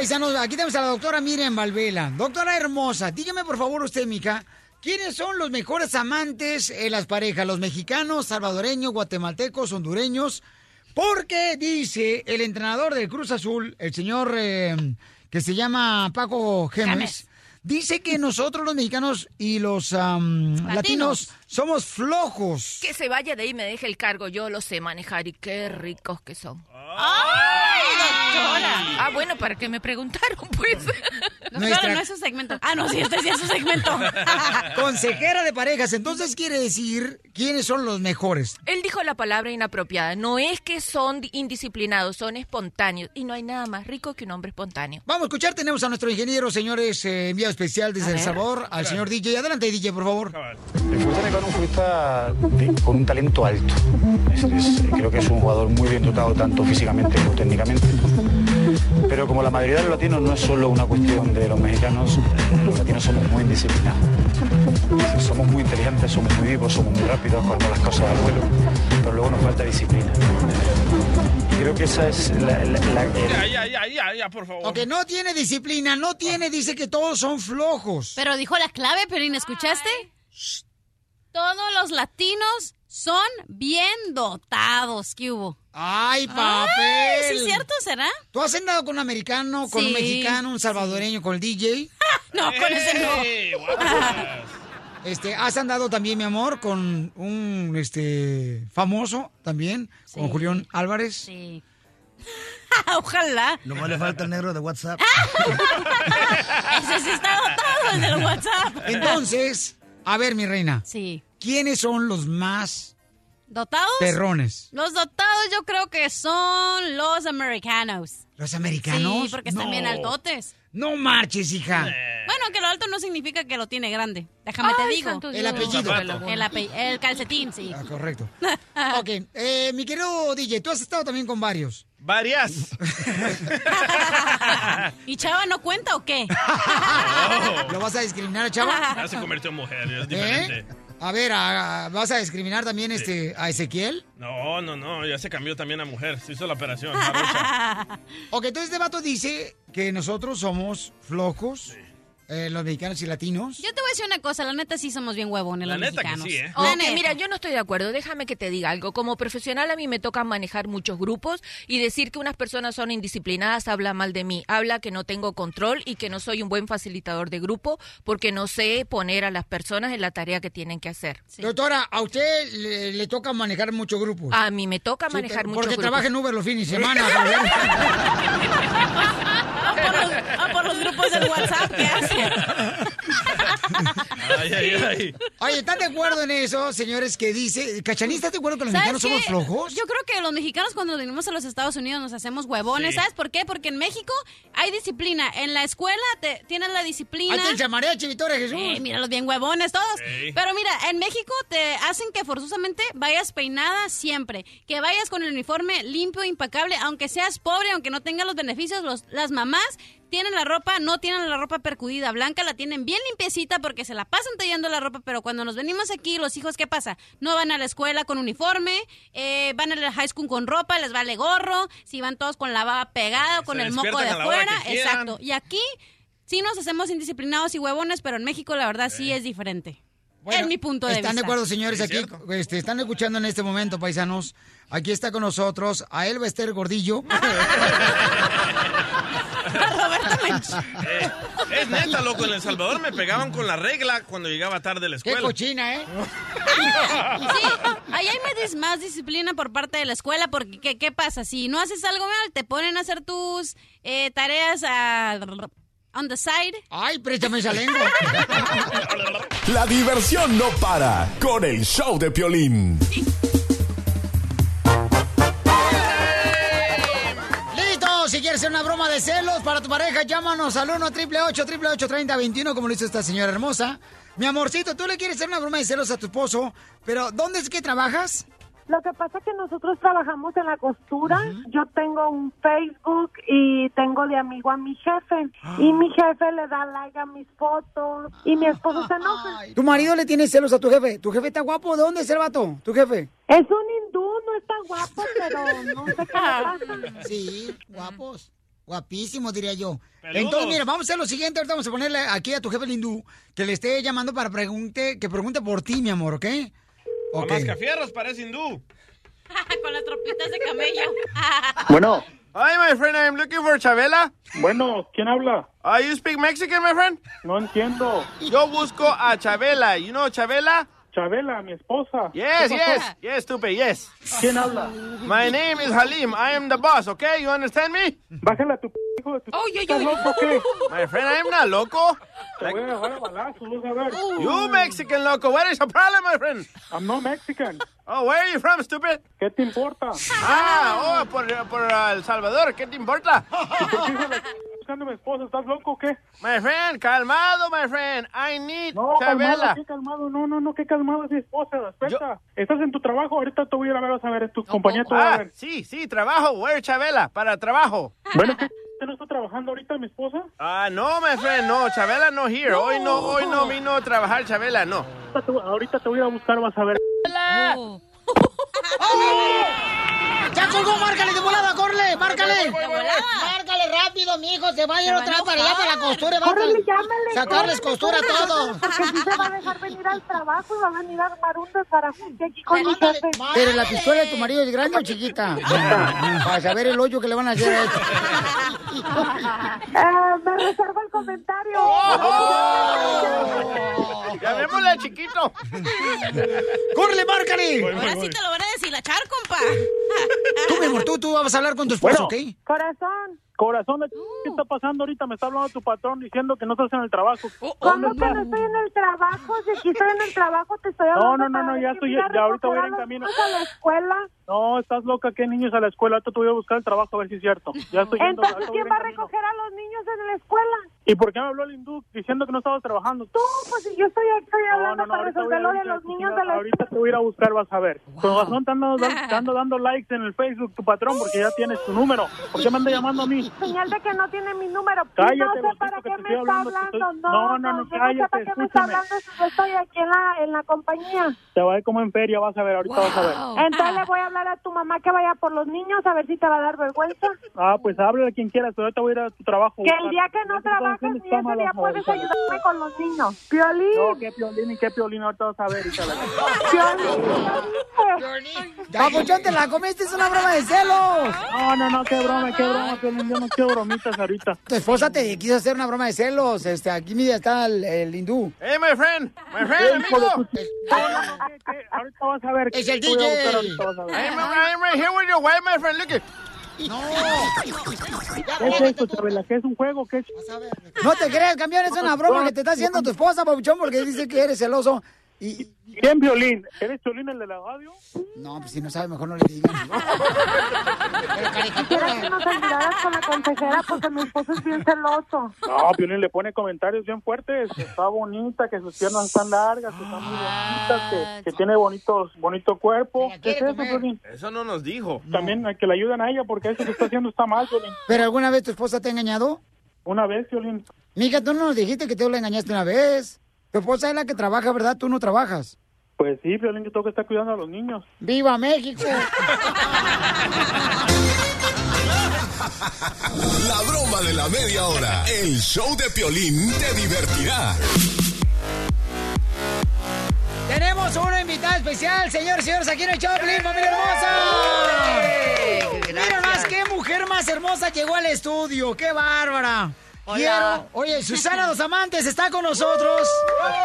paisanos? Aquí tenemos a la doctora Miriam Valvela. Doctora hermosa, dígame por favor usted, mica, ¿quiénes son los mejores amantes en las parejas? ¿Los mexicanos, salvadoreños, guatemaltecos, hondureños? Porque dice el entrenador del Cruz Azul, el señor eh, que se llama Paco James. dice que nosotros los mexicanos y los latinos. Somos flojos. Que se vaya de ahí y me deje el cargo. Yo lo sé manejar y qué ricos que son. ¡Ay, Ah, bueno, para que me preguntaron, pues. No, Nuestra- claro, no es su segmento. Ah, no, sí, este sí es su segmento. (laughs) Consejera de parejas, entonces quiere decir quiénes son los mejores. Él dijo la palabra inapropiada. No es que son indisciplinados, son espontáneos. Y no hay nada más rico que un hombre espontáneo. Vamos a escuchar, tenemos a nuestro ingeniero, señores, eh, enviado especial desde El. Salvador, al señor DJ. Adelante, DJ, por favor. Es un futbolista de- con un talento alto. Es- es- creo que es un jugador muy bien dotado tanto físicamente como técnicamente. Pero como la mayoría de los latinos no es solo una cuestión de los mexicanos, los latinos somos muy indisciplinados. Somos muy inteligentes, somos muy vivos, somos muy rápidos, cogemos las cosas al vuelo, pero luego nos falta disciplina. Creo que esa es la... la- la- el- Ya, ya, ya, ya, por favor. Ok, no tiene disciplina, no tiene, dice que todos son flojos. Pero dijo la clave, Pelín, ¿escuchaste? Todos los latinos son bien dotados. ¿Qué hubo? ¡Ay, Ay, papel! ¿Sí es cierto? ¿Será? ¿Tú has andado con un americano, con un mexicano, un salvadoreño, con el DJ? (laughs) No, con ese ¡Ey, no. guapas! Este, has andado también, mi amor, con un este famoso también, con Julián Álvarez. Sí. (laughs) Ojalá. Nomás le falta el negro de WhatsApp. (laughs) Ese sí está dotado, el del WhatsApp. Entonces, a ver, mi reina. Sí. ¿Quiénes son los más ¿Dotados? perrones? Los dotados yo creo que son los americanos. ¿Los americanos? Sí, porque están No. bien altotes. No marches, hija. Bueno, que lo alto no significa que lo tiene grande. Déjame te digo. El apellido. El, ape- el calcetín, sí. Ah, correcto. (laughs) ok, eh, mi querido DJ, tú has estado también con varios. Varias. (laughs) ¿Y Chava no cuenta o qué? (laughs) ¿Lo vas a discriminar, chava? Ya se convirtió en mujer, es ¿Eh? diferente. A ver, a- a- ¿vas a discriminar también este a Ezequiel? No, no, no, ya se cambió también a mujer. Se hizo la operación. jarocha. Ok, entonces este vato dice que nosotros somos flojos, eh, los mexicanos y latinos. Yo te voy a decir una cosa, la neta sí somos bien huevones La los neta que mexicanos. sí, ¿eh? La Ok, neta. mira, yo no estoy de acuerdo. Déjame que te diga algo. Como profesional a mí me toca manejar muchos grupos y decir que unas personas son indisciplinadas habla mal de mí. Habla que no tengo control y que no soy un buen facilitador de grupo porque no sé poner a las personas en la tarea que tienen que hacer. Doctora, a usted le, le toca manejar muchos grupos. A mí me toca Sí, manejar muchos Porque grupos. trabaja en Uber los fines de semana. (laughs) Ah, por los, grupos del WhatsApp, ¿qué hace? Ay, ay, ay. Oye, ¿están de acuerdo en eso, señores, que dice... ¿Cachanista, ¿estás de acuerdo que los ¿Sabes mexicanos somos flojos? Yo creo que los mexicanos cuando venimos a los Estados Unidos nos hacemos huevones. Sí. ¿Sabes por qué? Porque en México hay disciplina. En la escuela te, tienes la disciplina. Ahí te mariachi, Victoria Jesús. Eh, mira los bien huevones todos. Pero mira, en México te hacen que forzosamente vayas peinada siempre. Que vayas con el uniforme limpio, impecable. Aunque seas pobre, aunque no tengas los beneficios, los, las mamás tienen la ropa, no tienen la ropa percudida blanca, la tienen bien limpiecita porque se la pasan tallando la ropa, pero cuando nos venimos aquí, los hijos, ¿qué pasa? No van a la escuela con uniforme, eh, van a la high school con ropa, les vale gorro, si van todos con la baba pegada o con Se el moco de afuera, exacto. Y aquí sí nos hacemos indisciplinados y huevones, pero en México la verdad sí es diferente. Bueno, es mi punto de ¿Están vista. de acuerdo, señores? Aquí este, están escuchando en este momento, paisanos. Aquí está con nosotros a Elba Esther Gordillo. (laughs) Eh, es neta, loco. En El Salvador me pegaban con la regla cuando llegaba tarde a la Qué escuela. cochina, ¿eh? (laughs) Sí, ahí hay más dis- más disciplina por parte de la escuela, porque ¿qué, qué pasa? Si no haces algo mal, te ponen a hacer tus eh, tareas a, on the side. Ay, préstame esa lengua. (laughs) La diversión no para con el show de Piolín. Quieres hacer una broma de celos para tu pareja, llámanos al 1 888 3021 como lo hizo esta señora hermosa. Mi amorcito, tú le quieres hacer una broma de celos a tu esposo, pero ¿dónde es que trabajas? Lo que pasa es que nosotros trabajamos en la costura. Yo tengo un Facebook y tengo de amigo a mi jefe. Y mi jefe le da like a mis fotos. Y mi esposo se enoja. ¿Tu marido le tiene celos a tu jefe? ¿Tu jefe está guapo? ¿De dónde es el vato? ¿Tu jefe? Es un hindú, no está guapo, pero no sé qué le (laughs) pasa. Sí, guapos. Guapísimos, diría yo. Peludos. Entonces, mira, vamos a hacer lo siguiente. Ahorita vamos a ponerle aquí a tu jefe el hindú que le esté llamando para pregunte, que pregunte por ti, mi amor, ¿ok? Con Ok. las cafierros parece hindú. (laughs) Con las tropitas de camello. (laughs) Bueno. Hi, my friend, I'm looking for Chabela. Bueno, ¿quién habla? Uh, you speak Mexican, my friend? No entiendo. Yo busco a Chabela. You know Chabela? Chabela, mi esposa. Yes, yes, yes, stupid, yes. ¿Quién habla? My name is Halim. I am the boss, okay? You understand me? Bájale a tu p- hijo de tu... Oy, ¿Estás oy. loco qué? My friend, I am not loco. Te voy a agarrar a balazos, vas a ver. You Mexican loco. What is your problem, my friend? I'm not Mexican. Oh, where are you from, stupid? ¿Qué te importa? Ah, oh, por, por uh, El Salvador. ¿Qué te importa? ¿Y por qué se la buscando a mi esposa? ¿Estás loco o qué? My friend, calmado, my friend. I need No, calmado, Chabela. qué calmado. No, no, no, qué calmado es mi esposa. Espera. Estás en tu trabajo, ahorita te voy a ir a ver, a ver, tu compañía voy a Ah, sí, sí, trabajo. Where Chabela? Para trabajo. Bueno, ¿qué ¿Usted (laughs) no está trabajando ahorita, mi esposa? Ah, no, my friend, no. Chabela no here. Hoy no, hoy no vino a trabajar Chabela, no. Ahorita te, ahorita te voy a buscar, vas a ver. (laughs) ¡Ya colgó! ¡Márcale de volada! ¡Corre! ¡Márcale! ¡Márcale rápido, mijo! Se va a ir otra vez para allá, para la costura. Va a Córrele, llámale, sacarles córrele, costura a córrele, todo. Porque si se va a dejar venir al trabajo y va a venir a armar un desbarajuste aquí con mi jefe. Pero la pistola de tu marido es grande o chiquita? (laughs) Para saber el hoyo que le van a hacer a esto. Eh, me reservo el comentario. Llamémosle al chiquito. ¡Córrele, márcale! Ahora sí te lo van a deshilachar, compa. (laughs) Tú, mi amor, tú, tú vas a hablar con tu esposo, Bueno. ¿ok? Corazón. Corazón, de- ¿qué está pasando ahorita? Me está hablando tu patrón diciendo que no estás en el trabajo. ¿Cómo que no estoy en el trabajo? Si aquí estoy en el trabajo, te estoy No, hablando. no, no, no, ver ya estoy, viene a ya ahorita voy a ir en camino. niños a la escuela. No, estás loca, ¿qué niños a la escuela? Ahorita te voy a buscar el trabajo a ver si es cierto. Ya estoy yendo, Entonces, voy ¿quién va a recoger a los niños en la escuela? ¿Y por qué me habló el hindú diciendo que no estabas trabajando? Tú, pues yo estoy aquí estoy No, hablando no, no, para ahorita voy resolver lo de los niños de la Ahorita te voy a ir a buscar, vas a ver. Con razón te ando, dan- (laughs) te ando dando likes en el Facebook, tu patrón, porque ya tienes tu número. ¿Por qué me anda llamando a mí? Señal de que no tiene mi número. Cállate, no sé para qué me está hablando, te hablando. estoy- No, No, no, no, yo no sé cállate, para qué me está hablando si yo estoy aquí en la, en la compañía. Te va a ir como en feria, vas a ver, ahorita vas a ver. Entonces le voy a hablar a tu mamá que vaya por los niños a ver si te va a dar vergüenza. Ah, pues háblale a quien quieras, pero ahorita voy a ir a tu trabajo. Que el día que no trabajes ni ese día puedes ayudarme con los niños. Piolín. No, qué piolín y qué piolín, ahorita vas a ver. Papuchón, te la comiste, es una broma de celos. No, no, no, qué broma, qué broma, piolín, yo no quiero bromitas ahorita. Tu esposa te quiso hacer una broma de celos. Este, aquí mira está el, el hindú. Hey, my friend, my friend, amigo. tu- No, no, no, ¿qué, qué? Ahorita vas a ver. Es el DJ. Hey, my, I'm right here with your wife, my friend. Look at. ¿Qué es esto, Chabela? ¿Qué es un juego? ¿Qué es? No te creas, campeón, es una broma que te está haciendo tu esposa, Papuchón, porque dice que eres celoso. Y... ¿Quién violín? ¿Eres Piolín el de la radio? No, pues si no sabe, mejor no le digas. Quisiera que nos ayudaras con la consejera porque mi esposo es bien celoso. No, Piolín le pone comentarios bien fuertes, que está bonita, que sus piernas están largas, que están muy bonitas, que, que tiene bonitos, bonito cuerpo. ¿Qué es eso, Piolín? Eso no nos dijo. También que le ayuden a ella porque eso que está haciendo está mal, Piolín. ¿Pero alguna vez tu esposa te ha engañado? Una vez, Piolín. Mija, tú no nos dijiste que tú la engañaste una vez. Tu esposa es la que trabaja, ¿verdad? Tú no trabajas. Pues sí, Piolín, yo tengo que estar cuidando a los niños. ¡Viva México! La broma de la media hora. El show de Piolín te divertirá. Tenemos una invitada especial, señores y señores, aquí en el Choplin, familia hermosa. Mira más, qué mujer más hermosa llegó al estudio, qué bárbara. Hola. Quiero- oye, (laughs) Susana Dos Amantes está con nosotros.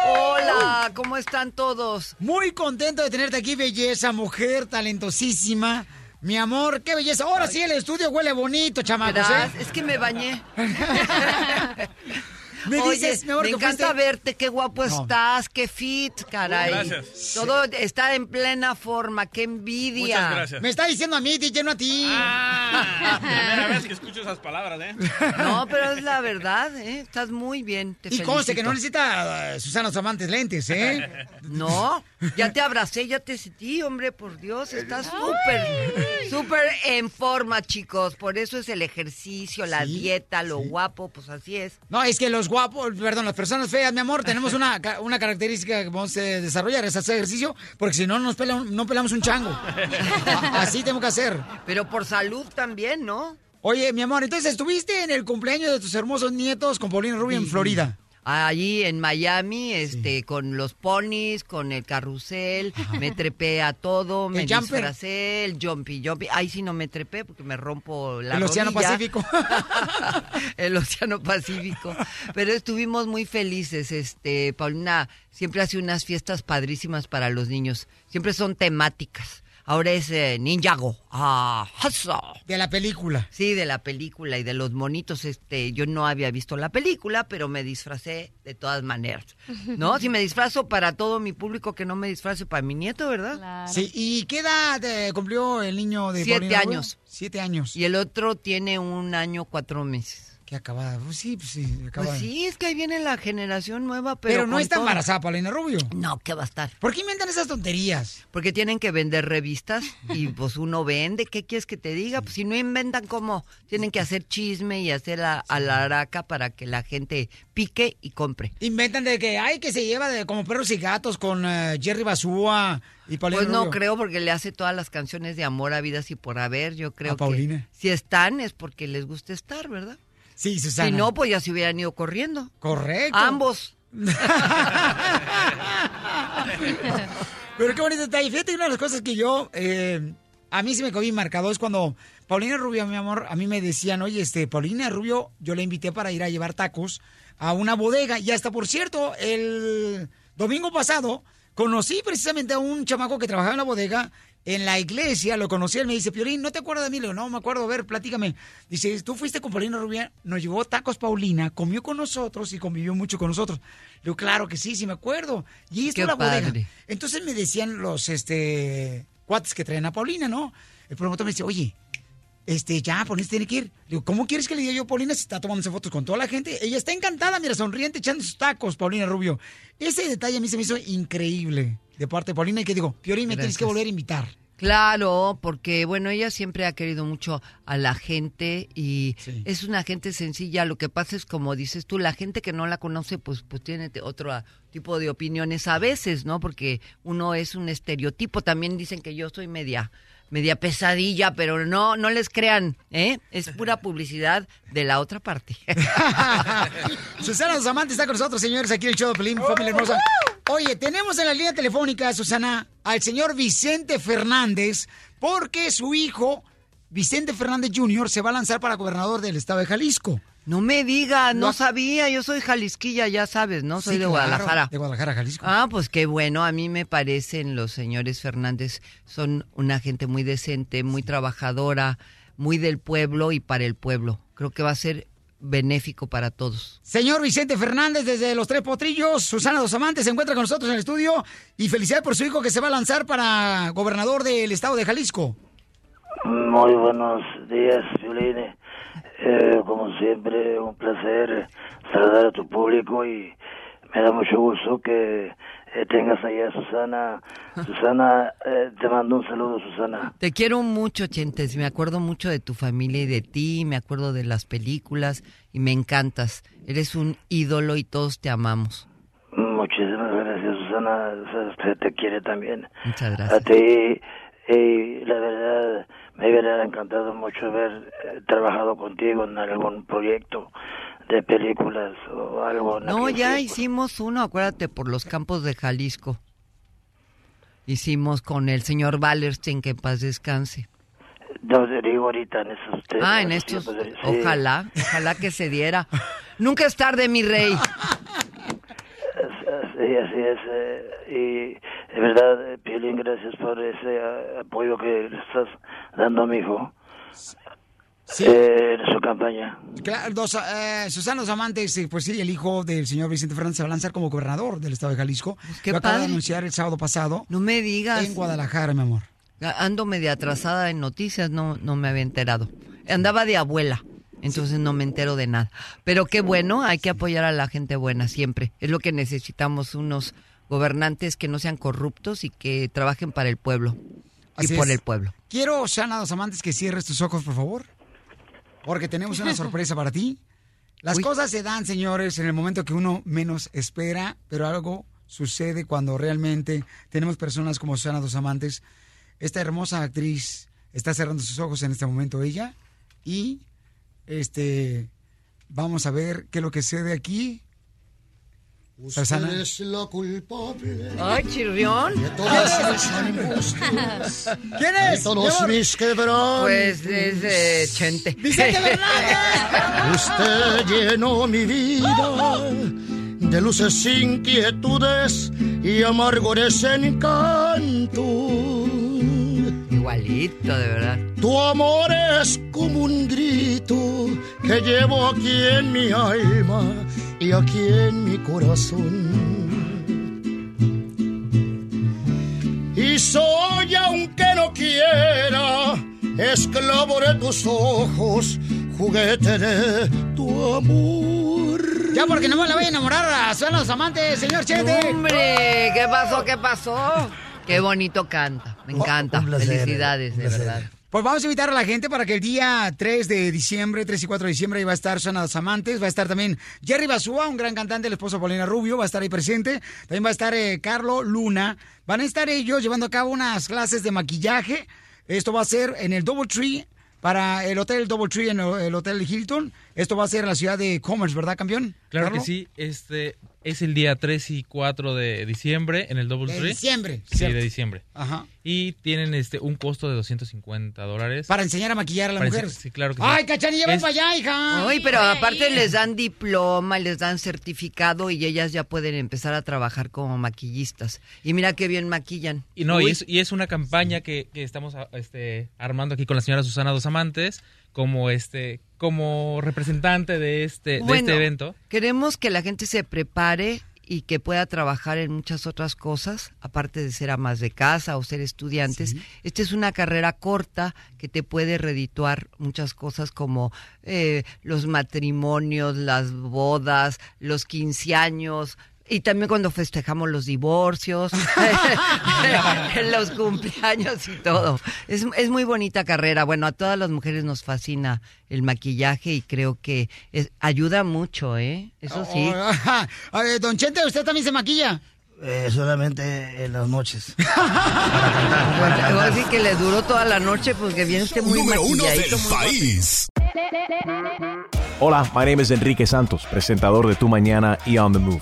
Hola, ¿cómo están todos? Muy contento de tenerte aquí, belleza, mujer talentosísima. Mi amor, qué belleza. Ahora sí el estudio huele bonito, chamacos. ¿eh? Es que me bañé. (laughs) Me Oye, dices, mi amor, me que encanta fuiste- verte, qué guapo No. estás, qué fit, caray. Gracias. Todo está en plena forma, qué envidia. Muchas gracias. Me está diciendo a mí, DJ, no a ti. Ah, (laughs) primera vez que escucho esas palabras, ¿eh? No, pero es la verdad, ¿eh? Estás muy bien, te Y conste que no necesita eh, Susana Amantes lentes, ¿eh? (laughs) No, ya te abracé, ya te sentí, hombre, por Dios, estás súper, súper en forma, chicos. Por eso es el ejercicio, la dieta, lo guapo, pues así es. No, es que los guapos, perdón, las personas feas, mi amor, tenemos una, una característica que vamos a desarrollar, es hacer ejercicio, porque si no, nos pelan- no pelamos un chango. (laughs) Así tengo que hacer. Pero por salud también, ¿no? Oye, mi amor, entonces estuviste en el cumpleaños de tus hermosos nietos con Paulina Rubio en Florida. Allí en Miami, este, con los ponis, con el carrusel, me trepé a todo, me jumper. disfracé, el jumpy jumpy. Ahí sí no me trepé porque me rompo la El Océano. Pacífico. (laughs) el Océano Pacífico. Pero estuvimos muy felices. Este, Paulina siempre hace unas fiestas padrísimas para los niños. Siempre son temáticas. Ahora es eh, Ninjago. Ah. De la película. Sí, de la película y de los monitos. Este, yo no había visto la película, pero me disfracé de todas maneras. (laughs) ¿No? Si me disfrazo para todo mi público, que no me disfrace para mi nieto, ¿verdad? Sí, ¿y qué edad eh, cumplió el niño de Siete Paulina años. Siete años. Y el otro tiene un año, cuatro meses. Qué acabada. Pues sí, pues sí, acabada. Pues sí, es que ahí viene la generación nueva, pero. Pero, no está todo. embarazada, Paulina Rubio. No, ¿qué va a estar? ¿Por qué inventan esas tonterías? Porque tienen que vender revistas y (laughs) pues uno vende. ¿Qué quieres que te diga? Pues si no inventan cómo, tienen que hacer chisme y hacer la, a la araca para que la gente pique y compre. Inventan de que, ay, que se lleva de como perros y gatos con eh, Jerry Basúa y Paulina Pues no Rubio. creo porque le hace todas las canciones de amor a vidas y por haber. Yo creo A Paulina. que si están es porque les gusta estar, ¿verdad? Sí, Susana. Si no, pues ya se hubieran ido corriendo. Correcto. Ambos. (laughs) Pero qué bonito detalle. Fíjate que una de las cosas que yo, eh, a mí se me quedó bien marcado es cuando Paulina Rubio, mi amor, a mí me decían, oye, este, Paulina Rubio, yo la invité para ir a llevar tacos a una bodega. Y hasta, por cierto, el domingo pasado conocí precisamente a un chamaco que trabajaba en la bodega en la iglesia, lo conocí, él me dice, Piolín, ¿no te acuerdas de mí? Le digo, no, me acuerdo, a ver, platícame. Dice, tú fuiste con Paulina Rubio, nos llevó tacos Paulina, comió con nosotros y convivió mucho con nosotros. Le digo, claro que sí, sí me acuerdo. Y esto la bodega. padre. Entonces me decían los este cuates que traen a Paulina, ¿no? El promotor me dice, oye, este, ya, Paulina tiene que ir. Le digo, ¿cómo quieres que le diga yo a Paulina si está tomándose fotos con toda la gente? Ella está encantada, mira, sonriente, echando sus tacos, Paulina Rubio. Ese detalle a mí se me hizo increíble de parte de Paulina y que digo, Piolín, me tienes que Gracias. volver a invitar. Claro, porque bueno, ella siempre ha querido mucho a la gente y es una gente sencilla. Lo que pasa es como dices tú, la gente que no la conoce, pues, pues tiene otro tipo de opiniones a veces, ¿no? Porque uno es un estereotipo. También dicen que yo soy media, media pesadilla, pero no, no les crean, ¿eh? Es pura (laughs) publicidad de la otra parte. (laughs) Susana Dos Amantes está con nosotros, señores, aquí en el show de Pelín, familia hermosa. Oye, tenemos en la línea telefónica, Susana, al señor Vicente Fernández, porque su hijo, Vicente Fernández Jr., se va a lanzar para gobernador del estado de Jalisco. No me digas, no sabía, yo soy jalisquilla, ya sabes, ¿no? Soy Sí, de claro, Guadalajara. De Guadalajara, Jalisco. Ah, pues qué bueno, a mí me parecen los señores Fernández, son una gente muy decente, muy trabajadora, muy del pueblo y para el pueblo. Creo que va a ser benéfico para todos. Señor Vicente Fernández, desde Los Tres Potrillos, Susana Dos Amantes se encuentra con nosotros en el estudio y felicidades por su hijo que se va a lanzar para gobernador del estado de Jalisco. Muy buenos días, Violín. Eh, como siempre, un placer saludar a tu público y me da mucho gusto que eh, tengas allá a Susana. (laughs) Susana, eh, te mando un saludo, Susana. Te quiero mucho, Chentes, me acuerdo mucho de tu familia y de ti, me acuerdo de las películas y me encantas. Eres un ídolo y todos te amamos. Muchísimas gracias, Susana. Se te quiere también. Muchas A gracias. ti, y la verdad, me hubiera encantado mucho haber eh, trabajado contigo en algún proyecto de películas o algo. No, ya hicimos uno, acuérdate, por los campos de Jalisco. Hicimos con el señor Wallerstein, que en paz descanse. No digo ahorita en esos te- Ah, en estos, sí. ojalá, ojalá que se diera. Nunca es tarde, mi rey. Sí, así es. eh, y de verdad, eh, Piolín, gracias por ese eh, apoyo que le estás dando a mi hijo eh, en su campaña. Claro, dos, eh, Susana Dos Amantes, eh, pues sí, el hijo del señor Vicente Fernández se va a lanzar como gobernador del estado de Jalisco. Pues qué Lo acaba de anunciar el sábado pasado. No me digas. En Guadalajara, mi amor. Ando media atrasada en noticias, no, no me había enterado. Andaba de abuela, entonces no me entero de nada. Pero qué bueno, hay que apoyar a la gente buena siempre. Es lo que necesitamos, unos gobernantes que no sean corruptos y que trabajen para el pueblo Así y por es. el pueblo. Quiero, Susana Dos Amantes, que cierres tus ojos, por favor. Porque tenemos una sorpresa para ti. Las cosas se dan, señores, en el momento que uno menos espera, pero algo sucede cuando realmente tenemos personas como Susana Dos Amantes. Esta hermosa actriz está cerrando sus ojos en este momento ella y este vamos a ver qué es lo que sucede aquí. Usted es la culpable. Ay, chirrión. De todas mis angustias. ¿Quién De es? todos mi amor? mis quebrantos. Pues es eh, Chente. ¡Vicente Usted llenó mi vida de luces, inquietudes y amargores encantos. De verdad. Tu amor es como un grito que llevo aquí en mi alma y aquí en mi corazón. Y soy, aunque no quiera, esclavo de tus ojos, juguete de tu amor. Ya porque no me la voy a enamorar, son los amantes, señor Chete. Hombre, ¿qué pasó? ¿Qué pasó? Qué bonito canta. Me encanta. Felicidades, de verdad. Pues vamos a invitar a la gente para que el día 3 de diciembre, 3 y 4 de diciembre, ahí va a estar los Amantes, va a estar también Jerry Basúa, un gran cantante, el esposo de Paulina Rubio, va a estar ahí presente. También va a estar eh, Carlo Luna. Van a estar ellos llevando a cabo unas clases de maquillaje. Esto va a ser en el Double Tree, para el Hotel Double Tree en el Hotel Hilton. Esto va a ser en la ciudad de Commerce, ¿verdad, campeón? Claro que sí, este es el día 3 y 4 de diciembre en el Double De Tree. diciembre, Sí, cierto. de diciembre. Ajá. Y tienen este un costo de 250 dólares. Para enseñar a maquillar a la Para mujer. Sí, claro que sí. Ay, cachanilla, ven Es- para allá, hija. Ay, pero aparte les dan diploma, les dan certificado y ellas ya pueden empezar a trabajar como maquillistas. Y mira qué bien maquillan. Y no, y es, y es una campaña que, que estamos este, armando aquí con la señora Susana Dos Amantes como este como representante de este, de este evento. Queremos que la gente se prepare y que pueda trabajar en muchas otras cosas, aparte de ser amas de casa o ser estudiantes. Esta es una carrera corta que te puede redituar muchas cosas como eh, los matrimonios, las bodas, los 15 años. Y también cuando festejamos los divorcios, (laughs) (laughs) los cumpleaños y todo. Es, es muy bonita carrera. Bueno, a todas las mujeres nos fascina el maquillaje y creo que es- ayuda mucho, ¿eh? Eso sí. Oh. A (laughs) ver, don Chente, ¿usted también se maquilla? Eh, solamente en las noches. Bueno, así que le duró toda la noche porque viene usted muy Número uno del país. Hola, my name is Enrique Santos, presentador de Tu Mañana y On the Move.